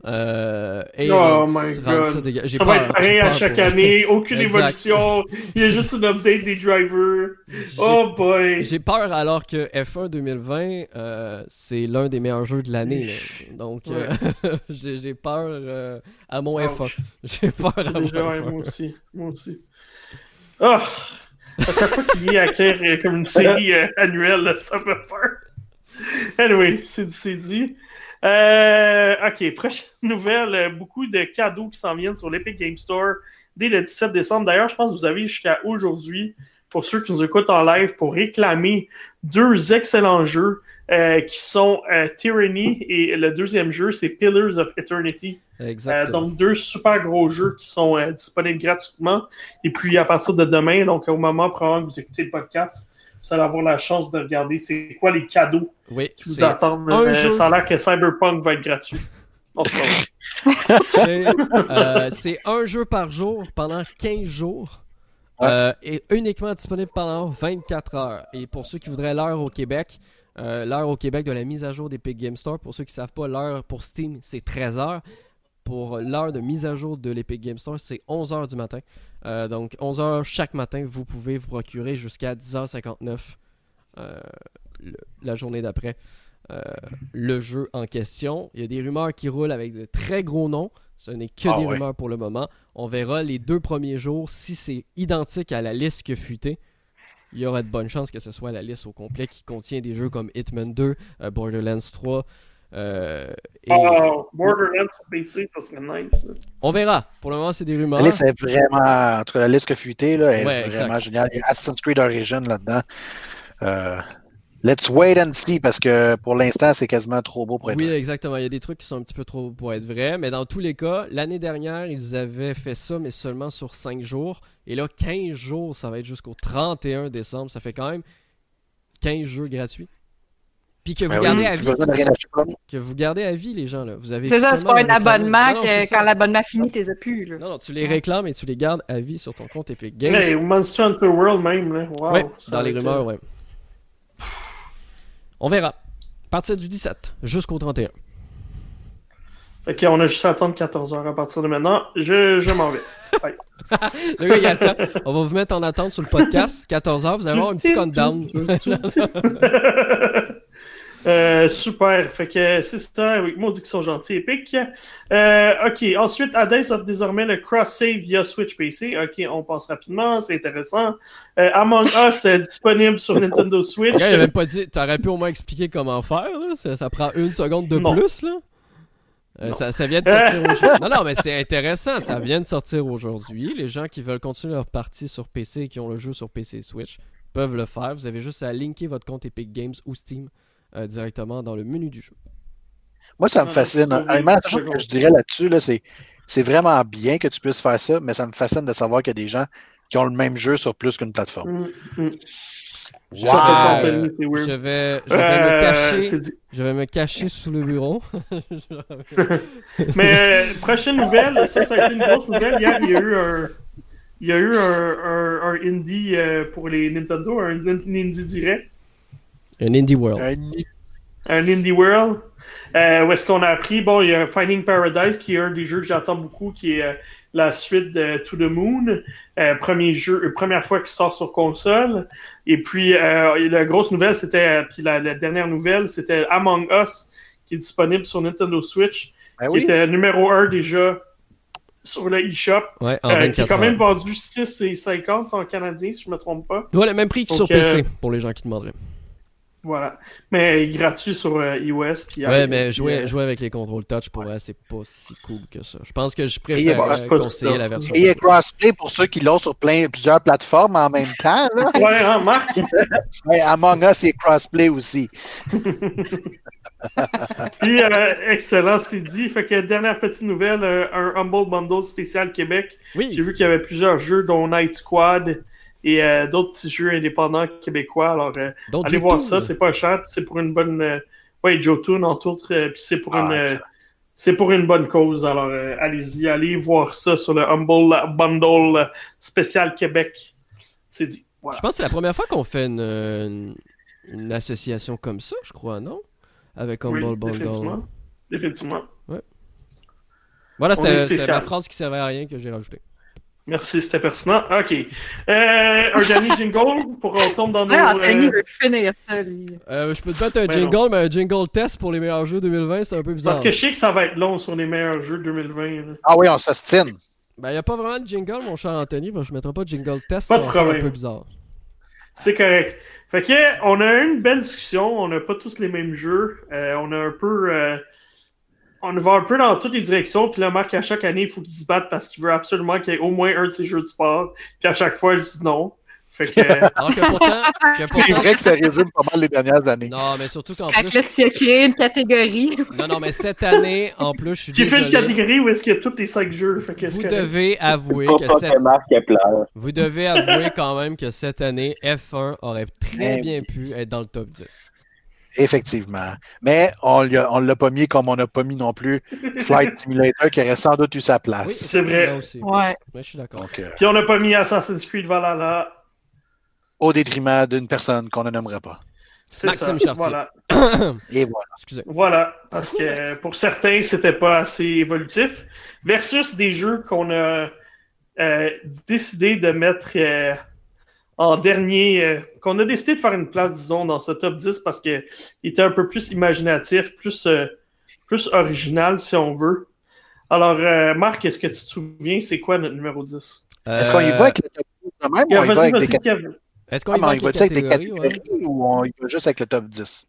Euh, oh my god. Ça, va être pareil à chaque année, aucune évolution. Il y a juste une update des drivers. Oh boy. J'ai peur alors que F1 2020, euh, c'est l'un des meilleurs jeux de l'année. Donc euh, j'ai peur à mon F1. J'ai peur à mon F1. Moi aussi. Moi aussi. Oh, à chaque fois qu'il y a comme une série annuelle, ça me fait peur. Anyway, c'est dit. Euh, ok, prochaine nouvelle. Euh, beaucoup de cadeaux qui s'en viennent sur l'Epic Game Store dès le 17 décembre. D'ailleurs, je pense que vous avez jusqu'à aujourd'hui, pour ceux qui nous écoutent en live, pour réclamer deux excellents jeux. qui sont Tyranny et le deuxième jeu, c'est Pillars of Eternity. Exactement. donc, deux super gros jeux qui sont disponibles gratuitement. Et puis, à partir de demain, donc au moment probablement que vous écoutez le podcast, vous allez avoir la chance de regarder c'est quoi les cadeaux qui vous attendent. ça a l'air que Cyberpunk va être gratuit. c'est un jeu par jour pendant 15 jours. Euh, et uniquement disponible pendant 24 heures. Et pour ceux qui voudraient l'heure au Québec, euh, l'heure au Québec de la mise à jour d'Epic Game Store, pour ceux qui ne savent pas, l'heure pour Steam, c'est 13 heures. Pour l'heure de mise à jour de l'Epic Game Store, c'est 11 heures du matin. Euh, donc 11 heures chaque matin, vous pouvez vous procurer jusqu'à 10h59 la journée d'après le jeu en question. Il y a des rumeurs qui roulent avec de très gros noms. Ce n'est que ah des rumeurs pour le moment. On verra les deux premiers jours si c'est identique à la liste que fuité. Il y aurait de bonnes chances que ce soit la liste au complet qui contient des jeux comme Hitman 2, euh, Borderlands 3. Euh, oh, Borderlands PC, ça serait nice. On verra. Pour le moment, c'est des rumeurs. La liste est vraiment. En tout cas, la liste que fuité là, est vraiment géniale. Il y a Assassin's Creed Origin là-dedans. Euh, Let's wait and see parce que pour l'instant, c'est quasiment trop beau pour être oui, vrai. Oui, exactement. Il y a des trucs qui sont un petit peu trop beaux pour être vrais. Mais dans tous les cas, l'année dernière, ils avaient fait ça, mais seulement sur 5 jours. Et là, 15 jours, ça va être jusqu'au 31 décembre. Ça fait quand même 15 jeux gratuits. Puis que vous ben gardez à vie. Que vous gardez à vie, les gens. là. Vous avez c'est ça, c'est pas un abonnement que quand l'abonnement finit, t'es plus. Là. Non, non, tu les réclames et tu les gardes à vie sur ton compte Epic Games. Hey, Monster Hunter World même. Là. Wow, dans les rumeurs, ouais. On verra. À partir du 17 jusqu'au 31. Ok, on a juste à attendre 14 heures à partir de maintenant. Je, je m'en vais. le gars, il a le temps. On va vous mettre en attente sur le podcast. 14 heures, vous allez avoir un petit countdown. Euh, super. Fait que c'est ça. Avec moi, on dit qu'ils sont gentils épiques. Euh, ok. Ensuite, Hades offre désormais le cross-save via Switch PC. Ok, on passe rapidement. C'est intéressant. Euh, Among Us est disponible sur Nintendo Switch. il avait pas dit. T'aurais pu au moins expliquer comment faire. Là. Ça, prend une seconde de plus. Là. Euh, ça, ça, vient de sortir aujourd'hui. Non, non, mais c'est intéressant. Ça vient de sortir aujourd'hui. Les gens qui veulent continuer leur partie sur PC et qui ont le jeu sur PC Switch peuvent le faire. Vous avez juste à linker votre compte Epic Games ou Steam euh, directement dans le menu du jeu. Moi, ça me fascine. la chose que je dirais là-dessus, là, c'est c'est vraiment bien que tu puisses faire ça, mais ça me fascine de savoir qu'il y a des gens qui ont le même jeu sur plus qu'une plateforme. Mm, mm. je, vais, je vais me euh, cacher. Je vais me cacher sous le bureau. mais euh, prochaine nouvelle, ça, ça a été une grosse nouvelle. Hier, il y a eu un, il y a eu un, un, indie pour les Nintendo, un, un indie direct. Un Indie World. Un, Indie World. Euh, où est-ce qu'on a appris, bon, il y a Finding Paradise qui est un des jeux que j'attends beaucoup, qui est euh, la suite de To the Moon, euh, premier jeu, première fois qu'il sort sur console. Et puis la grosse nouvelle, c'était, puis la, dernière nouvelle, c'était Among Us, qui est disponible sur Nintendo Switch, ben qui était numéro 1 déjà sur le eShop, ouais, qui est quand même vendu 6,50 en canadien, si je me trompe pas. Ouais, le même prix que sur PC, pour les gens qui demanderaient. Voilà. Mais gratuit sur euh, iOS. Puis ouais, mais jouer, euh, jouer avec les contrôles touch, pour vrai, c'est pas si cool que ça. Je pense que je préfère euh, conseiller la version. Et il y a crossplay pour ceux qui l'ont sur plein, plusieurs plateformes en même temps. Là. ouais, hein, Marc? ouais, Among Us, c'est crossplay aussi. puis, excellent, c'est dit. Fait que dernière petite nouvelle, un Humble Bundle spécial Québec. Oui. J'ai vu qu'il y avait plusieurs jeux, dont Night Squad et euh, d'autres petits jeux indépendants québécois. Alors, euh, allez voir ça, c'est pas cher, c'est pour une bonne. Euh, ouais, Jotun, entre autres, puis c'est pour ah, une. c'est pour une bonne cause, alors allez-y, allez voir ça sur le Humble Bundle spécial Québec. C'est dit. Je pense que c'est la première fois qu'on fait une, une, association comme ça, je crois, non? Avec Humble Bundle. Définitivement. Définitivement. Ouais. Voilà, c'était la phrase qui servait à rien que j'ai rajouté. Merci, c'était pertinent. OK. Euh, un dernier jingle pour qu'on tombe dans nos... Anthony euh, veut finir ça, lui. Euh, je peux te mettre un ben jingle, mais un jingle test pour les meilleurs jeux 2020, c'est un peu bizarre. Parce que je sais que ça va être long sur les meilleurs jeux 2020. Ah oui, on s'astine. Ben, il n'y a pas vraiment de jingle, mon cher Anthony, que je ne mettrai pas de jingle test, pas de problème. un peu bizarre. C'est correct. Fait que, on a eu une belle discussion, on n'a pas tous les mêmes jeux, euh, on a un peu on va un peu dans toutes les directions, puis là, Marc, à chaque année, il faut qu'il se batte parce qu'il veut absolument qu'il y ait au moins un de ses jeux de sport. Puis à chaque fois, je dis non. Alors que pourtant, C'est vrai que ça résume pas mal les dernières années. Non, mais surtout qu'en plus. Là, tu as créé une catégorie. Non, non, mais cette année, en plus, je suis J'ai fait une catégorie où est-ce qu'il y a tous les cinq jeux. vous devez avouer que cette... Vous devez avouer quand même que cette année, F1 aurait très bien pu être dans le top 10. Effectivement. Mais on ne l'a pas mis comme on n'a pas mis non plus Flight Simulator qui aurait sans doute eu sa place. Oui, c'est vrai. Aussi. Ouais. je suis d'accord. Euh, Puis on n'a pas mis Assassin's Creed Valhalla. Au détriment d'une personne qu'on ne nommerait pas. Maxime ça. Voilà. Et voilà. Excusez. Voilà. Parce que pour certains, c'était pas assez évolutif. Versus des jeux qu'on a euh, décidé de mettre. Euh, en dernier, euh, qu'on a décidé de faire une place, disons, dans ce top 10 parce qu'il était un peu plus imaginatif, plus, euh, plus original, si on veut. Alors, euh, Marc, est-ce que tu te souviens, c'est quoi notre numéro 10? Est-ce qu'on y va avec le top 10 quand même? ou on y va avec des Est-ce qu'on y va avec, des catégories ou on y va juste avec le top 10?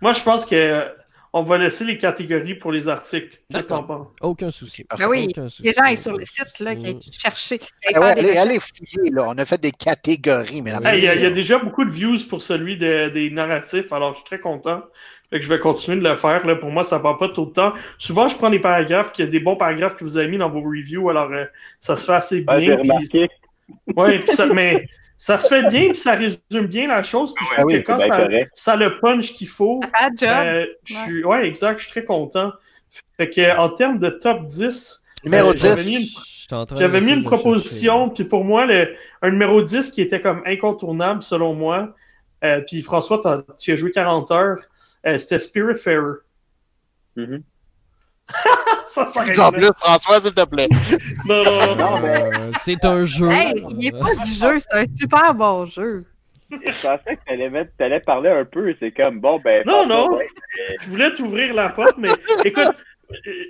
Moi, je pense que on va laisser les catégories pour les articles. Qu'est-ce que t'en penses? Aucun souci. Ben oui, les gens sont sur le site là, qui cherché. Ah ouais, allez, fouiller, là. On a fait des catégories, mais Il y, a déjà beaucoup de views pour celui des narratifs, alors je suis très content. Fait que je vais continuer de le faire. Là. Pour moi, ça prend pas tout le temps. Souvent, je prends des paragraphes, qu'il y a des bons paragraphes que vous avez mis dans vos reviews, alors euh, ça se fait assez bien. Ouais, Oui, mais ça se fait bien, puis ça résume bien la chose. Puis je trouve que quand ça, ça, a le punch qu'il faut, euh, je suis, ouais. exact, je suis très content. Fait que en termes de top 10, numéro euh, j'avais mis une, j'avais mis une proposition, puis pour moi, le, un numéro 10 qui était comme incontournable selon moi, euh, puis François, tu as joué 40 heures, euh, c'était Spiritfarer. Mm ça En plus, François, s'il te plaît. non, non, non. Euh, c'est un jeu. Hey, il est pas du jeu, c'est un super bon jeu. Je pensais que t'allais, mettre, t'allais parler un peu, c'est comme, bon, ben... Non, non, je voulais t'ouvrir la porte, mais écoute,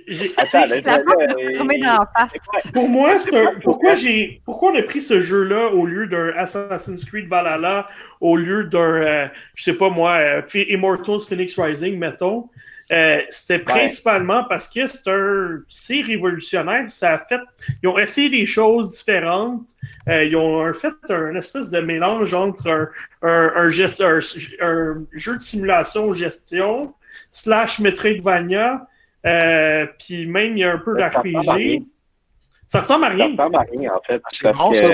j'ai... Attends, la porte face. Pour moi, c'est un... pourquoi, j'ai... pourquoi on a pris ce jeu-là au lieu d'un Assassin's Creed Valhalla, au lieu d'un, euh, je sais pas moi, euh, Immortals Phoenix Rising, mettons, euh, c'était principalement parce que c'est un c'est révolutionnaire. Ça a fait, ils ont essayé des choses différentes. Euh, ils ont fait un espèce de mélange entre un, un, un, gest, un, jeu de simulation gestion slash Metroidvania, euh, puis même il y a un peu d'RPG. Ça ressemble à rien. Ça ressemble à rien, en fait. C'est bon, ça,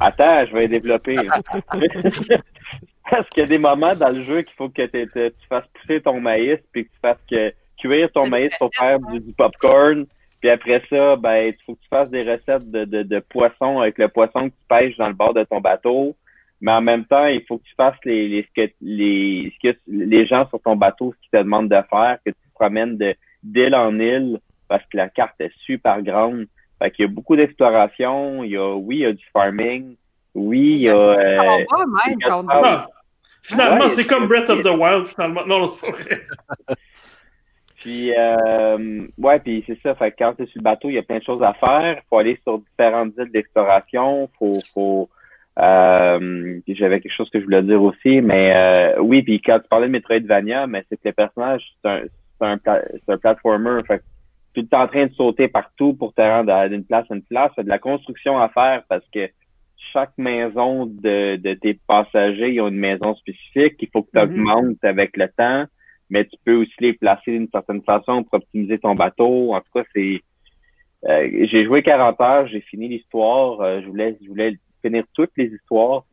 Attends, je vais développer. Parce qu'il y a des moments dans le jeu qu'il faut que tu fasses pousser ton maïs, puis que tu fasses que, cuire ton maïs pour faire du, popcorn. Puis après ça, ben, il faut que tu fasses des recettes de, de, de poisson avec le poisson que tu pêches dans le bord de ton bateau. Mais en même temps, il faut que tu fasses les, les, ce que, les, ce que les gens sur ton bateau, ce qu'ils te demandent de faire, que tu te promènes d'île en île, parce que la carte est super grande. Fait qu'il y a beaucoup d'exploration. Il y a, oui, il y a du farming. Oui, il y a. Euh, ah, finalement, c'est comme Breath of the Wild, finalement. Non, c'est pas vrai. Puis, euh, ouais, puis c'est ça. Fait que quand tu es sur le bateau, il y a plein de choses à faire. Il faut aller sur différentes îles d'exploration. Faut, faut, euh, j'avais quelque chose que je voulais dire aussi, mais euh, oui, puis quand tu parlais de Metroidvania, mais c'est que le personnage, c'est un, c'est un, c'est un platformer. Fait que tu es en train de sauter partout pour te rendre d'une place à une place. Il y a de la construction à faire parce que chaque maison de, de tes passagers, ils ont une maison spécifique. Il faut que tu mm-hmm. augmentes avec le temps, mais tu peux aussi les placer d'une certaine façon pour optimiser ton bateau. En tout cas, c'est euh, j'ai joué 40 heures, j'ai fini l'histoire. Euh, je voulais je voulais finir toutes les histoires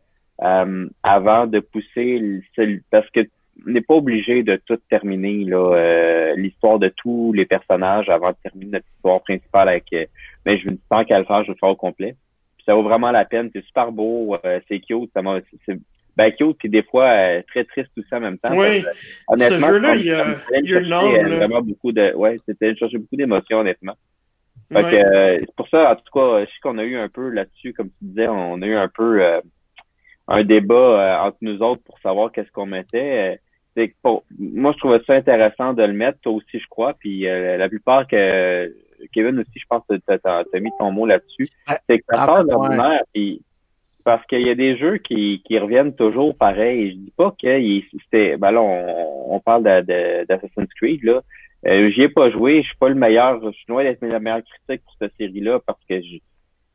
euh, avant de pousser parce que n'est pas obligé de tout terminer là l'histoire de tous les personnages avant de terminer notre histoire principale avec mais je me tant qu'à le faire je vais le faire au complet ça vaut vraiment la peine. C'est super beau, euh, c'est cute, ça c'est ben cute, puis des fois euh, très triste tout ça en même temps. Oui, honnêtement, ce jeu-là, il y a, il y a euh, vraiment beaucoup de, ouais, c'était chercher beaucoup d'émotions honnêtement. Fait que, c'est pour ça, en tout cas, je sais qu'on a eu un peu là-dessus, comme tu disais, on a eu un peu un débat entre nous autres pour savoir qu'est-ce qu'on mettait. c'est moi, je trouvais ça intéressant de le mettre, toi aussi, je crois. Puis la plupart que Kevin aussi, je pense que tu as, mis ton mot là-dessus. C'est que ça sort de puis parce qu'il y a des jeux qui, qui reviennent toujours pareil. Je dis pas que c'était ben là on, on parle d'Assassin's Creed là. Euh, J'y ai pas joué, je suis pas le meilleur, je suis loin d'être la meilleure critique pour cette série-là parce que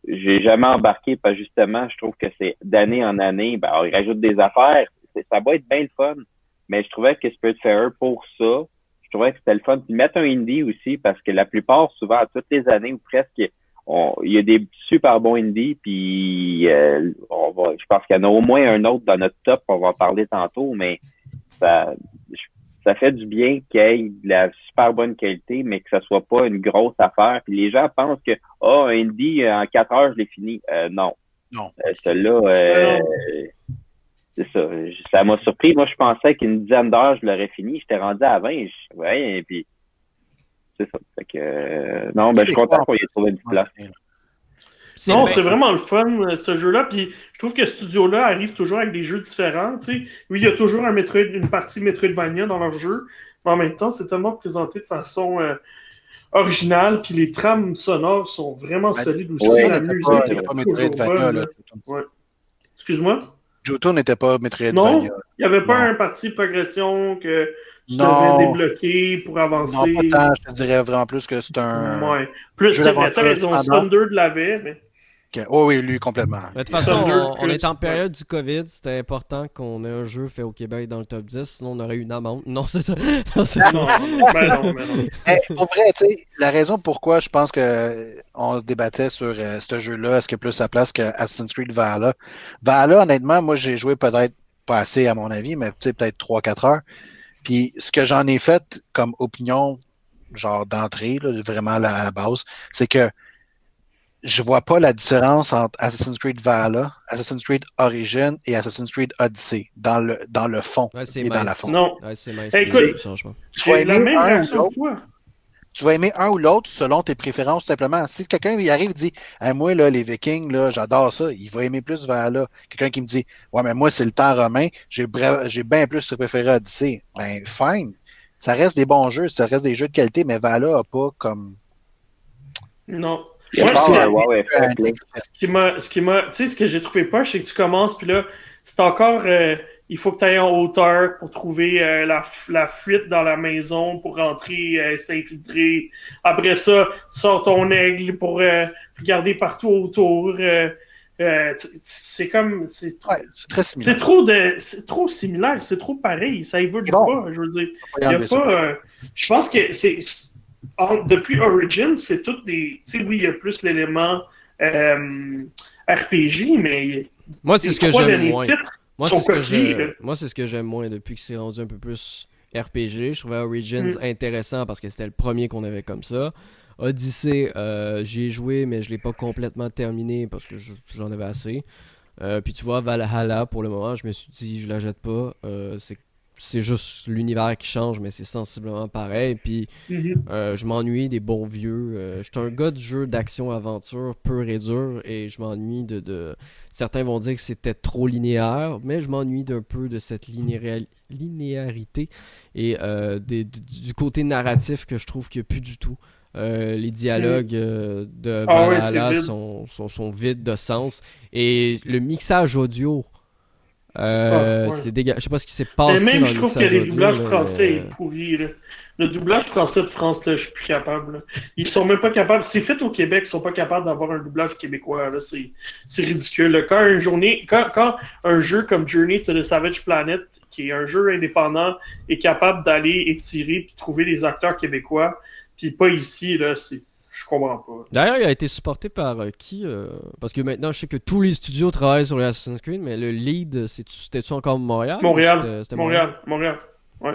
j'ai jamais embarqué parce justement, je trouve que c'est d'année en année, ben, ils rajoutent des affaires. Ça va être bien le fun. Mais je trouvais que Spiritfarer, pour ça, trouvais que c'était le fun. Puis mettre un indie aussi, parce que la plupart, souvent, toutes les années ou presque, il y a des super bons indies, puis euh, on va, je pense qu'il y en a au moins un autre dans notre top, on va en parler tantôt, mais ça, ça fait du bien qu'il y ait de la super bonne qualité, mais que ça soit pas une grosse affaire. Puis les gens pensent que oh, un indie en quatre heures, je l'ai fini. Euh, non. Non. Euh, Celui-là, euh, c'est ça. Ça m'a surpris. Moi, je pensais qu'une dizaine d'heures, je l'aurais fini. J'étais rendu à 20. Je, ouais, et puis c'est ça. Fait que, non, ben, je suis content qu'on y ait trouvé une place. Non, c'est vraiment le fun, euh, ce jeu-là. Puis je trouve que ce studio-là arrive toujours avec des jeux différents. Tu sais. Oui, il y a toujours un Metroid, une partie Metroidvania dans leur jeu, mais en même temps, c'est tellement présenté de façon euh, originale. Puis les trames sonores sont vraiment solides aussi. Ouais, la musique pas- pas toujours Metroidvania, bonne, là. là. Ouais. Excuse-moi? Johto n'était pas Non, Metroidvania. il n'y avait pas Non. un parti progression que tu Non. devais débloquer pour Non, avancer. pas tant. Je te dirais vraiment plus que c'est un. Ouais. Plus, t'as d'aventure raison. Thunder de l'avait, mais. Oh oui, lui, complètement. De toute façon, on, est en ouais. période du COVID. C'était important qu'on ait un jeu fait au Québec dans le top 10. Sinon, on aurait eu une amende. Non, c'est ça. Non, ben non, ben non. Pour vrai, tu sais, la raison pourquoi je pense que on se débattait sur euh, ce jeu-là, est-ce qu'il y a plus sa place que Assassin's Creed Valhalla? Valhalla, honnêtement, moi, j'ai joué peut-être pas assez à mon avis, mais tu sais, peut-être 3-4 heures. Puis ce que j'en ai fait comme opinion, genre d'entrée, là, vraiment à la base, c'est que je vois pas la différence entre Assassin's Creed Valhalla, Assassin's Creed Origin et Assassin's Creed Odyssey dans le, dans le fond Ouais, et dans la fond. Non, Ouais, c'est mince. Écoute. Tu vas la aimer même un ou toi. tu vas aimer un ou l'autre selon tes préférences, tout simplement. Si quelqu'un il arrive et dit Hey, Moi, là, les Vikings, là, j'adore ça, il va aimer plus Valhalla. Quelqu'un qui me dit Ouais, mais moi, c'est le temps romain, j'ai bra- j'ai bien plus préféré Odyssey. Ben, fine. Ça reste des bons jeux, ça reste des jeux de qualité, mais Valhalla a pas comme. Non. Moi, pas ce qui m'a, ce qui m'a, tu sais, ce que j'ai trouvé poche, c'est que tu commences, puis là, c'est encore, euh, il faut que tu ailles en hauteur pour trouver euh, la, la fuite dans la maison, pour rentrer, euh, s'infiltrer. Après ça, tu sors ton aigle pour euh, regarder partout autour. euh, euh, c'est comme, c'est trop, Ouais, c'est très similaire. c'est trop de, c'est trop similaire, c'est trop pareil, ça évolue Bon. pas, je veux dire. Pas Il y a pas. euh, je pense que c'est. En- depuis Origin, c'est tout des. Tu sais, oui, il y a plus l'élément euh, RPG, mais. Moi, c'est ce que j'aime moins. Moi, c'est ce que ce j'aime moins depuis que c'est rendu un peu plus RPG. Je trouvais Origins Mm. intéressant parce que c'était le premier qu'on avait comme ça. Odyssey, euh, j'y ai joué, mais je l'ai pas complètement terminé parce que je- j'en avais assez. Euh, puis tu vois, Valhalla, pour le moment, je me suis dit, je la jette pas. Euh, c'est c'est juste l'univers qui change, mais c'est sensiblement pareil. Puis Mhm. euh, je m'ennuie des bons vieux. Euh, je suis un gars de jeu d'action-aventure pur et dur et je m'ennuie de, de- Certains vont dire que c'était trop linéaire, mais je m'ennuie d'un peu de cette linéa- linéarité et euh, des- du, côté narratif que je trouve qu'il n'y a plus du tout. Euh, les dialogues euh, de Ah ouais, Valhalla sont vides de sens et le mixage audio. Euh, Ah, ouais. c'est dégueu- Je sais pas ce qui s'est Mais passé même, dans je trouve que les doublages là, français mais- est pourri. là. Le doublage français de France, là, je suis plus capable. là. Ils sont même pas capables. C'est fait au Québec, ils sont pas capables d'avoir un doublage québécois. là. C'est c'est ridicule. Quand, une journée, quand, quand un jeu comme Journey to the Savage Planet, qui est un jeu indépendant, est capable d'aller étirer puis trouver des acteurs québécois, puis pas ici, là, c'est. Je comprends pas. D'ailleurs, il a été supporté par euh, qui euh, Parce que maintenant, je sais que tous les studios travaillent sur les Assassin's Creed, mais le lead, c'était-tu encore Montréal Montréal. Montréal. Montréal? Ouais.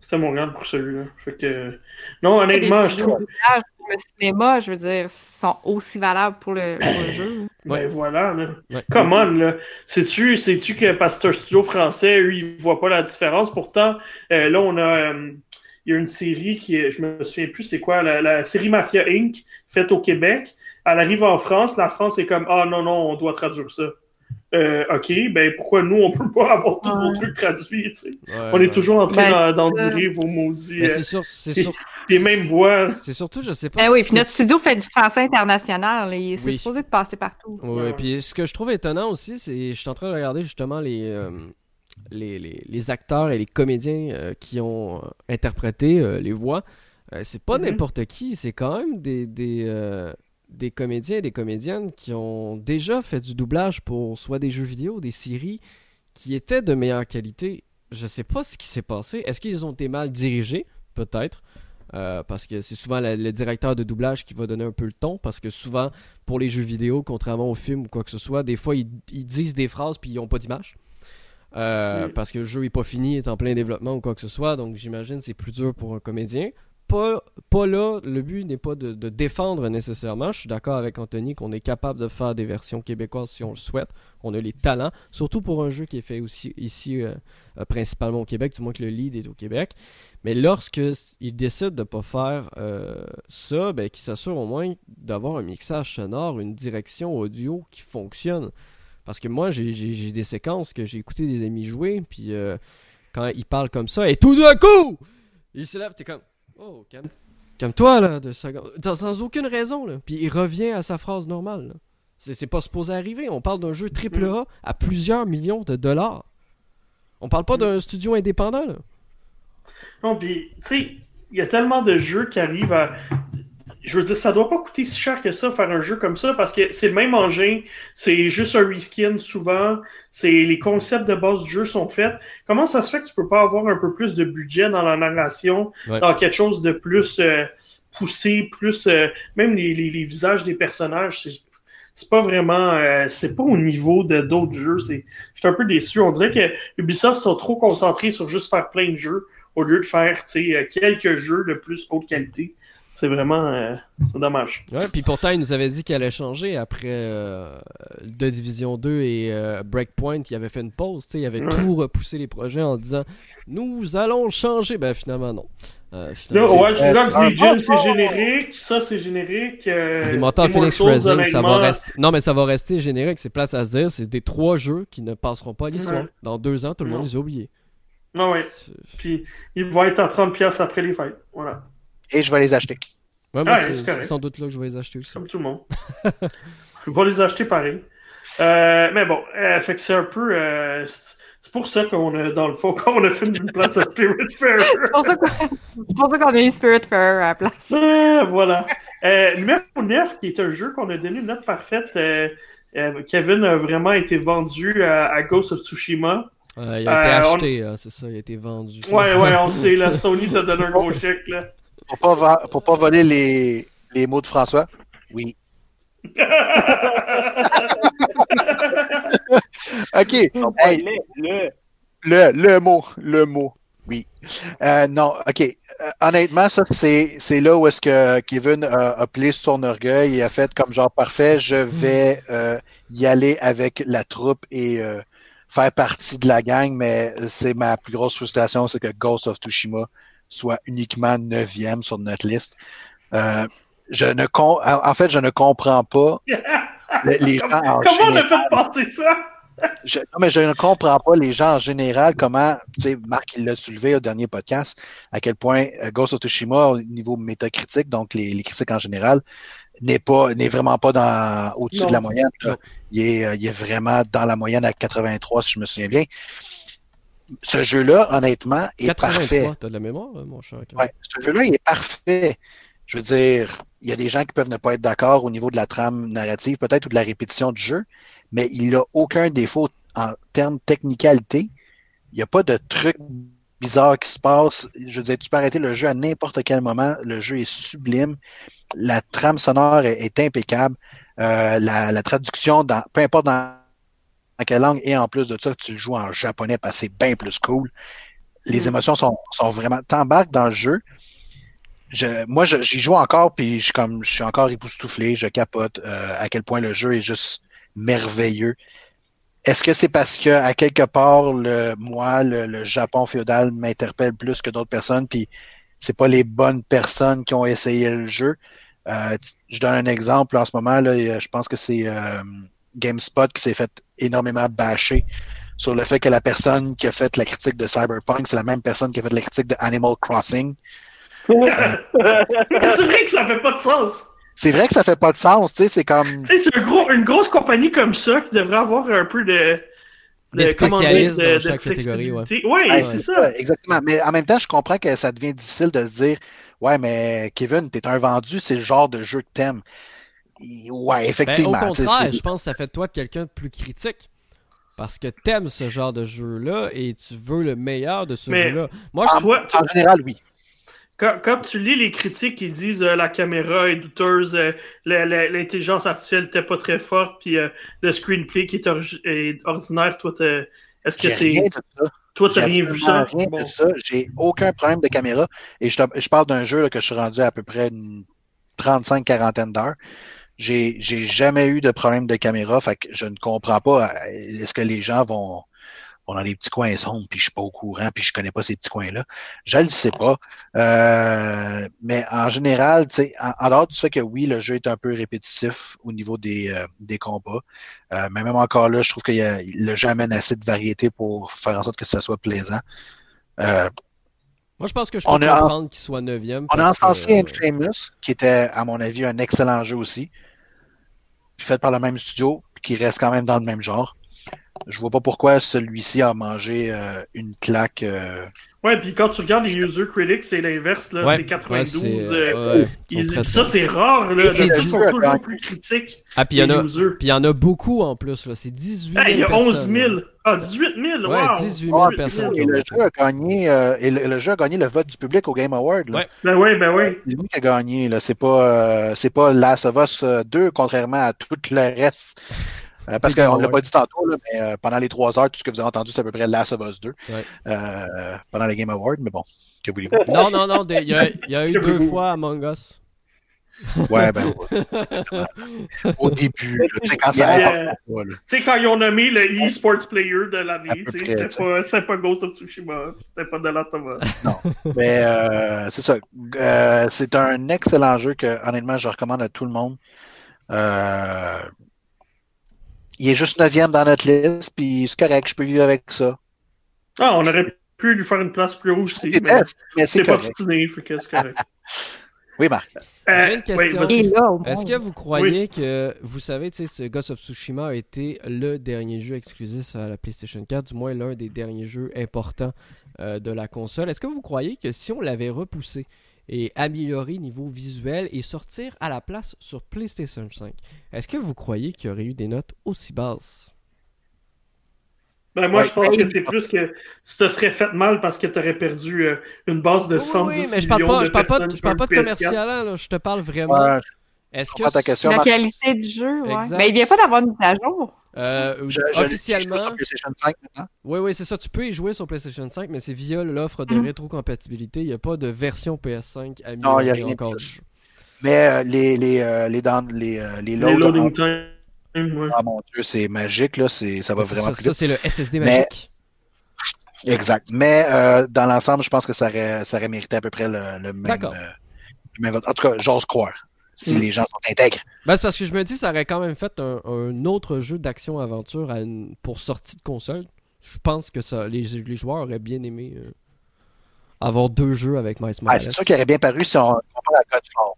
C'était Montréal pour celui-là. Fait que. Non, honnêtement, les je studios trouve. de doublage pour le cinéma, je veux dire, sont aussi valables pour le, pour le jeu. Ben Ouais. voilà, là. Ouais. Come on, là. Sais-tu, sais-tu que parce que c'est un studio français, eux, ils voient pas la différence? Pourtant, euh, là, on a. il y a une série qui est, je me souviens plus c'est quoi, la, la série Mafia Inc., faite au Québec. Elle arrive en France, la France est comme Ah non, non, on doit traduire ça. Euh, ok, ben pourquoi nous, on peut pas avoir tous vos trucs traduits, tu sais? Ouais, On ouais. est toujours en train Ben, d'endurer vos maudits. Mais euh, c'est sûr, c'est sûr, les mêmes voix. c'est surtout, je sais pas. Eh oui, puis notre studio fait du français international. là. Il- C'est Oui. supposé de passer partout. Ouais, Ouais. puis ce que je trouve étonnant aussi, c'est je suis en train de regarder justement les, euh, les, les, les acteurs et les comédiens euh, qui ont euh, interprété euh, les voix. Euh, c'est pas Mhm. n'importe qui, c'est quand même des, des, des comédiens et des comédiennes qui ont déjà fait du doublage pour soit des jeux vidéo, des séries, qui étaient de meilleure qualité. Je sais pas ce qui s'est passé. Est-ce qu'ils ont été mal dirigés? Peut-être. Parce que c'est souvent le, directeur de doublage qui va donner un peu le ton. Parce que souvent, pour les jeux vidéo, contrairement aux films ou quoi que ce soit, des fois, ils, disent des phrases puis ils n'ont pas d'image. Euh, parce que le jeu n'est pas fini, est en plein développement ou quoi que ce soit. Donc j'imagine c'est plus dur pour un comédien pas, là, le but n'est pas de, défendre nécessairement. Je suis d'accord avec Anthony qu'on est capable de faire des versions québécoises si on le souhaite. On a les talents, surtout pour un jeu qui est fait aussi ici euh, euh, principalement au Québec, du moins que le lead est au Québec. Mais lorsque il décide de ne pas faire ça, ben, qu'il s'assure au moins d'avoir un mixage sonore, une direction audio qui fonctionne. Parce que moi, j'ai des séquences que j'ai écouté des amis jouer, puis quand ils parlent comme ça, et tout d'un coup, il se lève, t'es comme Oh, calme. toi là, de sans, aucune raison, là. Puis il revient à sa phrase normale. C'est pas supposé arriver. On parle d'un jeu triple A à plusieurs millions de dollars. On parle pas d'un studio indépendant, là. Non, puis, tu sais, il y a tellement de jeux qui arrivent à je veux dire, ça doit pas coûter si cher que ça faire un jeu comme ça parce que c'est le même engin, c'est juste un reskin souvent, c'est les concepts de base du jeu sont faits. Comment ça se fait que tu peux pas avoir un peu plus de budget dans la narration, dans quelque chose de plus euh, poussé, plus euh, même les, les, visages des personnages, c'est c'est pas vraiment euh, c'est pas au niveau de d'autres jeux, c'est je suis un peu déçu, on dirait que Ubisoft sont trop concentrés sur juste faire plein de jeux au lieu de faire, tu sais, quelques jeux de plus haute qualité. C'est vraiment euh, c'est dommage. Ouais, puis pourtant, il nous avait dit qu'il allait changer après euh, de Division 2 et euh, Breakpoint. Il avait fait une pause. Il avait tout repoussé les projets en disant Nous allons changer. Ben finalement, non. Euh, finalement, ouais, je c'est générique. Ça, c'est générique. les moteurs Phoenix Rising, ça va rester. Non, mais ça va rester générique. C'est place à se dire. C'est des trois jeux qui ne passeront pas à l'histoire. Dans deux ans, tout le monde les a oubliés. Ah ouais. Puis ils vont être à 30$ après les fêtes. Voilà et je vais les acheter. Ouais, moi, c'est sans doute là que je vais les acheter aussi. Comme tout le monde. je vais les acheter pareil. Euh, mais bon, euh, fait que c'est un peu. Euh, c'est pour ça qu'on a, dans le fond, qu'on a fait une place à Spirit Fair. c'est pour ça qu'on a eu Spirit Fair à la place. Ah, voilà. numéro 9, qui est un jeu qu'on a donné une note parfaite. Kevin a vraiment été vendu à, Ghost of Tsushima. il a été acheté, c'est ça, il a été vendu. Ouais, ouais, on sait, la Sony t'a donné un gros chèque, là. Pour pas, pour pas voler les, les mots de François? Oui. OK. le, le, le mot. Le mot. Oui. Euh, non, OK. Euh, honnêtement, ça, c'est, c'est là où est-ce que Kevin a, a son orgueil et a fait comme genre parfait, je vais euh, y aller avec la troupe et faire partie de la gang, mais c'est ma plus grosse frustration, c'est que Ghost of Tsushima soit uniquement neuvième sur notre liste. Euh, je ne en fait, je ne comprends pas les gens en Comment on a fait passer ça? je, non, mais je ne comprends pas les gens en général, comment, tu sais, Marc, il l'a soulevé au dernier podcast, à quel point euh, Ghost of Tsushima, au niveau métacritique, donc les, critiques en général, n'est pas, n'est vraiment pas dans, au-dessus de la moyenne. Il, est, euh, il est vraiment dans la moyenne à 83, si je me souviens bien ce jeu-là, honnêtement, est 83, parfait. T'as de la mémoire, mon cher. Ouais, ce jeu-là, il est parfait. Je veux dire, il y a des gens qui peuvent ne pas être d'accord au niveau de la trame narrative, peut-être, ou de la répétition du jeu, mais il n'a aucun défaut en termes de technicalité. Il n'y a pas de truc bizarre qui se passe. Je veux dire, tu peux arrêter le jeu à n'importe quel moment. Le jeu est sublime. La trame sonore est, impeccable. Euh, la, la, traduction, dans, peu importe dans quelle langue, et en plus de ça, tu joues en japonais parce que c'est bien plus cool. Les mm. émotions sont, sont vraiment. T'embarques dans le jeu. Je, moi, j'y joue encore, puis je, comme, je suis encore époustouflé, je capote euh, à quel point le jeu est juste merveilleux. Est-ce que c'est parce que, à quelque part, le, moi, le, Japon féodal m'interpelle plus que d'autres personnes, puis c'est pas les bonnes personnes qui ont essayé le jeu? Euh, je donne un exemple en ce moment, là, je pense que c'est euh, GameSpot qui s'est fait énormément bâcher sur le fait que la personne qui a fait la critique de Cyberpunk, c'est la même personne qui a fait la critique de Animal Crossing. c'est vrai que ça fait pas de sens. C'est vrai que ça fait pas de sens, tu sais, c'est comme. Tu sais, c'est une grosse compagnie comme ça qui devrait avoir un peu de. Des spécialistes dans chaque catégorie, ouais. Ouais, c'est ça. exactement. Mais en même temps, je comprends que ça devient difficile de se dire, ouais, mais Kevin, t'es un vendu, c'est le genre de jeu que t'aimes ouais, effectivement. Ben, au contraire, je pense que ça fait de toi quelqu'un de plus critique. Parce que t'aimes ce genre de jeu-là et tu veux le meilleur de ce jeu-là. Moi, je... en, général, oui. Quand, tu lis les critiques qui disent euh, la caméra est douteuse, euh, l'intelligence artificielle n'était pas très forte, puis euh, le screenplay qui est, ordinaire, toi, est-ce que c'est. Toi, t'as rien vu ça? rien de ça. J'ai aucun problème de caméra. Et je, je parle d'un jeu que je suis rendu à, peu près une 35-40 d'heures. J'ai jamais eu de problème de caméra. Fait que je ne comprends pas. Est-ce que les gens vont on a des petits coins sombres, puis je suis pas au courant, puis je connais pas ces petits coins-là. Je le sais pas. Euh, mais en général, tu sais, en, dehors du fait que oui, le jeu est un peu répétitif au niveau des, euh, des combats. Euh, mais même encore là, je trouve que le jeu amène assez de variété pour faire en sorte que ça soit plaisant. Moi, je pense que je peux comprendre qu'il soit neuvième. On a encensé Infamous, qui était, à mon avis, un excellent jeu aussi. Puis fait par le même studio, qui reste quand même dans le même genre. Je vois pas pourquoi celui-ci a mangé euh, une claque. Euh... Ouais, puis quand tu regardes les user critics, c'est l'inverse, là. c'est 92. Euh, ça, c'est rare, là. Ils sont toujours plus critiques. Ah, puis il y, en a beaucoup en plus, là. C'est 18 000. Il y a 11 000. Ah, 18 000, ouais, 18 000 personnes. Et le, jeu a gagné, euh, et le, jeu a gagné le vote du public au Game Award. Là. Ouais. Ben oui, ben oui. C'est lui qui a gagné. Là. C'est pas, c'est pas Last of Us 2, contrairement à tout le reste euh, parce qu'on ne l'a pas dit tantôt, là, mais euh, pendant les trois heures, tout ce que vous avez entendu, c'est à peu près Last of Us 2 euh, pendant les Game Awards, mais bon, que voulez-vous? Non, non, non, il y, y, a eu deux fois Among Us. Ouais, ben Au début, tu sais, quand ça Tu sais, quand ils ont nommé le e-sports player de l'année, c'était pas, c'était pas Ghost of Tsushima, c'était pas The Last of Us. Non, mais euh, c'est ça. Euh, c'est un excellent jeu que, honnêtement, je recommande à tout le monde. Euh, il est juste neuvième dans notre liste, puis c'est correct, je peux vivre avec ça. Ah, on aurait pu lui faire une place plus rouge aussi, mais, c'est pas obstiné, fait que c'est correct. oui, Marc. Euh, J'ai une question. Est-ce que vous croyez que, vous savez, tu sais, ce Ghost of Tsushima a été le dernier jeu exclusif à la PlayStation 4, du moins l'un des derniers jeux importants euh, de la console. Est-ce que vous croyez que si on l'avait repoussé, et améliorer niveau visuel et sortir à la place sur PlayStation 5. Est-ce que vous croyez qu'il y aurait eu des notes aussi basses? Ben moi, je pense que c'est plus que tu te serais fait mal parce que tu aurais perdu euh, une base de 110 oui, mais je parle pas, je parle pas, je parle pas de commercial, là, je te parle vraiment. Est-ce que ta question, la qualité du jeu, ouais. Mais il vient pas d'avoir une mise à jour. Euh, officiellement. sur PlayStation 5 maintenant. Oui, oui, c'est ça. Tu peux y jouer sur PlayStation 5, mais c'est via l'offre de mm. rétrocompatibilité. Il n'y a pas de version PS5 améliorée non, il y a rien encore. Mais euh, les, les, euh, les, dans, les, euh, les, les loading time. Ah mon dieu, c'est magique, là. Ça va vraiment ça, plus Ça, c'est le SSD magique. Exact. Mais dans l'ensemble, je pense que ça aurait, ça aurait mérité à peu près le, le même, même. En tout cas, j'ose croire si mm. les gens sont intègres. Ben, c'est parce que je me dis ça aurait quand même fait un, autre jeu d'action-aventure pour sortie de console. Je pense que ça, les, les joueurs auraient bien aimé euh, avoir deux jeux avec Miles Morales. c'est sûr qu'il aurait bien paru si on, parle à Godfall.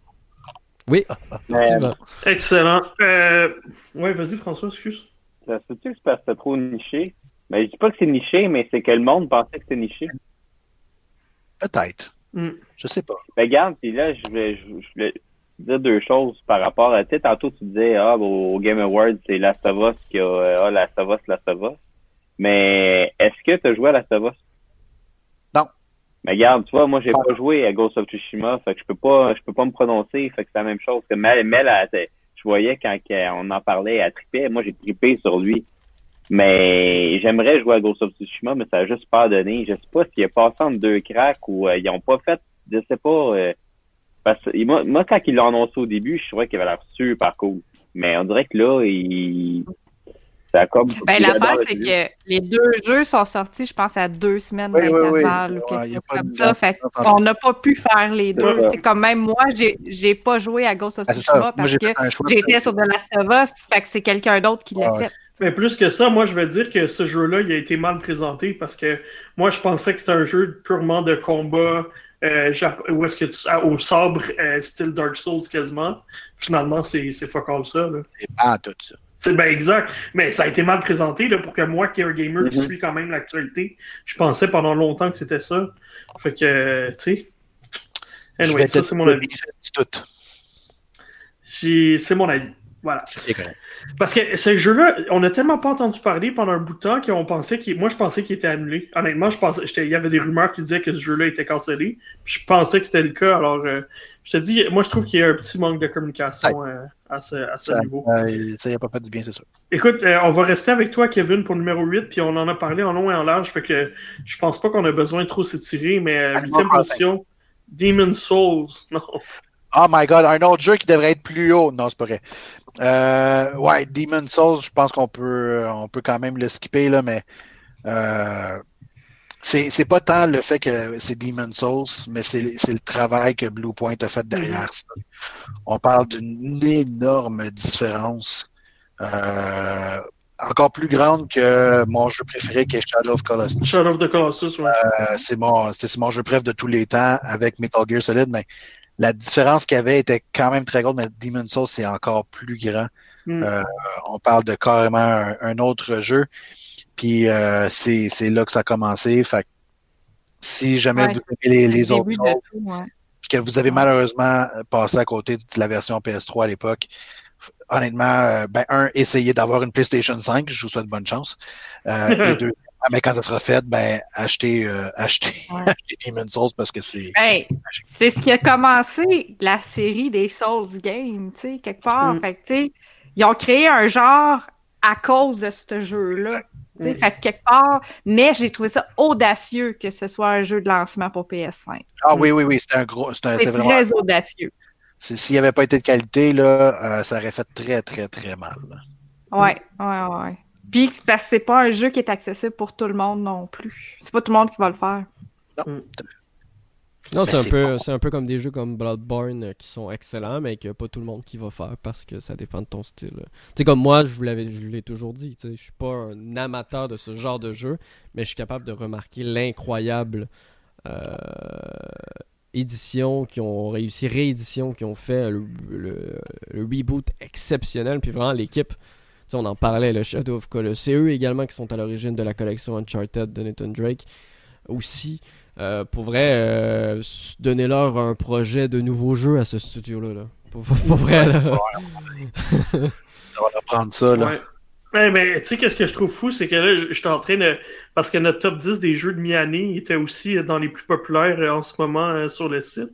Oui. Excellent. Euh, ouais, vas-y François, excuse. Ça se peut que c'est c'est trop niché. Mais ben, je dis pas que c'est niché, mais c'est que le monde pensait que c'était niché. Peut-être. Mm. Je sais pas. Ben, regarde, puis là, je vais, je, je, dire deux choses par rapport à, tu sais, tantôt tu disais, ah, au Game Awards, c'est Last of Us qui a, euh, ah, Last of Us, Last of Us. Mais est-ce que tu as joué à Last of Us? Non. Mais regarde, tu vois, moi, j'ai pas joué à Ghost of Tsushima, fait que je peux pas, je peux pas me prononcer, fait que c'est la même chose que Mel, Mel je voyais quand on en parlait, elle tripait, moi, j'ai trippé sur lui. Mais j'aimerais jouer à Ghost of Tsushima, mais ça a juste pas donné. Je sais pas s'il a passé entre deux cracks ou euh, ils ont pas fait, je sais pas, euh, parce que moi, moi, quand il l'a annoncé au début, je trouvais qu'il avait l'air super cool. Mais on dirait que là, il. Ça comme. Ben, l'affaire, c'est que les deux jeux sont sortis, je pense, à deux semaines d'intervalle ou quelque chose comme ça. Fait qu'on n'a pas pu faire les deux. C'est comme même moi, j'ai pas joué à Ghost of ah, Tsushima parce que j'étais sur The Last of Us. Fait que c'est quelqu'un d'autre qui l'a fait. Mais plus que ça, moi, je veux dire que ce jeu-là, il a été mal présenté parce que moi, je pensais que c'était un jeu purement de combat euh, où est-ce que tu, au sabre euh, style Dark Souls quasiment. Finalement, c'est fuck all ça. C'est pas tout ça. C'est bien exact. Mais ça a été mal présenté là, pour que moi, qui est un gamer qui mm-hmm. suit quand même l'actualité, je pensais pendant longtemps que c'était ça. Fait que, tu sais. Anyway, ça, c'est mon avis. Tout. C'est mon avis. Voilà. Parce que ce jeu-là, on a tellement pas entendu parler pendant un bout de temps qu'on pensait qu'il. Moi, je pensais qu'il était annulé. Honnêtement, je pensais. Il y avait des rumeurs qui disaient que ce jeu-là était cancellé. je pensais que c'était le cas. Alors, euh, je te dis, moi, je trouve qu'il y a un petit manque de communication euh, à ce, à ce niveau. ça n'a pas fait du bien, c'est sûr. Écoute, euh, on va rester avec toi, Kevin, pour le numéro 8. Puis on en a parlé en long et en large. Fait que je pense pas qu'on a besoin de trop s'étirer. Mais huitième position, Demon Souls. Non. Oh my god, un autre jeu qui devrait être plus haut. Non, c'est pas vrai. Euh, ouais, Demon Souls, je pense qu'on peut, on peut quand même le skipper, là, mais euh, c'est pas tant le fait que c'est Demon Souls, mais c'est le travail que Bluepoint a fait derrière ça. On parle d'une énorme différence. Euh, encore plus grande que mon jeu préféré qui est Shadow of Colossus. Shadow of the Colossus, ouais. Euh, c'est mon, mon jeu préféré de tous les temps avec Metal Gear Solid, mais la différence qu'il y avait était quand même très grande, mais Demon's Souls, c'est encore plus grand. Hmm. Euh, on parle de carrément un, autre jeu. Puis euh, c'est là que ça a commencé. Fait si jamais vous avez les, autres que vous avez malheureusement passé à côté de la version PS3 à l'époque, honnêtement, euh, ben, un, essayez d'avoir une PlayStation 5, je vous souhaite bonne chance. et deux, mais quand ça sera fait, ben, achetez, euh, achetez, Demon's Souls parce que c'est. Ben, c'est ce qui a commencé la série des Souls Games, tu sais, quelque part. Mm. Fait tu sais, ils ont créé un genre à cause de ce jeu-là. Mm. Fait quelque part, mais j'ai trouvé ça audacieux que ce soit un jeu de lancement pour PS5. Ah oui, oui, oui, c'était un gros. C'est vraiment. très audacieux. S'il n'y avait pas été de qualité, là, euh, ça aurait fait très, très, très mal. Oui, Ouais, ouais, ouais. Puis parce que c'est pas un jeu qui est accessible pour tout le monde non plus. C'est pas tout le monde qui va le faire. Non. Mm. Non, c'est un, peu, c'est un peu comme des jeux comme Bloodborne euh, qui sont excellents, mais que pas tout le monde qui va faire parce que ça dépend de ton style. Tu sais, comme moi, je vous l'avais, je l'ai toujours dit, je suis pas un amateur de ce genre de jeu, mais je suis capable de remarquer l'incroyable euh, édition qui ont réussi, réédition qui ont fait le, le reboot exceptionnel, puis vraiment l'équipe on en parlait, le Shadow of Colossus. C'est eux également qui sont à l'origine de la collection Uncharted de Nathan Drake. Aussi, euh, pour vrai, euh, donnez-leur un projet de nouveau jeu à ce studio-là. Là. Pour, vrai, là. ça va prendre ça, là. mais tu sais, qu'est-ce que je trouve fou, c'est que là, je suis en train de. Parce que notre top 10 des jeux de mi-année était aussi dans les plus populaires euh, en ce moment sur le site.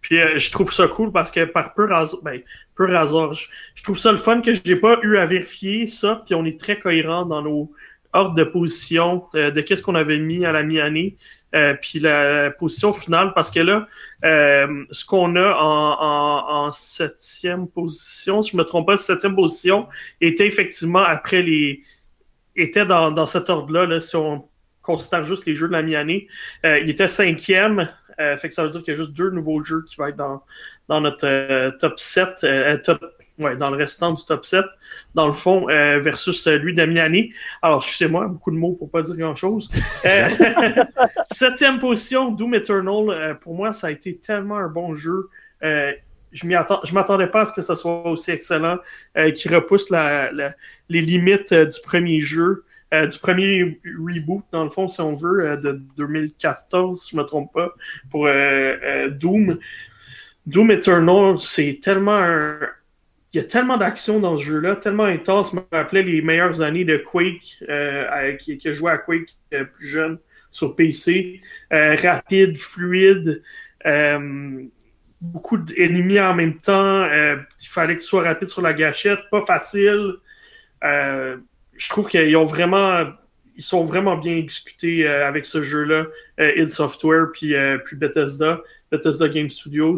Puis je trouve ça cool parce que par pur hasard, ben, peu hasard. Je, trouve ça le fun que j'ai pas eu à vérifier ça, puis on est très cohérent dans nos ordres de position euh, de qu'est-ce qu'on avait mis à la mi-année, euh, puis la position finale, parce que là, euh, ce qu'on a en, en, septième position, si je me trompe pas, septième position était effectivement après les était dans, dans cet ordre-là, là, si on considère juste les jeux de la mi-année. il était cinquième, fait que ça veut dire qu'il y a juste deux nouveaux jeux qui vont être dans, dans notre euh, top 7, euh, top, ouais, dans le restant du top 7, dans le fond, euh, versus celui de Miami. Alors, excusez-moi, beaucoup de mots pour pas dire grand-chose. septième position, Doom Eternal. pour moi, ça a été tellement un bon jeu. je je m'attendais pas à ce que ça soit aussi excellent, qui repousse la, les limites du premier jeu. du premier reboot, dans le fond, si on veut, de 2014, si je me trompe pas, pour Doom. Doom Eternal, c'est tellement un... Il y a tellement d'action dans ce jeu-là, tellement intense. Je me rappelais les meilleures années de Quake, euh, qui, qui, joué à Quake euh, plus jeune sur PC. Euh, rapide, fluide, euh, beaucoup d'ennemis en même temps. il fallait que tu sois rapide sur la gâchette, pas facile. je trouve qu'ils ont vraiment ils sont vraiment bien exécutés avec ce jeu-là, id Software puis, puis Bethesda, Bethesda Game Studios.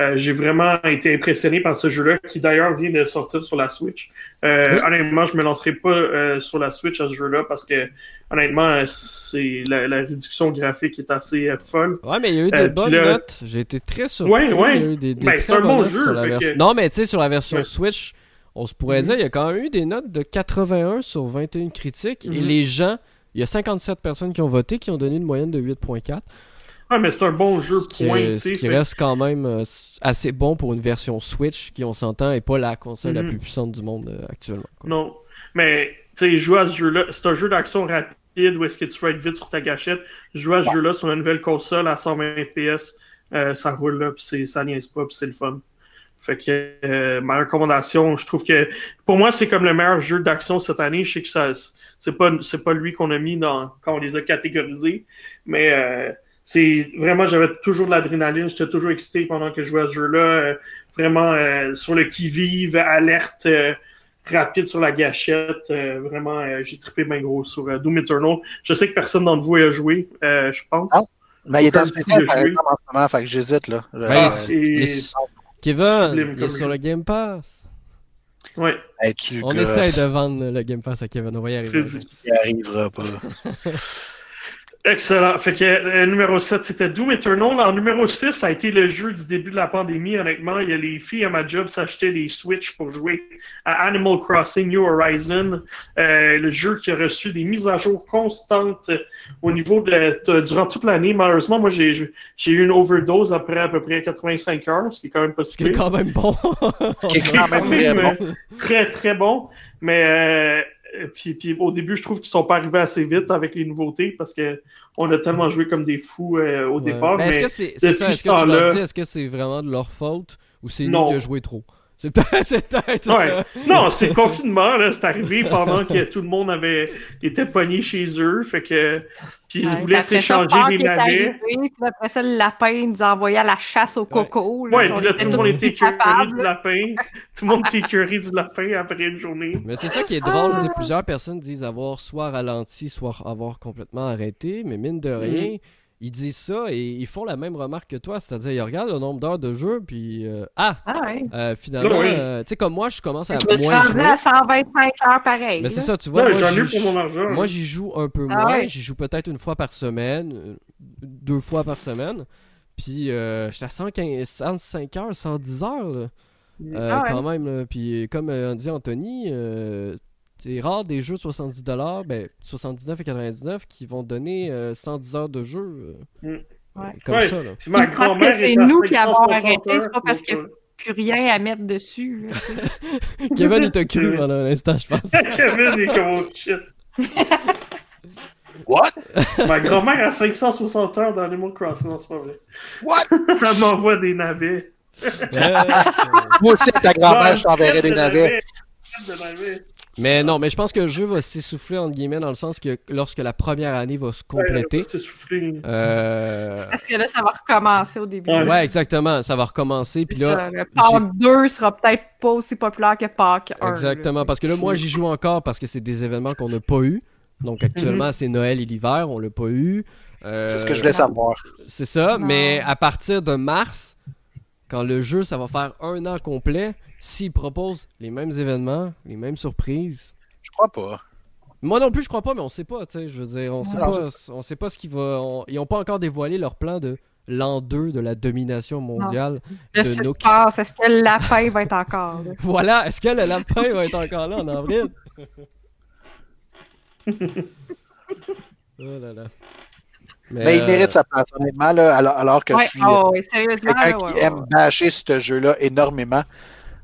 Euh, j'ai vraiment été impressionné par ce jeu-là, qui d'ailleurs vient de sortir sur la Switch. Euh, honnêtement, je me lancerai pas euh, sur la Switch à ce jeu-là parce que honnêtement, c'est la, réduction graphique est assez folle. Ouais, mais il y a eu des bonnes notes. J'ai été très surpris. Ouais, ouais. Il y a eu des, ben, c'est un bon jeu. Non, mais tu sais, sur la version Switch, on se pourrait mhm. dire, il y a quand même eu des notes de 81 sur 21 critiques. Et mhm. les gens, il y a 57 personnes qui ont voté, qui ont donné une moyenne de 8.4. Ah, mais c'est un bon jeu, point. Ce qui reste quand même euh, assez bon pour une version Switch, qui, on s'entend, est pas la console la mhm. plus puissante du monde euh, actuellement. Non. Mais, tu sais, jouer à ce jeu-là, c'est un jeu d'action rapide où est-ce que tu vas être vite sur ta gâchette. Jouer à ce jeu-là sur une nouvelle console à 120 FPS, euh, ça roule là, pis ça niaise pas, pis c'est le fun. Fait que euh, ma recommandation, je trouve que pour moi, c'est comme le meilleur jeu d'action cette année. Je sais que ça c'est pas c'est pas lui qu'on a mis dans quand on les a catégorisés, mais euh, c'est vraiment j'avais toujours de l'adrénaline, j'étais toujours excité pendant que je jouais à ce jeu-là, euh, vraiment sur le qui-vive, alerte rapide sur la gâchette, vraiment j'ai trippé bien gros sur Doom Eternal. Je sais que personne d'entre vous a joué, je pense. Ah, mais il est en ce moment, fait que j'hésite là. Ben, Kevin, il est sur le Game Pass. Ouais. On essaie de vendre le Game Pass à Kevin. On va y arriver. Il arrivera pas. Excellent. Fait que euh, numéro 7, c'était Doom Eternal. En numéro 6, ça a été le jeu du début de la pandémie. Honnêtement, il y a les filles à ma job s'achetaient des Switch pour jouer à Animal Crossing New Horizon. Euh, le jeu qui a reçu des mises à jour constantes au niveau de, durant toute l'année. Malheureusement, moi, j'ai eu une overdose après à peu près 85 heures, ce qui est quand même pas Ce qui est quand même bon. ce qui est quand même, très, très bon. Mais euh, euh, puis, puis, au début, je trouve qu'ils sont pas arrivés assez vite avec les nouveautés parce que on a tellement joué comme des fous euh, au départ. Ben, mais est-ce que c'est est, -ce, est, -ce est-ce que c'est vraiment de leur faute ou c'est nous qui avons joué trop? C'est peut-être. Ouais. Non, c'est le confinement, là. C'est arrivé pendant que tout le monde avait était pogné chez eux. Fait que. Puis ils voulaient s'échanger les navets. Puis après ça, le lapin nous a envoyé à la chasse au coco. Ouais, puis là, tout le monde était écœuré du lapin. Tout le monde était écœuré du lapin après une journée. Mais c'est ça qui est drôle. Plusieurs personnes disent avoir soit ralenti, soit avoir complètement arrêté. Mais mine de rien. Mm ils disent ça et ils font la même remarque que toi, c'est-à-dire ils regardent le nombre d'heures de jeu puis euh, ah, ah ouais. euh, finalement euh, tu sais comme moi je commence à je me suis rendu à 125 heures pareil. Mais c'est ça, tu vois, ouais, moi, pour mon argent, moi j'y joue un peu ah moins, j'y joue peut-être une fois par semaine, deux fois par semaine. Puis euh, j'étais à 115, 105 heures, 110 heures là. Ah quand même puis comme on dit Anthony c'est rare des jeux de 70$, ben 79 et 99 qui vont donner 110 euh, heures de jeu. Euh, mm. Comme ça. Là. parce que c'est nous qui avons arrêté, c'est pas parce qu'il n'y a plus rien à mettre dessus. Kevin, il t'a cru pendant l'instant, je pense. Kevin, il est comme oh, shit. What? Ma grand-mère a 560 heures dans Animal Crossing, c'est pas vrai. What? Elle m'envoie des navets. Moi aussi, ta grand-mère, je t'enverrai des navets. Mais non, mais je pense que le jeu va s'essouffler, entre guillemets, dans le sens que lorsque la première année va se compléter. Euh... Parce que là, ça va recommencer au début. Ouais, exactement. Ça va recommencer. Puis là, le Park 2 sera peut-être pas aussi populaire que Park 1. Exactement. parce que là, moi, j'y joue encore parce que c'est des événements qu'on n'a pas eu. Donc actuellement, mhm. c'est Noël et l'hiver, on l'a pas eu. Euh, c'est ce que je voulais savoir. C'est ça, mais à partir de mars, quand le jeu, ça va faire un an complet, s'ils proposent les mêmes événements, les mêmes surprises. Je crois pas. Moi non plus, je crois pas, mais on sait pas, tu sais. Je veux dire, on sait, pas, on sait pas ce qui va. Ils ont pas encore dévoilé leur plan de l'an 2 de la domination mondiale. de suspense, est-ce que le lapin va être encore là? voilà, est-ce que le lapin va être encore là en avril? oh là là. Mais, il mérite euh, sa place, honnêtement, là, alors, que je suis oh, quelqu'un qui aime bâcher ce jeu-là énormément.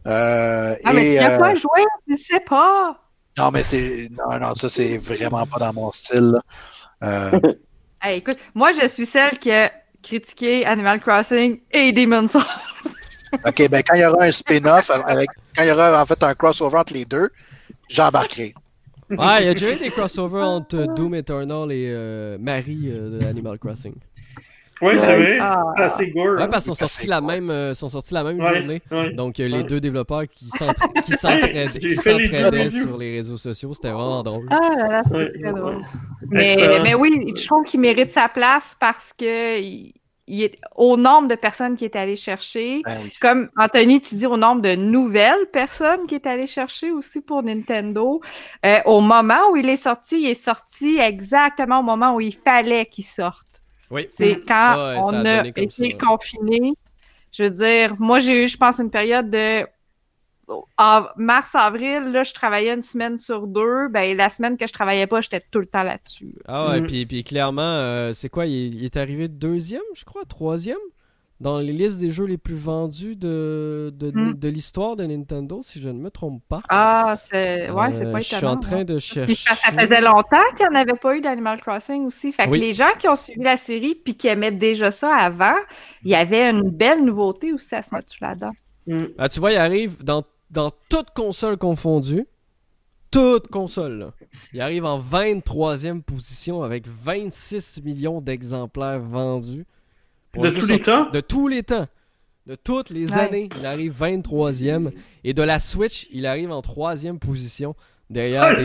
Euh, ah, mais tu n'as pas euh, joué, tu sais pas. Non, mais c'est. Non, non, ça, c'est vraiment pas dans mon style. Euh... écoute, moi, je suis celle qui a critiqué Animal Crossing et Demon's Souls. OK, ben quand il y aura un spin-off, avec... quand il y aura en fait un crossover entre les deux, j'embarquerai. Ouais, il y a déjà eu des crossovers entre Doom Eternal et euh, Marie de Animal Crossing. Oui, c'est vrai. Ah. C'est assez gore. Ouais, hein. parce qu'ils sont sortis la même, euh, sont sortis la même journée. Donc, euh, les deux développeurs qui s'entraidaient sur les réseaux sociaux, c'était vraiment drôle. Ah là là, c'était très drôle. Mais, mais, oui, je trouve qu'il mérite sa place parce que il, est au nombre de personnes qui est allé chercher. Ben Comme Anthony, tu dis au nombre de nouvelles personnes qui est allé chercher aussi pour Nintendo. Euh, au moment où il est sorti, il est sorti exactement au moment où il fallait qu'il sorte. Oui. C'est quand on a, été confiné. Je veux dire, moi, j'ai eu, je pense, une période de en mars, avril, là, je travaillais une semaine sur deux. Ben, la semaine que je travaillais pas, j'étais tout le temps là-dessus. Ah ouais, puis, puis clairement, euh, c'est quoi? Il, il, est arrivé deuxième, je crois, troisième? Dans les listes des jeux les plus vendus de, de, hmm. l'histoire de Nintendo, si je ne me trompe pas. Ah, c'est ouais, c'est pas étonnant. Je suis en train de chercher. ça faisait longtemps qu'il n'y en avait pas eu d'Animal Crossing aussi. Fait que les gens qui ont suivi la série puis qui aimaient déjà ça avant, il y avait une belle nouveauté aussi à se mettre là-dedans. Mm. Ah, tu vois, il arrive dans, dans toute console confondue. Toute console, là. Il arrive en 23e position avec 26 millions d'exemplaires vendus. De tous les temps? De tous les temps. De toutes les années, il arrive 23e. Et de la Switch, il arrive en 3e position. Derrière, des,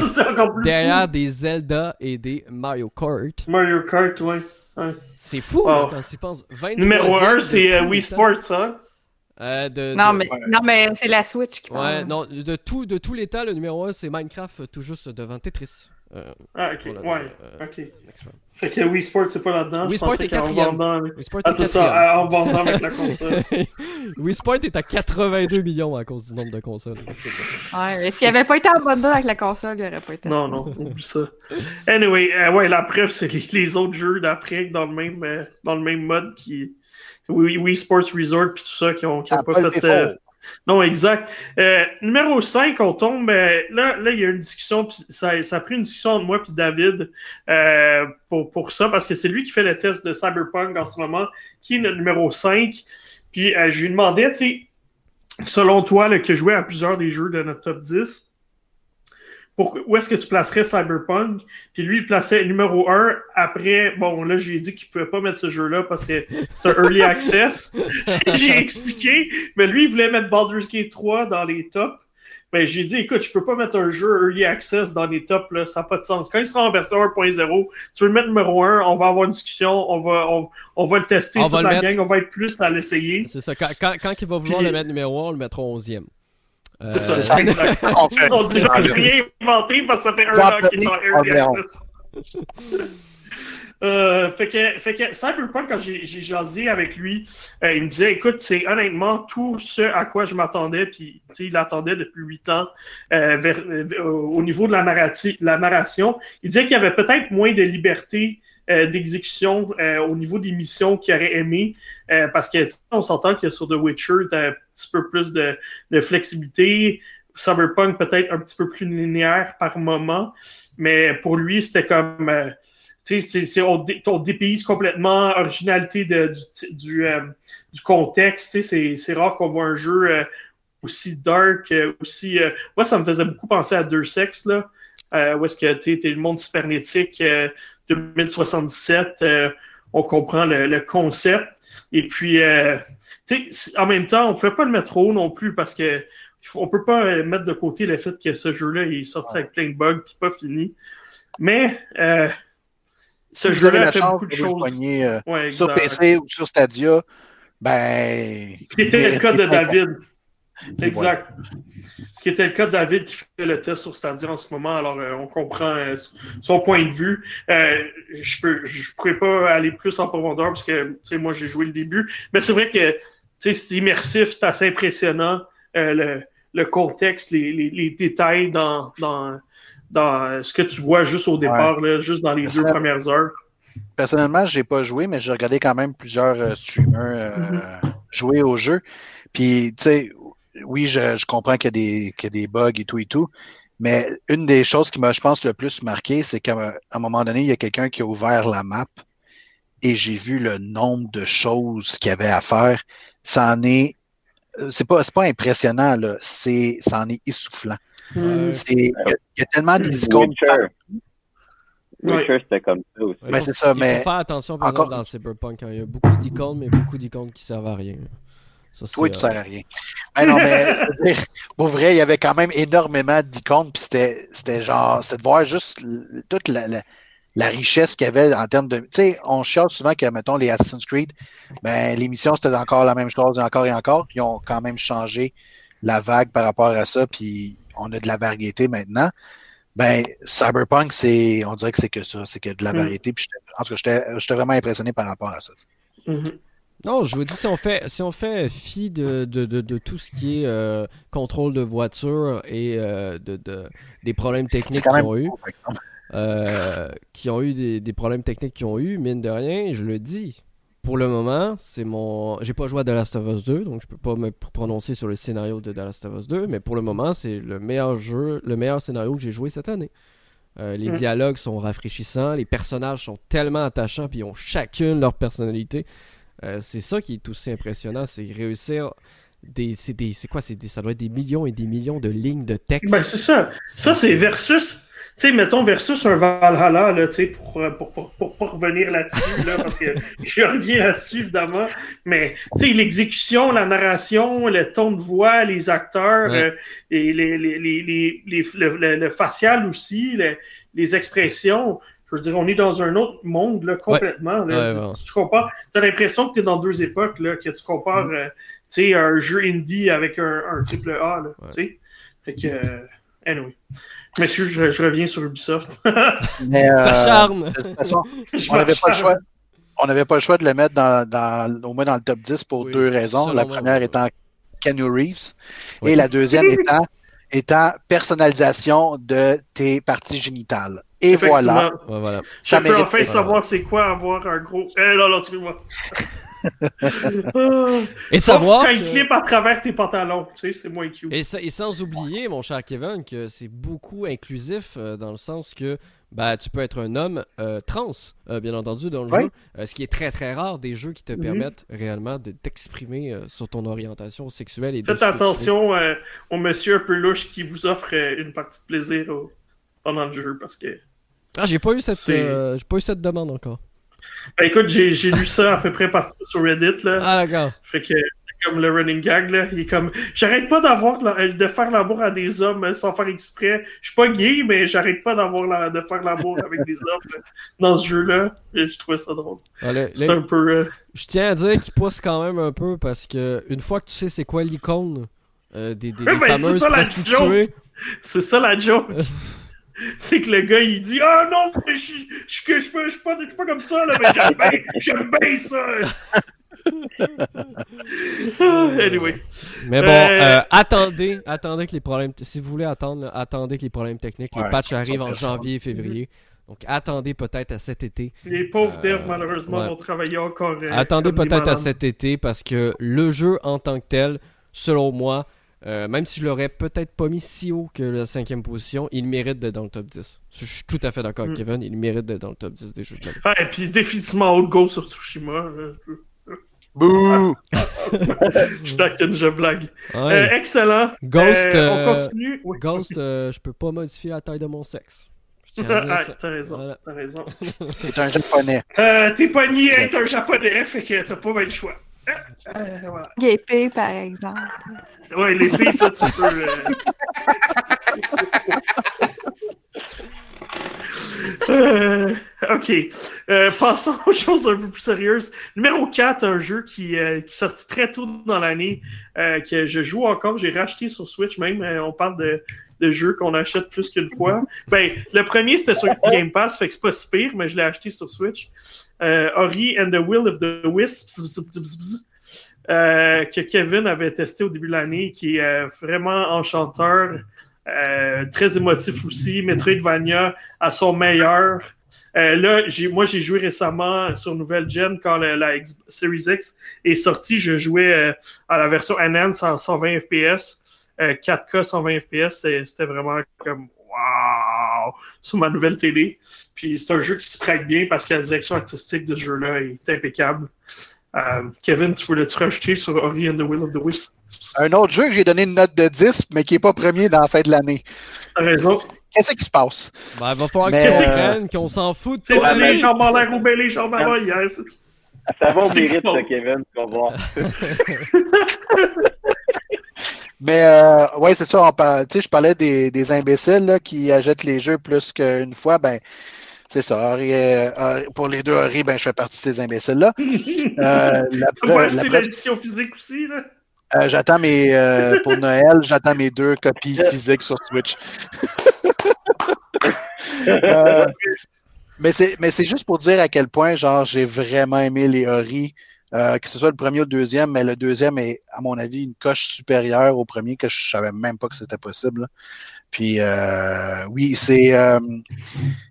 derrière des Zelda et des Mario Kart. Mario Kart, ouais. C'est fou quand tu penses. Numéro 1, c'est euh, Wii Sports, hein? Euh, de, non, mais, non, mais c'est la Switch qui parle. Ouais, non, de tout, de tout l'état, le numéro 1, c'est Minecraft tout juste devant Tetris. Euh, ah, ok, ouais, euh, ok. Fait que Wii Sports, c'est pas là-dedans. Wii Sports est quatrième. Wii Sport ah, c'est ça, en vendant avec la console. Wii Sport est à 82 millions à cause du nombre de consoles. ouais, mais s'il avait pas été en bundle avec la console, il aurait pas été Non, non, oublie ça. Anyway, euh, ouais, la preuve, c'est les, autres jeux d'après dans le même, dans le même mode qui. Wii, Wii Sports Resort puis tout ça qui ont, qui ont pas fait. Non, exact. Euh, numéro 5, on tombe. Euh, là, là, il y a une discussion, ça, ça a pris une discussion entre moi et David euh, pour, pour ça, parce que c'est lui qui fait le test de Cyberpunk en ce moment, qui est le numéro 5. Puis je lui demandais, tu sais, selon toi, le qui jouait à plusieurs des jeux de notre top 10, où est-ce que tu placerais Cyberpunk? Puis lui, il plaçait numéro 1. Après, bon, là, j'ai dit qu'il pouvait pas mettre ce jeu-là parce que c'est un early access. j'ai expliqué, mais lui, il voulait mettre Baldur's Gate 3 dans les tops. Mais j'ai dit, écoute, je peux pas mettre un jeu early access dans les tops, là, ça n'a pas de sens. Quand il sera en version 1.0, tu veux le mettre numéro 1, on va avoir une discussion, on va, on, va le tester on toute la gang, on va être plus à l'essayer. C'est ça, quand, quand, il va vouloir le mettre numéro 1, on le mettra 11e. C'est ça, euh, c'est exact. on, fait, on dit que j'ai rien inventé parce que ça fait un an qu'il est access. Euh, fait, que, fait que Cyberpunk, quand j'ai jasé avec lui, euh, il me disait écoute, c'est honnêtement tout ce à quoi je m'attendais, puis il attendait depuis huit ans euh, vers, au niveau de la, la narration. Il disait qu'il y avait peut-être moins de liberté d'exécution au niveau des missions qu'il aurait aimé, parce que on s'entend que sur The Witcher, petit peu plus de, de flexibilité. Cyberpunk peut-être un petit peu plus linéaire par moment, mais pour lui, c'était comme c'est, on, on dépayse complètement originalité de, du, du, euh, du contexte. C'est, rare qu'on voit un jeu euh, aussi dark, euh, aussi. moi, ça me faisait beaucoup penser à Deux Sexes, là. où est-ce que tu le monde cybernétique 2077, on comprend le, concept. Et puis, en même temps, on ne pouvait pas le mettre haut non plus parce que on peut pas mettre de côté le fait que ce jeu-là est sorti avec plein de bugs, c'est pas fini. Mais ce jeu-là a fait beaucoup de choses. Euh, sur PC ou sur Stadia, ben. Ce qui était le cas de David. Exact. Ce qui était le cas de David qui fait le test sur Stadia en ce moment, alors euh, on comprend euh, son point de vue. je peux, je pourrais pas aller plus en profondeur parce que, moi j'ai joué le début, mais c'est vrai que, c'est immersif, c'est assez impressionnant. le, le contexte, les, les, les détails dans, dans, dans ce que tu vois juste au départ, là, juste dans les deux premières heures? Personnellement, j'ai pas joué, mais j'ai regardé quand même plusieurs euh, streamers euh, mm-hmm. jouer au jeu. Puis, tu sais, oui, je, je comprends qu'il y, y, a des bugs et tout et tout, mais une des choses qui m'a, je pense, le plus marqué, c'est qu'à un moment donné, il y a quelqu'un qui a ouvert la map et j'ai vu le nombre de choses qu'il y avait à faire. Ça en est, c'est pas, pas impressionnant, là, c'est, ça en est essoufflant. Il y, a tellement d'icônes. Witcher, c'était comme ça aussi. Mais c'est ça, mais. Il faut faire attention, par exemple, dans Cyberpunk. Hein. Il y a beaucoup d'icônes, mais beaucoup d'icônes qui servent à rien. Ça, Toi, tu sers à rien. Mais non, mais pour vrai, il y avait quand même énormément d'icônes, puis c'était genre, c'est de voir juste toute la, la, richesse qu'il y avait en termes de. Tu sais, on chiale souvent que, mettons, les Assassin's Creed, ben, l'émission, c'était encore la même chose, encore et encore. Ils ont quand même changé la vague par rapport à ça, puis on a de la variété maintenant. Ben, Cyberpunk, c'est, on dirait que c'est que ça, c'est que de la mm. variété. Puis en tout cas, j'étais vraiment impressionné par rapport à ça. Mm-hmm. Non, je vous dis, si on fait, si on fait fi de, de, de, tout ce qui est euh, contrôle de voiture et euh, de, des problèmes techniques qu'ils ont eu, euh, qui ont eu des, des, problèmes techniques qu'ils ont eu, mine de rien, je le dis, pour le moment, c'est mon. J'ai pas joué à The Last of Us 2, donc je peux pas me prononcer sur le scénario de The Last of Us 2, mais pour le moment, c'est le meilleur jeu, le meilleur scénario que j'ai joué cette année. Euh, les mm. dialogues sont rafraîchissants, les personnages sont tellement attachants, puis ils ont chacune leur personnalité. Euh, c'est ça qui est aussi impressionnant, c'est réussir des, c'est quoi c'est ça doit être des millions et des millions de lignes de texte. Ben c'est ça. Ça c'est versus sais, mettons, versus un Valhalla, là, tu sais, pour, pour, pour, pour, pas revenir là-dessus, là, parce que je reviens là-dessus, évidemment, mais, tu sais, l'exécution, la narration, le ton de voix, les acteurs, euh, et les, les, les, les, le, le, facial aussi, les expressions, je veux dire, on est dans un autre monde, là, complètement, là, tu, compares, t'as l'impression que t'es dans deux époques, là, que tu compares, mm. euh, tu sais, un jeu indie avec un, un triple A, là, tu sais, fait que, euh, anyway. Monsieur, je, reviens sur Ubisoft. Mais, euh, Ça charme. on n'avait pas le choix. On n'avait pas le choix de le mettre dans, dans, au moins dans le top 10 pour deux raisons. La première étant Keanu Reeves et la deuxième étant, étant personnalisation de tes parties génitales. Et voilà. voilà. Ça je peux enfin savoir c'est quoi avoir un gros. Eh là, là, excuse-moi. Et savoir. Quand il clip à travers tes pantalons, tu sais, c'est moins cute. Et, sans oublier, mon cher Kevin, que c'est beaucoup inclusif euh, dans le sens que bah, tu peux être un homme euh, trans, euh, bien entendu, dans le jeu. ce qui est très très rare des jeux qui te mhm. permettent réellement de t'exprimer sur ton orientation sexuelle. Et Faites attention au monsieur un peu louche qui vous offre une partie de plaisir pendant le jeu parce que. Ah, j'ai pas eu cette, j'ai pas eu cette demande encore. Ben, écoute, j'ai lu ça à peu près partout sur Reddit. Là. Ah, d'accord. Fait que c'est comme le running gag. Là. Il est comme J'arrête pas d'avoir de faire l'amour à des hommes sans faire exprès. Je suis pas gay, mais j'arrête pas d'avoir de faire l'amour avec des hommes dans ce jeu-là. Je trouvais ça drôle. c'est un peu. Euh, je tiens à dire qu'il pousse quand même un peu parce que une fois que tu sais c'est quoi l'icône euh, des, des, des ben, fameuses prostituées. C'est ça la joke. c'est que le gars, il dit Ah non, je suis je, je, pas, pas, comme ça, là, mais j'aime bien, ça. anyway. Mais bon, euh, euh, attendez, attendez que les problèmes. Si vous voulez attendre, attendez que les problèmes techniques, les patchs arrivent en janvier et février. Donc attendez peut-être à cet été. Les pauvres euh, devs, malheureusement, vont travailler encore. attendez peut-être à cet été parce que le jeu en tant que tel, selon moi, euh, même si je l'aurais peut-être pas mis si haut que la cinquième position, il mérite d'être dans le top 10. Je suis tout à fait d'accord avec mm. Kevin, il mérite d'être dans le top 10 des jeux de l'année. Ah, et puis définitivement haut go sur Tsushima. Bouh! je taquine, je blague. Euh, excellent. Ghost, euh, on continue? Ghost, je peux pas modifier la taille de mon sexe. Ah, t'as raison, t'as raison. T'es un japonais. t'es pas nié être un japonais, fait que t'as pas mal le choix. Euh, par exemple. Ouais, l'épée, ça, tu peux. Euh, euh, ok. Euh, passons aux choses un peu plus sérieuses. Numéro 4, un jeu qui, qui est sorti très tôt dans l'année, que je joue encore. J'ai racheté sur Switch même. on parle de, de jeux qu'on achète plus qu'une fois. Ben, le premier, c'était sur Game Pass, fait que c'est pas si pire, mais je l'ai acheté sur Switch. Ori and the Will of the Wisps. Euh, que Kevin avait testé au début de l'année, qui est euh, vraiment enchanteur, euh, très émotif aussi, Metroidvania à son meilleur. là, moi, j'ai joué récemment sur Nouvelle Gen quand la, Series X est sortie. Je jouais à la version Enhanced en 120 FPS, 4K 120 FPS. C'était vraiment comme wow sur ma nouvelle télé. Puis c'est un jeu qui se prête bien parce que la direction artistique de ce jeu-là est impeccable. Euh, Kevin, tu voulais-tu rajouter sur Ori and the Will of the Wisps? Un autre jeu que j'ai donné une note de 10, mais qui n'est pas premier dans la fin de l'année. T'as raison. Qu'est-ce qui se passe? Ben, il va falloir que tu reprennes, qu'on s'en fout de C'est la les jambes en l'air ou bien les jambes en l'air hier. Ça va au mérite, ça, Kevin, tu vas voir. Mais euh, ouais, c'est ça. Tu sais, je parlais des, des imbéciles là, qui achètent les jeux plus qu'une fois. Ben, c'est ça. Euh, pour les deux Henri, ben, je fais partie de ces imbéciles-là. Euh, acheter l'édition physique aussi, là? Euh, j'attends mes. Euh, pour Noël, j'attends mes deux copies physiques sur Switch. mais c'est mais c'est juste pour dire à quel point genre j'ai vraiment aimé les Ori. Que ce soit le premier ou le deuxième, mais le deuxième est, à mon avis, une coche supérieure au premier que je savais même pas que c'était possible. Puis euh, oui, c'est euh,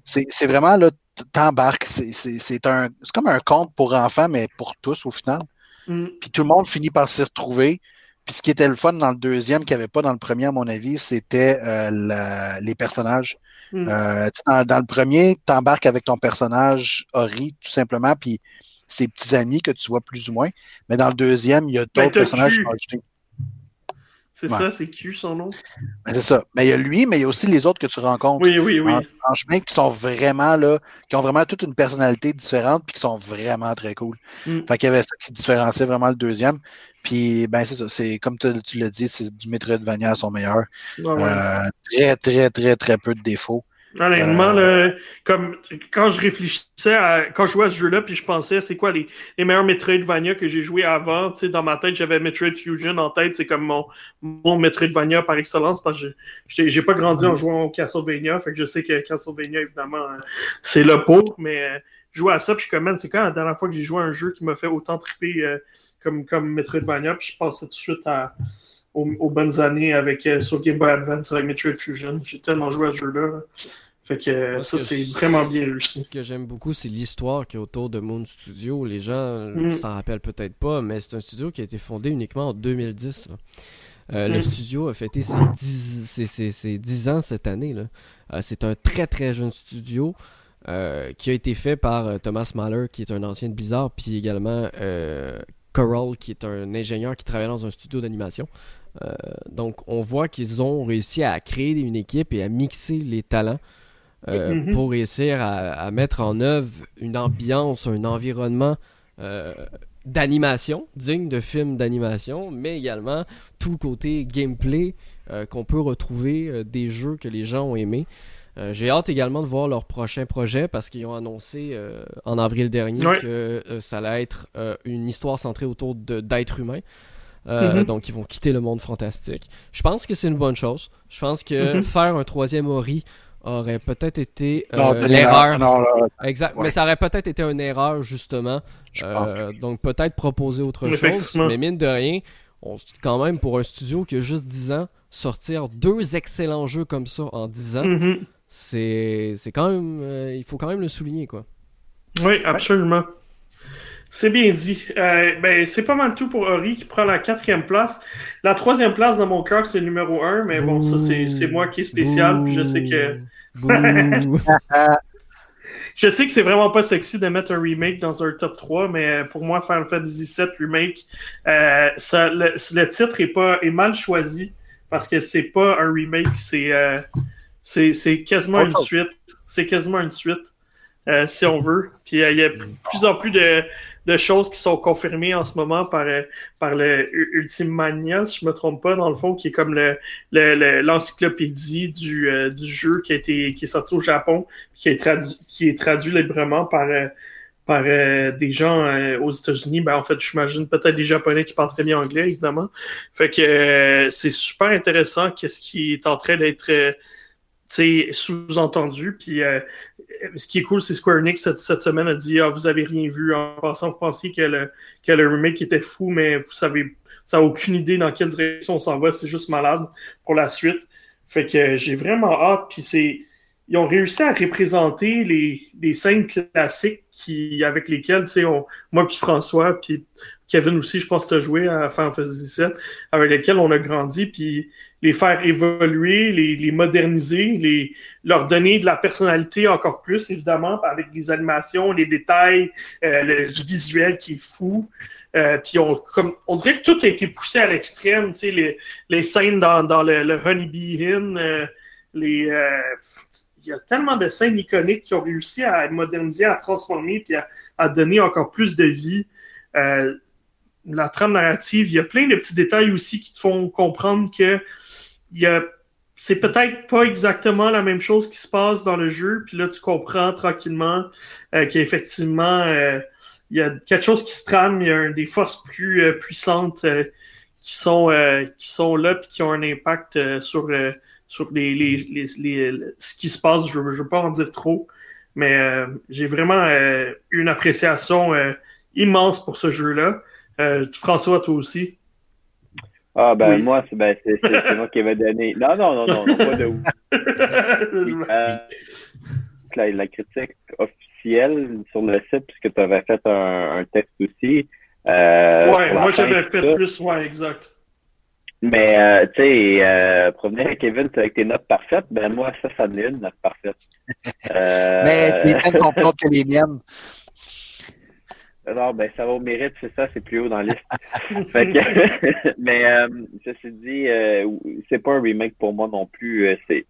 c'est vraiment là, t'embarques. C'est un c'est comme un conte pour enfants, mais pour tous au final. Mm. Puis tout le monde finit par s'y retrouver. Puis ce qui était le fun dans le deuxième, qu'il n'y avait pas dans le premier, à mon avis, c'était euh, les personnages. Mm. Euh, dans, dans, le premier, t'embarques avec ton personnage Ori, tout simplement, puis ses petits amis que tu vois plus ou moins. Mais dans le deuxième, il y a d'autres ben, personnages qui sont ajoutés. C'est ça, c'est Q son nom. Ben, c'est ça. Mais il y a lui, mais il y a aussi les autres que tu rencontres. Oui, oui, oui. En, chemin qui sont vraiment là, qui ont vraiment toute une personnalité différente puis qui sont vraiment très cool. Mm. Fait qu'il y avait ça qui différenciait vraiment le deuxième. Puis, ben, c'est ça. C'est comme tu l'as dit, c'est du Metroidvania à son meilleur. Euh, très, très, très, très peu de défauts. Honnêtement, euh... comme quand je réfléchissais à quand je jouais à ce jeu-là, puis je pensais c'est quoi les, les meilleurs Metroidvania que j'ai joué avant, tu sais, dans ma tête, j'avais Metroid Fusion en tête, c'est comme mon, mon Metroidvania par excellence, parce que j'ai pas grandi en jouant au Castlevania, fait que je sais que Castlevania, évidemment, euh, c'est le pour, mais euh, jouer à ça, puis je comme, c'est quand la dernière fois que j'ai joué à un jeu qui m'a fait autant triper euh, comme, comme Metroidvania, puis je pensais tout de suite à aux, bonnes années avec euh, sur Game Boy Advance avec Metroid Fusion. J'ai tellement joué à ce jeu-là. Fait que ça, c'est vraiment bien réussi. Ce que j'aime beaucoup, c'est l'histoire qui est autour de Moon Studio. Les gens ne mm. s'en rappellent peut-être pas, mais c'est un studio qui a été fondé uniquement en 2010. Euh, le mm. studio a fêté ses 10, ans cette année. Euh, c'est un très très jeune studio qui a été fait par Thomas Mahler, qui est un ancien de Blizzard, puis également Coral, qui est un ingénieur qui travaille dans un studio d'animation. Euh, donc, on voit qu'ils ont réussi à créer une équipe et à mixer les talents euh, mm-hmm. pour réussir à, mettre en œuvre une ambiance, un environnement euh, d'animation, digne de films d'animation, mais également tout le côté gameplay qu'on peut retrouver des jeux que les gens ont aimés. J'ai hâte également de voir leur prochain projet parce qu'ils ont annoncé en avril dernier que ça allait être une histoire centrée autour d'êtres humains. Euh, mm-hmm. Donc, ils vont quitter le monde fantastique. Je pense que c'est une bonne chose. Je pense que mm-hmm. faire un troisième Ori aurait peut-être été euh, l'erreur. Exact. Mais ça aurait peut-être été une erreur, justement. Euh, donc, peut-être proposer autre chose. Mais mine de rien, on, quand même, pour un studio qui a juste 10 ans, sortir deux excellents jeux comme ça en 10 ans, mm-hmm. c'est quand même. il faut quand même le souligner, quoi. Oui, absolument. C'est bien dit. Euh, ben, c'est pas mal tout pour Ori qui prend la quatrième place. La troisième place dans mon cœur, c'est le numéro un, mais bon, ça c'est moi qui est spécial. je sais que. je sais que c'est vraiment pas sexy de mettre un remake dans un top 3, mais pour moi, Final Fantasy VII Remake, euh, ça, le, titre est pas est mal choisi parce que c'est pas un remake, c'est euh, c'est quasiment une suite. C'est quasiment une suite. Euh, si on veut. Puis il y a plus en plus de, de choses qui sont confirmées en ce moment par, euh, par le Ultimania, si je me trompe pas, dans le fond, qui est comme le, l'encyclopédie du, euh, du jeu qui a été qui est sorti au Japon, qui est traduit qui est traduit librement par euh, par des gens aux États-Unis. Ben en fait, j'imagine peut-être des Japonais qui parlent très bien anglais, évidemment. Fait que c'est super intéressant qu'est-ce qui est en train d'être sous-entendu. Puis ce qui est cool, c'est Square Enix cette, semaine a dit Ah, vous avez rien vu. En passant, vous pensiez que le, que le remake était fou, mais vous savez, ça n'a aucune idée dans quelle direction on s'en va. C'est juste malade pour la suite. Fait que j'ai vraiment hâte. Puis c'est. Ils ont réussi à représenter les, les scènes classiques qui, avec lesquelles, tu sais, moi puis François, puis Kevin aussi, je pense as joué à Final Fantasy VII, avec lesquels on a grandi, puis les faire évoluer, les, les moderniser, les, leur donner de la personnalité encore plus, évidemment, avec les animations, les détails, euh, le visuel qui est fou. Euh, puis on, comme, on dirait que tout a été poussé à l'extrême, tu sais, les, les scènes dans, dans le, le Honeybee Inn, euh, les, euh, il y a tellement de scènes iconiques qui ont réussi à moderniser, à transformer, puis à, à donner encore plus de vie. Euh, la trame narrative, il y a plein de petits détails aussi qui te font comprendre que il y a c'est peut-être pas exactement la même chose qui se passe dans le jeu, puis là tu comprends tranquillement euh, qu'effectivement euh, il y a quelque chose qui se trame, il y a des forces plus euh, puissantes euh, qui sont qui sont là puis qui ont un impact sur sur les, les, les, les, ce qui se passe. Je, je veux pas en dire trop, mais j'ai vraiment une appréciation immense pour ce jeu-là. Euh, François, toi aussi? Ah, ben, moi, c'est ben, moi qui avais donné. Non, non, non, non, non pas de où. euh, la, la, critique officielle sur le site, puisque tu avais fait un, un texte aussi. Euh, ouais, moi, j'avais fait plus, ouais, exact. Mais, euh, tu sais, euh, provenir avec Kevin avec tes notes parfaites, ben moi, ça, ça me une note parfaite. Euh... Mais les tiennes sont que les miennes. Non, ben, ça va au mérite, c'est ça, c'est plus haut dans la liste. fait que, mais, euh, ceci dit, euh, c'est pas un remake pour moi non plus. Euh, c'est,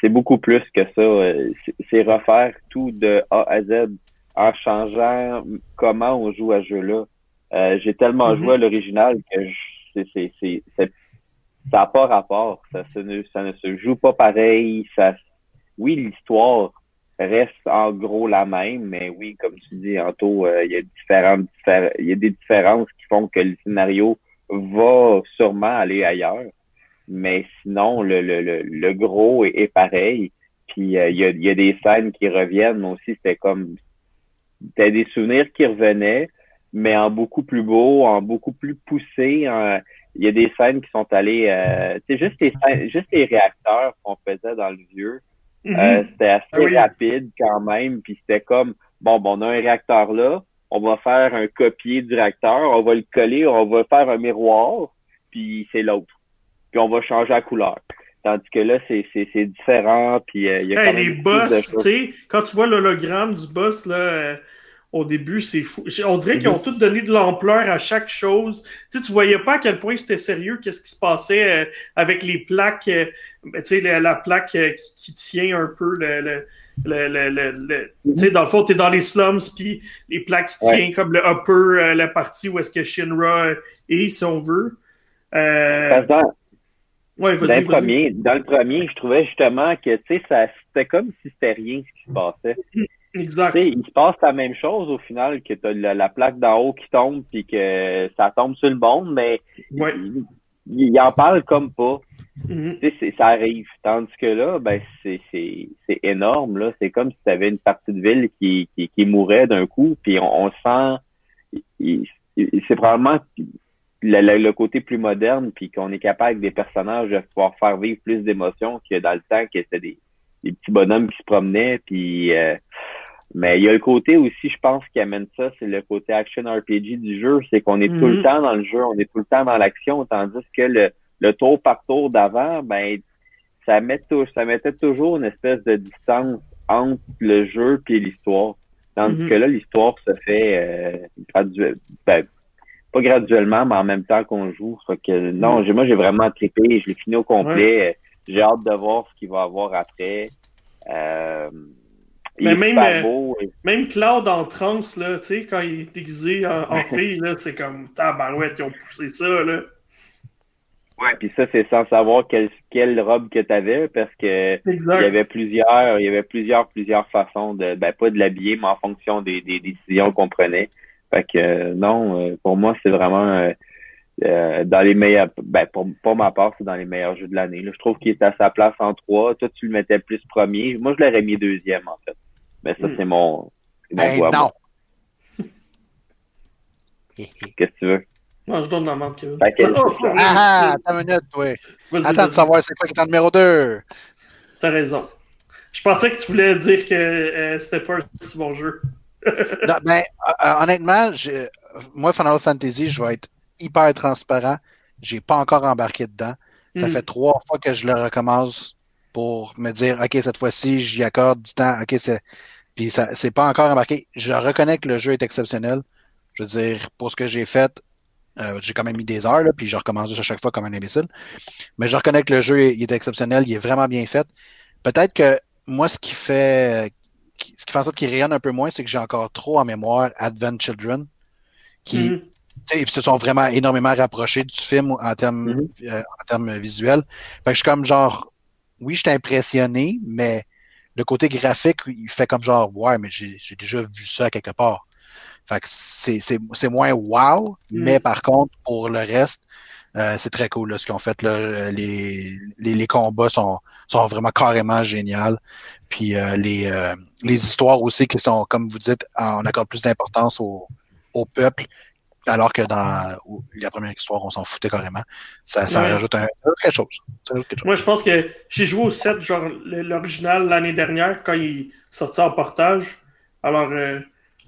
c'est beaucoup plus que ça. Euh, c'est refaire tout de A à Z en changeant comment on joue à ce jeu-là. Euh, j'ai tellement mm-hmm. joué à l'original que c'est, c'est, c'est, ça n'a pas rapport. Ça, ça, ne, ça ne se joue pas pareil. Ça, oui, l'histoire reste en gros la même, mais oui, comme tu dis, Anto, euh, il y a différentes il y a des différences qui font que le scénario va sûrement aller ailleurs. Mais sinon, le, le, le, gros est, pareil. Puis euh, il, y a, il y a des scènes qui reviennent, aussi c'était comme t'as des souvenirs qui revenaient, mais en beaucoup plus beau, en beaucoup plus poussé. il y a des scènes qui sont allées, euh, c'est juste les juste les réacteurs qu'on faisait dans le vieux Euh, c'était assez ah rapide quand même, puis c'était comme bon, bon, on a un réacteur là, on va faire un copier du réacteur, on va le coller, on va faire un miroir, puis c'est l'autre. Puis on va changer la couleur. Tandis que là, c'est, c'est, c'est différent, puis euh, il y a quand même les boss, tu sais, quand tu vois l'hologramme du boss, là, euh, au début, c'est fou. On dirait qu'ils ont mhm. tous donné de l'ampleur à chaque chose. Tu sais, tu voyais pas à quel point c'était sérieux, qu'est-ce qui se passait euh, avec les plaques, euh, ben, tu sais, la, plaque euh, qui, tient un peu le, le le, le, tu sais, dans le fond, t'es dans les slums, puis les plaques qui tiennent comme le upper, la partie où est-ce que Shinra est, si on veut. dans, ouais, dans, le premier, dans le premier, je trouvais justement que, tu sais, ça, c'était comme si c'était rien ce qui se passait. Exact. il se passe la même chose au final, que tu la, plaque d'en haut qui tombe puis que ça tombe sur le monde, mais il, en parle comme pas. Mm-hmm. Ça arrive. Tandis que là, ben c'est énorme. là. C'est comme si tu avais une partie de ville qui, qui, qui mourait d'un coup, puis on, sent c'est probablement le, le, côté plus moderne, puis qu'on est capable avec des personnages de pouvoir faire vivre plus d'émotions que dans le temps que c'était des, des petits bonhommes qui se promenaient, puis euh, mais il y a le côté aussi, je pense, qui amène ça, c'est le côté action RPG du jeu. C'est qu'on est tout le mhm. temps dans le jeu, on est tout le temps dans l'action, tandis que le, le tour par tour d'avant, ben, ça, met ça mettait toujours une espèce de distance entre le jeu et l'histoire. Tandis mhm. que là, l'histoire se fait euh, graduellement, ben, pas graduellement, mais en même temps qu'on joue. que non, mhm. moi j'ai vraiment trippé, je l'ai fini au complet. J'ai hâte de voir ce qu'il va y avoir après. Euh, mais même, euh, même Claude en transe, là, tu sais, quand il est déguisé en, fille, là, c'est comme tabarouette, ils ont poussé ça, là. Ouais, puis ça, c'est sans savoir quelle, quelle robe que tu avais, parce que il y avait plusieurs, il y avait plusieurs, plusieurs façons de, ben, pas de l'habiller, mais en fonction des, des décisions qu'on prenait. Fait que, euh, non, euh, pour moi, c'est vraiment, dans les meilleurs, ben, pour, pour ma part, c'est dans les meilleurs jeux de l'année. Je trouve qu'il est à sa place en trois. Toi, tu le mettais plus premier. Moi, je l'aurais mis deuxième, en fait. Mais ça, hmm. c'est mon. Ben non! Qu'est-ce que tu veux? Non, je donne la main, Kevin. Ah, attends une minute, oui. Attends de savoir c'est quoi qui est en numéro 2. T'as raison. Je pensais que tu voulais dire que euh, c'était pas un si bon jeu. non, ben, euh, honnêtement, moi, Final Fantasy, je vais être hyper transparent. J'ai pas encore embarqué dedans. Ça hmm. fait trois fois que je le recommence pour me dire, OK, cette fois-ci, j'y accorde du temps. OK, c'est puis ça, c'est pas encore embarqué. Je reconnais que le jeu est exceptionnel. Je veux dire, pour ce que j'ai fait, euh, j'ai quand même mis des heures, là, puis je recommence à chaque fois comme un imbécile. Mais je reconnais que le jeu est, est exceptionnel, il est vraiment bien fait. Peut-être que moi, ce qui fait ce qui fait en sorte qu'il rayonne un peu moins, c'est que j'ai encore trop en mémoire Advent Children, qui mm-hmm. se sont vraiment énormément rapprochés du film en termes mm-hmm. euh, en termes visuels. Fait que je suis comme genre oui, j'étais impressionné, mais le côté graphique, il fait comme genre, ouais, mais j'ai déjà vu ça quelque part. Fait que c'est moins wow, mm. mais par contre, pour le reste, euh, c'est très cool ce qu'ils ont fait. Là, les, les, les, combats sont, sont vraiment carrément géniaux. Puis euh, les, euh, les histoires aussi qui sont, comme vous dites, on accorde plus d'importance au, au peuple alors que dans la première histoire, on s'en foutait carrément. Ça, ça rajoute un, quelque, chose. Moi, je pense que j'ai joué au 7, genre l'original l'année dernière, quand il sortait en portage. Alors, euh,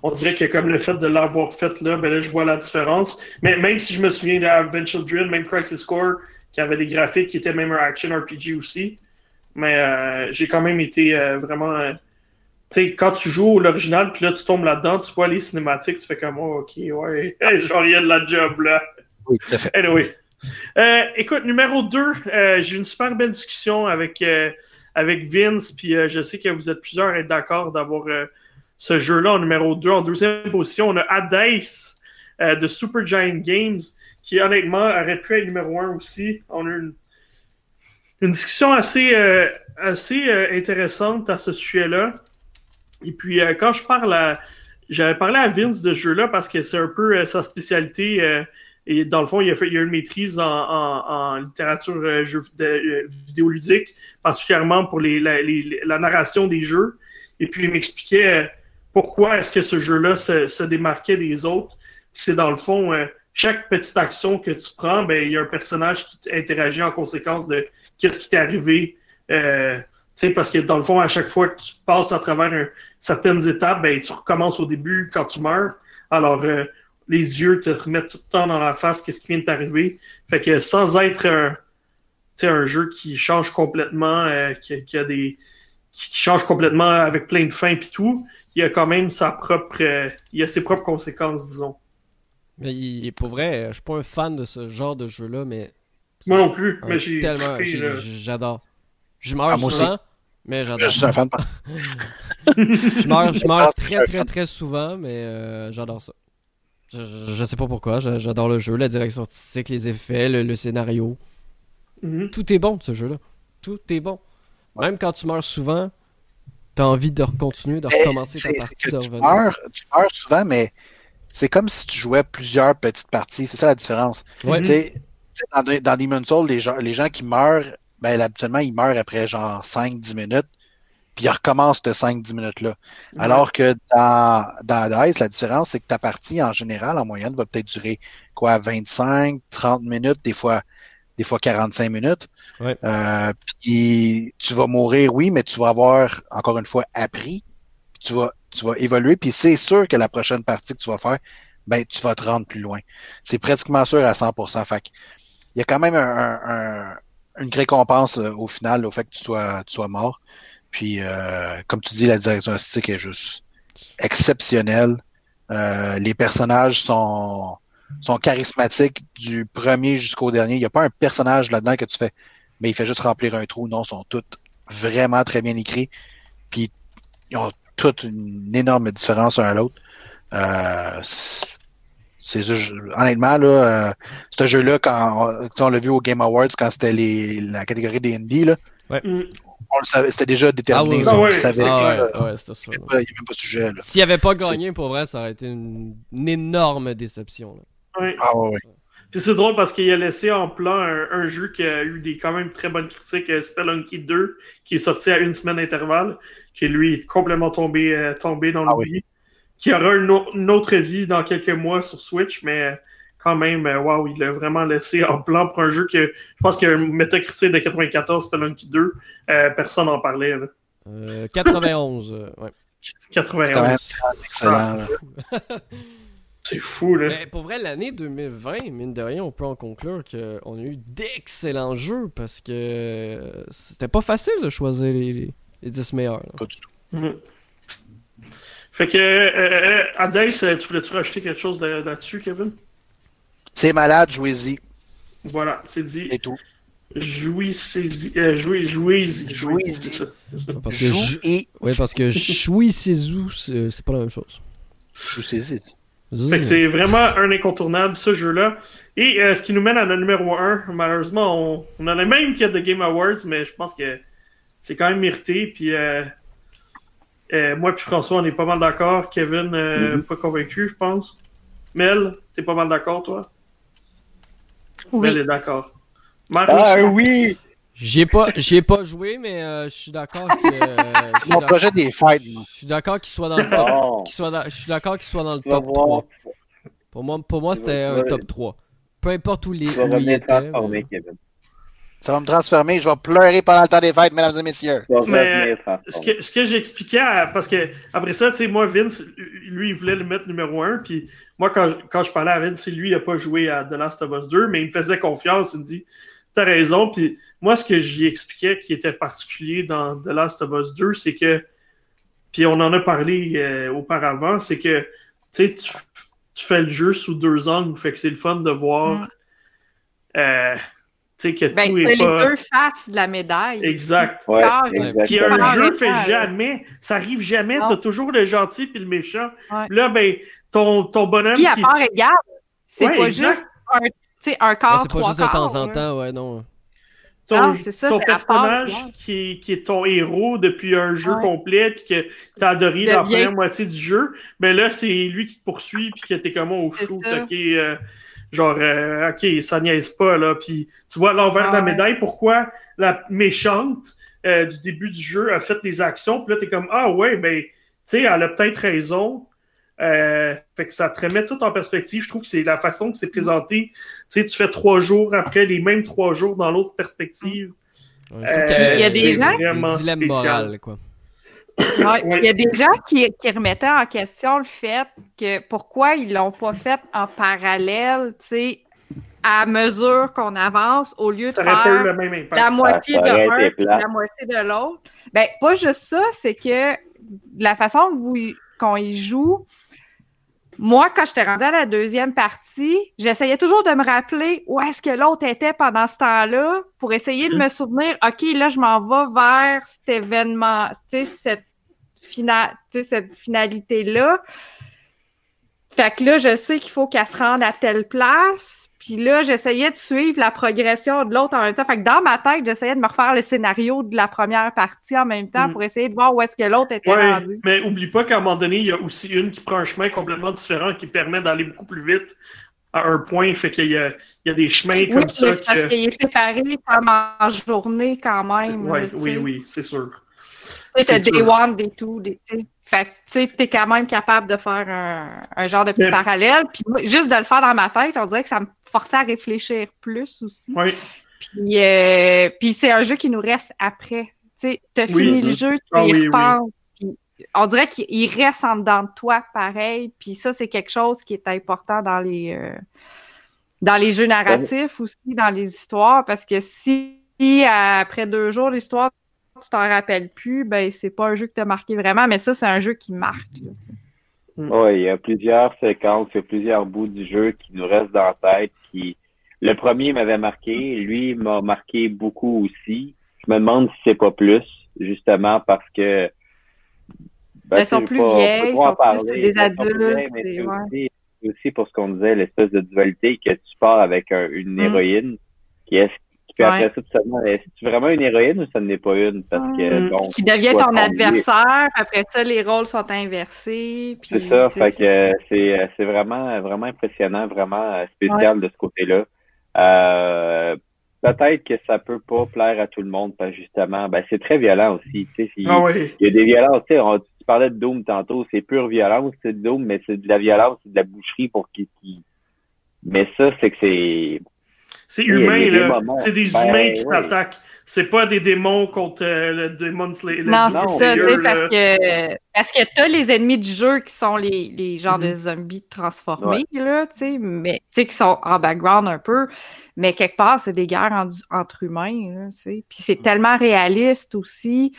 on dirait que comme le fait de l'avoir fait là, ben là, je vois la différence. Mais même si je me souviens d'Adventure Drill, même Crisis Core, qui avait des graphiques qui étaient même un action RPG aussi. Mais euh, j'ai quand même été euh, vraiment sais, quand tu joues l'original, puis là, tu tombes là-dedans, tu vois les cinématiques, tu fais comme, oh, ok, ouais, j'en rien de la job, là. Oui, tout à fait. Anyway. Euh, écoute, numéro 2, euh, j'ai eu une super belle discussion avec, euh, avec Vince, puis je sais que vous êtes plusieurs à être d'accord d'avoir ce jeu-là en numéro 2. En deuxième position, on a Hades de Super Giant Games, qui honnêtement aurait pu être numéro 1 aussi. On a une, une discussion assez, assez intéressante à ce sujet-là. Et puis, quand je parle à. J'avais parlé à Vince de ce jeu-là parce que c'est un peu sa spécialité et dans le fond, il a, fait, il a une maîtrise en, littérature euh, jeu, de, euh, vidéoludique, particulièrement pour la, narration des jeux. Et puis, il m'expliquait euh, pourquoi est-ce que ce jeu-là se, se, démarquait des autres. C'est dans le fond, euh, chaque petite action que tu prends, ben, il y a un personnage qui interagit en conséquence de qu'est-ce qui t'est arrivé. Euh, parce que dans le fond, à chaque fois que tu passes à travers certaines étapes, ben, tu recommences au début quand tu meurs. Alors, les yeux te remettent tout le temps dans la face qu'est-ce qui vient de t'arriver. Fait que sans être un, un jeu qui change complètement, euh, qui, qui, a des qui change complètement avec plein de fins puis tout, il y a quand même sa propre, euh, il a ses propres conséquences, disons. Mais il, pour vrai, je suis pas un fan de ce genre de jeu-là, mais moi non plus, mais j'ai tellement, j'adore. Je meurs ah, souvent, mais j'adore. Je suis un fan. je meurs, je meurs très très très souvent, mais euh, j'adore ça. Je, sais pas pourquoi, j'adore le jeu, la direction artistique, les effets, le, scénario. Mhm. Tout est bon de ce jeu-là. Tout est bon. Même quand tu meurs souvent, t'as envie de continuer, de recommencer ta partie, de revenir. Tu meurs, tu meurs souvent, mais c'est comme si tu jouais plusieurs petites parties. C'est ça la différence. Ouais. Dans, dans Demon's Souls, les gens, les gens qui meurent, ben, habituellement, ils meurent après genre 5-10 minutes puis il recommence de 5-10 minutes-là. Alors que dans, dans DICE, la différence, c'est que ta partie, en général, en moyenne, va peut-être durer quoi, 25, 30 minutes, des fois, des fois 45 minutes. Euh, puis tu vas mourir, oui, mais tu vas avoir, encore une fois, appris. Tu vas, tu vas évoluer, puis c'est sûr que la prochaine partie que tu vas faire, ben, tu vas te rendre plus loin. C'est pratiquement sûr à 100%. Fait il y a quand même un, une récompense euh, au final au fait que tu sois, tu sois mort. Puis, euh, comme tu dis, la direction artistique est juste exceptionnelle. Euh, les personnages sont, sont charismatiques du premier jusqu'au dernier. Il n'y a pas un personnage là-dedans que tu fais, mais il fait juste remplir un trou. Non, ils sont tous vraiment très bien écrits. Puis, ils ont toute une énorme différence un à l'autre. Euh, c'est honnêtement là, euh, ce jeu-là quand on, l'a vu au Game Awards quand c'était les la catégorie des là, ouais. Mm on le savait, c'était déjà déterminé. Ah, on savait. Ah, ouais, c'était ça. Il n'y avait même pas de sujet. S'il avait pas gagné, pour vrai, ça aurait été une, énorme déception. Là. Oui. Ah ouais, Puis c'est drôle parce qu'il a laissé en plan un, jeu qui a eu des quand même très bonnes critiques, euh, Spelunky 2, qui est sorti à une semaine d'intervalle, qui lui est complètement tombé, euh, tombé dans ah l'oubli, qui aura une, autre vie dans quelques mois sur Switch, mais quand même, euh, waouh, il l'a vraiment laissé en plan pour un jeu que je pense qu'il y a un métacritique de 94, Spelunky 2, euh, personne n'en parlait. Là. Euh, 91, euh, ouais. 91. excellent. C'est fou, là. Mais pour vrai, l'année 2020, mine de rien, on peut en conclure qu'on a eu d'excellents jeux parce que c'était pas facile de choisir les, les 10 meilleurs. Pas du tout. Mm-hmm. Fait que, euh, Hades, tu voulais-tu rajouter quelque chose là-dessus, Kevin? C'est malade, jouez-y. Voilà, c'est dit. Et tout. Jouissez-y. Euh, jouez, jouez-y. Jouez-y. Parce que. Oui, parce que jouissez-y, c'est pas la même chose. Jouissez-y. Fait que c'est vraiment un incontournable, ce jeu-là. Et euh, ce qui nous mène à notre numéro 1, malheureusement, on, on a la même qu'il y a de Game Awards, mais je pense que c'est quand même mérité. Puis euh, euh, moi puis François, on est pas mal d'accord. Kevin, euh, mm-hmm. pas convaincu, je pense. Mel, t'es pas mal d'accord, toi? Oui. Elle est d'accord. Ah oui! J'ai pas, j'ai pas joué, mais euh, je suis d'accord que. Mon projet des fights. Je suis d'accord qu'il soit dans le top. Oh. soit dans, je suis d'accord qu'il soit dans le top 3. Pour moi, pour moi c'était un top 3. Peu importe où, les, où il était. Ça va me transformer, je vais pleurer pendant le temps des fêtes, mesdames et messieurs. Mais ce que, ce que j'expliquais, parce que après ça, tu sais, moi, Vince, lui, il voulait le mettre numéro 1, puis moi, quand, quand je parlais à Vince, lui, il n'a pas joué à The Last of Us 2, mais il me faisait confiance, il me dit, t'as raison, puis moi, ce que j'y expliquais qui était particulier dans The Last of Us 2, c'est que puis on en a parlé euh, auparavant, c'est que tu, tu fais le jeu sous deux angles, fait que c'est le fun de voir mm. euh, que ben, tout est les deux faces de la médaille. Exact. Ouais, puis un jeu fait jamais, ça arrive jamais, t'as toujours le gentil puis le méchant. Là, ben, ton, ton bonhomme. Puis à part égale, c'est pas juste un, un corps. c'est pas juste de temps en temps, ouais, non ton, ton personnage qui, qui, est ton héros depuis un jeu complet puis que t'as adoré la première moitié du jeu, mais ben là c'est lui qui te poursuit puis que t'es comme au shoot, ok, euh, genre euh, ok ça niaise pas là, puis tu vois l'envers de la médaille, pourquoi la méchante euh, du début du jeu a fait des actions, puis là t'es comme ah ouais ben tu sais elle a peut-être raison, euh, fait que ça te remet tout en perspective. Je trouve que c'est la façon que c'est présenté. Tu sais, tu fais trois jours après les mêmes trois jours dans l'autre perspective. il y a des gens dilemme moral, quoi. Il y a des gens qui, qui, remettaient en question le fait que pourquoi ils l'ont pas fait en parallèle, tu sais, à mesure qu'on avance, au lieu de faire la moitié de un, la moitié de l'autre. Ben, pas juste ça, c'est que la façon qu'on y joue, moi, quand j'étais rendue à la deuxième partie, j'essayais toujours de me rappeler où est-ce que l'autre était pendant ce temps-là pour essayer de me souvenir, OK, là, je m'en vais vers cet événement, tu sais, cette, cette finalité-là. Fait que là, je sais qu'il faut qu'elle se rende à telle place. Puis là, j'essayais de suivre la progression de l'autre en même temps. Fait que dans ma tête, j'essayais de me refaire le scénario de la première partie en même temps mm. pour essayer de voir où est-ce que l'autre était rendu. Mais oublie pas qu'à un moment donné, il y a aussi une qui prend un chemin complètement différent qui permet d'aller beaucoup plus vite à un point. Fait qu'il y y a des chemins comme ça. C'est parce qu'il est séparé comme en journée quand même. oui, oui, c'est sûr. Tu sais, des one, des two, des. Fait que, tu sais, t'es quand même capable de faire un, un genre de petit parallèle. Puis juste de le faire dans ma tête, on dirait que ça me forçait à réfléchir plus aussi. Oui. Puis, euh, puis c'est un jeu qui nous reste après. Tu t'as fini le jeu, tu ah, y repenses. on dirait qu'il reste en dedans de toi pareil. Puis ça, c'est quelque chose qui est important dans les, euh, dans les jeux narratifs aussi, dans les histoires. Parce que si après deux jours, l'histoire tu t'en rappelles plus, ben c'est pas un jeu qui t'a marqué vraiment, mais ça, c'est un jeu qui marque. Mm. Oui, il y a plusieurs séquences, il y a plusieurs bouts du jeu qui nous restent dans la tête. Qui... Le premier m'avait marqué, lui m'a marqué beaucoup aussi. Je me demande si c'est pas plus, justement parce que. Ben, Elles sont plus vieilles, ils sont plus des adultes. c'est aussi, aussi, pour ce qu'on disait, l'espèce de dualité que tu pars avec une mm. héroïne qui est puis après ça, tu est-ce vraiment une héroïne ou ça n'est pas une? Parce que, bon, qui devient ton adversaire, après ça, les rôles sont inversés. C'est ça, fait que c'est, euh, c'est vraiment, vraiment impressionnant, vraiment euh, spécial de ce côté-là. Euh, peut-être que ça peut pas plaire à tout le monde, parce que justement, ben, c'est très violent aussi. Tu sais, il, ah oui. il y a des violences, tu, sais, tu parlais de Doom tantôt, c'est pure violence, c'est Doom, mais c'est de la violence, c'est de la boucherie pour qui, qui... Mais ça, c'est que c'est c'est humain, là. C'est des ben humains qui t'attaquent. C'est pas des démons contre euh, le démon Slayer. Non, c'est ça, tu sais, parce que, parce que t'as les ennemis du jeu qui sont les, les genres de mm-hmm. zombies transformés, là, tu sais, mais, tu sais, qui sont en background un peu. Mais quelque part, c'est des guerres entre humains, là, tu sais. Puis c'est tellement réaliste aussi.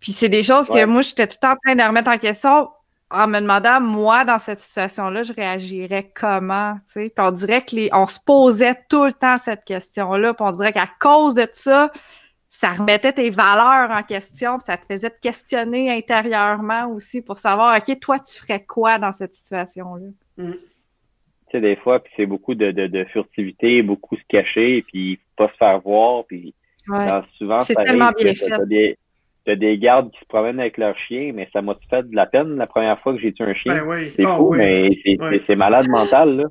Puis c'est des choses que moi, j'étais tout le temps en train de remettre en question en me demandant, moi, dans cette situation-là, je réagirais comment, tu sais? Puis on dirait que les, on se posait tout le temps cette question-là, puis on dirait qu'à cause de ça, ça remettait tes valeurs en question, puis ça te faisait te questionner intérieurement aussi pour savoir, OK, toi, tu ferais quoi dans cette situation-là? Mm. Tu sais, des fois, puis c'est beaucoup de, de, de, furtivité, beaucoup se cacher, puis pas se faire voir, puis souvent, c'est tellement bien fait t'as des gardes qui se promènent avec leur chien, mais ça m'a fait de la peine la première fois que j'ai tué un chien? Ben c'est ah fou, mais c'est malade mental, là.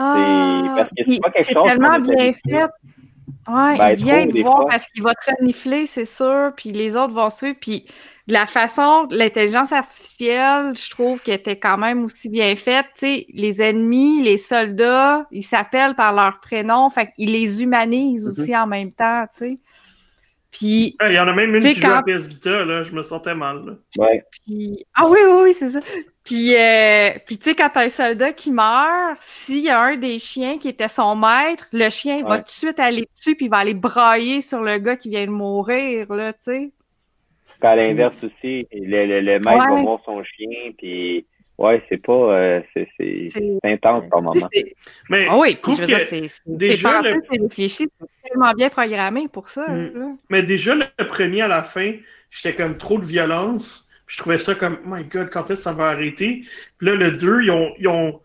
Ah, c'est tellement bien fait. Ouais, ben, il vient de voir parce qu'il va te renifler, c'est sûr, puis les autres vont suivre. Puis de la façon, l'intelligence artificielle, je trouve qu'elle était quand même aussi bien faite. Tu sais, les ennemis, les soldats, ils s'appellent par leur prénom, fait qu'ils les humanisent mm-hmm. aussi en même temps, tu sais. Puis. Il y en a même une qui joue à PS Vita, là. Je me sentais mal, là. Ouais. Puis... Ah oui, oui, oui, c'est ça. Puis, euh... puis tu sais, quand t'as un soldat qui meurt, s'il y a un des chiens qui était son maître, le chien va tout de suite aller dessus puis il va aller brailler sur le gars qui vient de mourir, là, tu sais. à l'inverse aussi, le, le, maître va voir son chien, puis ouais, c'est pas, euh, c'est intense par moment. Mais ah oui, puis je veux dire, c'est déjà le... réfléchi, c'est tellement bien programmé pour ça. Mm. Mais déjà le premier à la fin, j'étais comme trop de violence. Je trouvais ça comme, oh my God, quand est-ce que ça va arrêter? Puis là, le 2, ils ont, ils ont,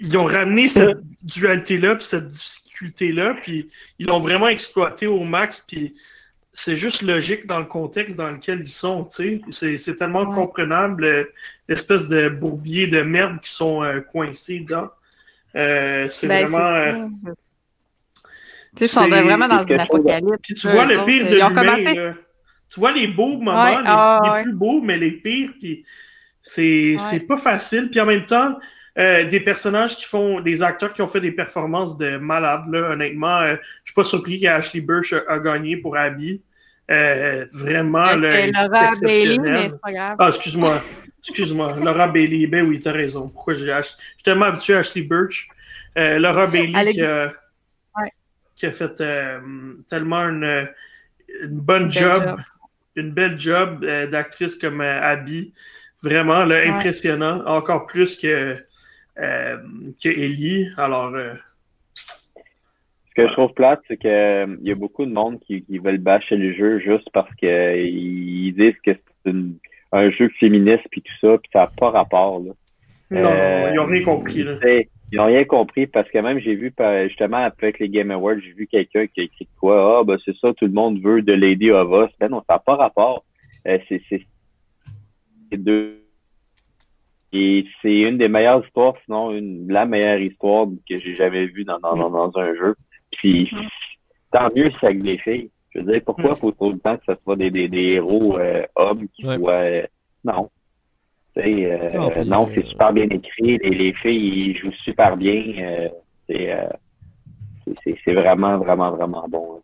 ils ont ramené cette dualité-là, puis cette difficulté-là, puis ils l'ont vraiment exploité au max, puis c'est juste logique dans le contexte dans lequel ils sont, tu sais. C'est tellement comprenable, euh, l'espèce de bourbier de merde qui sont euh, coincés dedans. Euh, c'est ben, vraiment... Tu sais, ils sont vraiment dans une apocalypse. tu vois le pire de l'humain, Tu vois les beaux moments, les, ah, plus beaux, mais les pires, puis c'est pas facile. Puis en même temps, euh, des personnages qui font, des acteurs qui ont fait des performances de malades, là, honnêtement. Euh, je suis pas surpris qu'Ashley Burch a, gagné pour Abby. Euh, vraiment, là, Laura Bailey, mais c'est pas grave. Ah, excuse-moi. Excuse-moi. Laura Bailey. Ben oui, t'as raison. Pourquoi j'ai Je suis tellement habitué à Ashley Burch. Laura Bailey qui a, qui a fait tellement une, une bonne job, une belle job d'actrice comme Abby. Vraiment, là, impressionnant. Encore plus que euh, que Ellie. Alors. Euh, Ce que je trouve plate, c'est qu'il euh, y a beaucoup de monde qui, qui veulent bâcher le jeu juste parce qu'ils disent que c'est un jeu féministe puis tout ça, puis ça n'a pas rapport. Là. Non, ils n'ont rien compris. Là. Ils n'ont rien compris parce que même j'ai vu justement avec les Game Awards, j'ai vu quelqu'un qui a écrit quoi Ah ben c'est ça, tout le monde veut de Lady of Us. Ben non, ça n'a pas rapport. c'est deux et c'est une des meilleures histoires, sinon une la meilleure histoire que j'ai jamais vue dans, dans, dans, un jeu. Puis tant mieux si c'est avec des filles. Je veux dire, pourquoi faut tout le temps que ce soit des, des, des héros euh, hommes qui soient. Euh, non. Euh, non, c'est super bien écrit. Les, les filles, ils jouent super bien. c'est vraiment, vraiment, vraiment bon.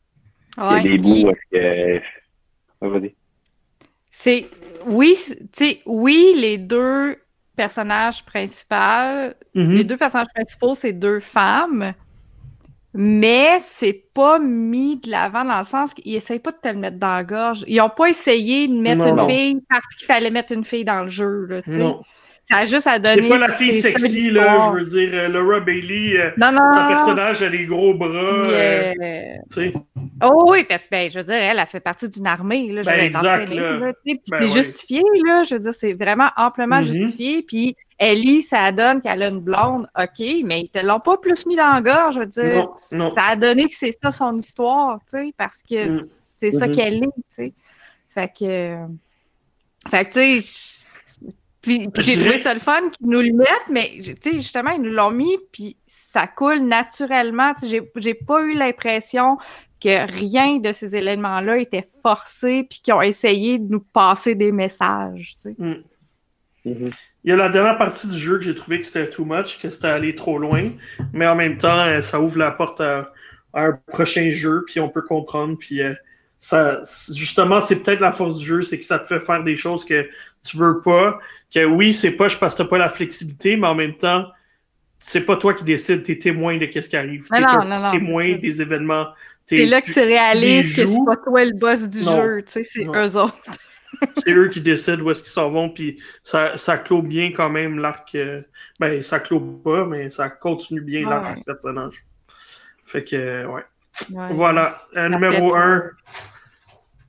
Il y a des bouts que. C'est. Oui, tu sais, oui, les deux personnage principal. Mhm. Les deux personnages principaux, c'est deux femmes. Mais c'est pas mis de l'avant dans le sens qu'ils essayent pas de te le mettre dans la gorge. Ils ont pas essayé de mettre une fille parce qu'il fallait mettre une fille dans le jeu. Là, non. Ça a juste à donner. C'est pas la fille sexy, là, je veux dire. Euh, Laura Bailey, euh, non, non. son personnage a des gros bras. Euh, oh oui, parce que, ben, je veux dire, elle a fait partie d'une armée. Là, je ben, exact. Là. Ben c'est justifié, là. Je veux dire, c'est vraiment amplement mm-hmm. justifié. Puis Ellie, ça donne qu'elle a une blonde, OK, mais ils te l'ont pas plus mis dans la gorge, je veux dire. Non, non. Ça a donné que c'est ça son histoire, tu sais, parce que mm. c'est ça mm-hmm. qu'elle est, tu sais. Fait que. Fait que, tu sais puis, j'ai trouvé ça le fun qu'ils nous le mettent, mais justement, ils nous l'ont mis, puis ça coule naturellement. J'ai pas eu l'impression que rien de ces éléments-là était forcé, puis qu'ils ont essayé de nous passer des messages. Mm. Mm-hmm. Il y a la dernière partie du jeu que j'ai trouvé que c'était too much, que c'était allé trop loin, mais en même temps, euh, ça ouvre la porte à, un prochain jeu, puis on peut comprendre, puis euh, ça, justement, c'est peut-être la force du jeu, c'est que ça te fait faire des choses que tu veux pas, que oui, c'est pas je parce que t'as pas la flexibilité, mais en même temps, c'est pas toi qui décides, t'es témoin de qu'est-ce qui arrive. T'es témoin des événements. C'est là que tu réalises que c'est pas toi le boss du jeu, tu sais, c'est eux autres. c'est eux qui décident où est-ce qu'ils s'en vont, puis ça, ça clôt bien quand même l'arc. Euh, ben, ça clôt pas, mais ça continue bien l'arc du personnage. Fait que, ouais. Voilà, euh, numéro 1.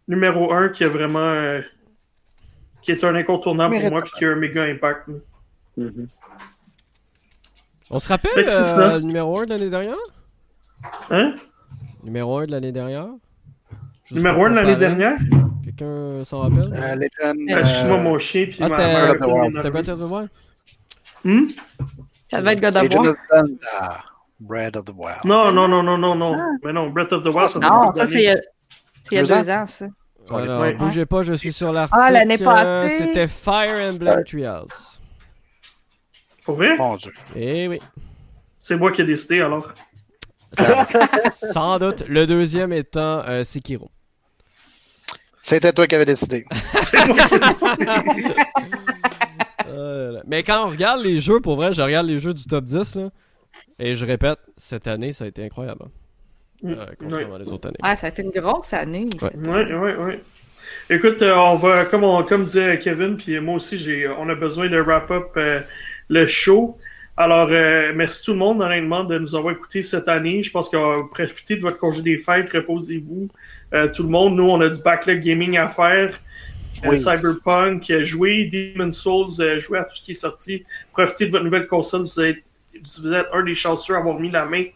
Numéro 1 qui a vraiment. Euh, qui est un incontournable pour moi, puis qui a un méga impact. On se rappelle le numéro 1 de l'année dernière? Hein? Numéro 1 de l'année dernière? Numéro 1 de l'année dernière? Quelqu'un s'en rappelle? Euh, Legend. Euh... Excuse-moi, mon chien. Puis ah, c'était Breath of the Wild hmm? Ça va être God of War. Breath of the Wild. Non, non, non, non, non, non. Ah. Mais non, Breath of the Wild, ça Non, ça, c'est il y a deux ans, ça. Alors, bougez pas, je suis sur l'article. Ah, l'année passée. C'était Fire Emblem Trials. Pour vrai? Mon Dieu. Eh oui. C'est moi qui ai décidé alors. Sans doute. Le deuxième étant euh, Sekiro. C'était toi qui avais décidé. C'est moi qui ai décidé. Euh, mais quand on regarde les jeux, pour vrai, je regarde les jeux du top 10, là, et je répète, cette année, ça a été incroyable. Mm. Euh, contrairement les autres années. Ah, ça a été une grosse année. Oui, oui, oui. Écoute, on va, comme, on, comme disait Kevin, puis moi aussi, j'ai, on a besoin de wrap-up le show. Alors, merci tout le monde, honnêtement, de nous avoir écoutés cette année. Je pense qu'on va profiter de votre congé des fêtes, reposez-vous. tout le monde, nous, on a du backlog gaming à faire. Cyberpunk, jouer Demon Souls, jouer à tout ce qui est sorti. Profitez de votre nouvelle console. Vous êtes, vous êtes un des chanceux à avoir mis la main euh,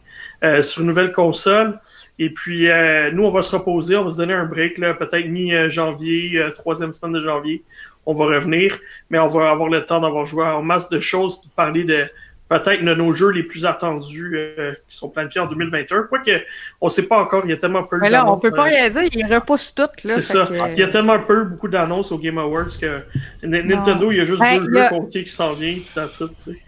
sur une nouvelle console. Et puis, euh, nous, on va se reposer, on va se donner un break, là, peut-être mi-janvier, euh, troisième semaine de janvier. On va revenir, mais on va avoir le temps d'avoir joué en masse de choses, de parler de peut-être de nos jeux les plus attendus qui sont planifiés en 2021. Quoique, on sait pas encore, il y a tellement peu Mais là, on peut pas rien dire, ils repoussent toutes. C'est ça. Il y a tellement peu, beaucoup d'annonces au Game Awards que Nintendo, il y a juste deux jeux qui s'en viennent, puis that's it, tu sais.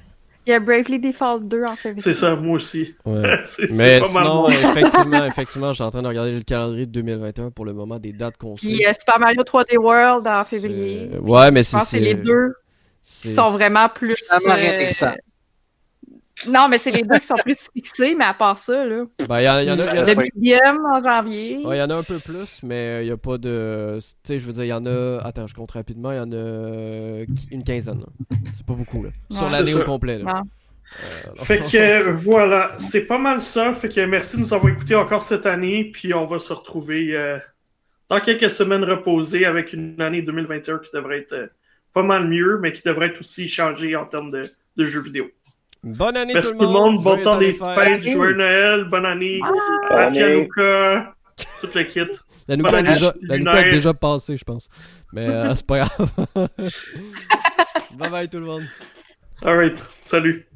Il y a Bravely Default 2 en février. C'est ça, moi aussi. Ouais. Mais sinon, effectivement, effectivement, j'ai en train de regarder le calendrier de 2021 pour le moment des dates qu'on sait. Puis a Super Mario 3D World en février. Ouais, mais c'est. Je pense que c'est les deux qui sont vraiment plus. Euh... Non, mais c'est les deux qui sont plus fixés, mais à part ça, là. Ben, il y, en a. Y en a le en janvier. Ouais, il y en a un peu plus, mais il n'y a pas de. Tu sais, je veux dire, il y en a. Attends, je compte rapidement, il y en a une quinzaine. C'est pas beaucoup, là. Sur l'année au complet, là. Euh, fait que voilà, c'est pas mal ça. Fait que merci de nous avoir écoutés encore cette année. Puis on va se retrouver euh, dans quelques semaines reposées avec une année 2021 qui devrait être euh, pas mal mieux, mais qui devrait être aussi changée en termes de, de jeux vidéo. Bonne année Merci tout le monde. Bon temps des fêtes. Joyeux Noël. Bonne année. Ah, à Luca. Tout le kit. La Nuka, est déjà, la est déjà passée, je pense. Mais euh, c'est pas grave. bye bye tout le monde. Alright. Salut.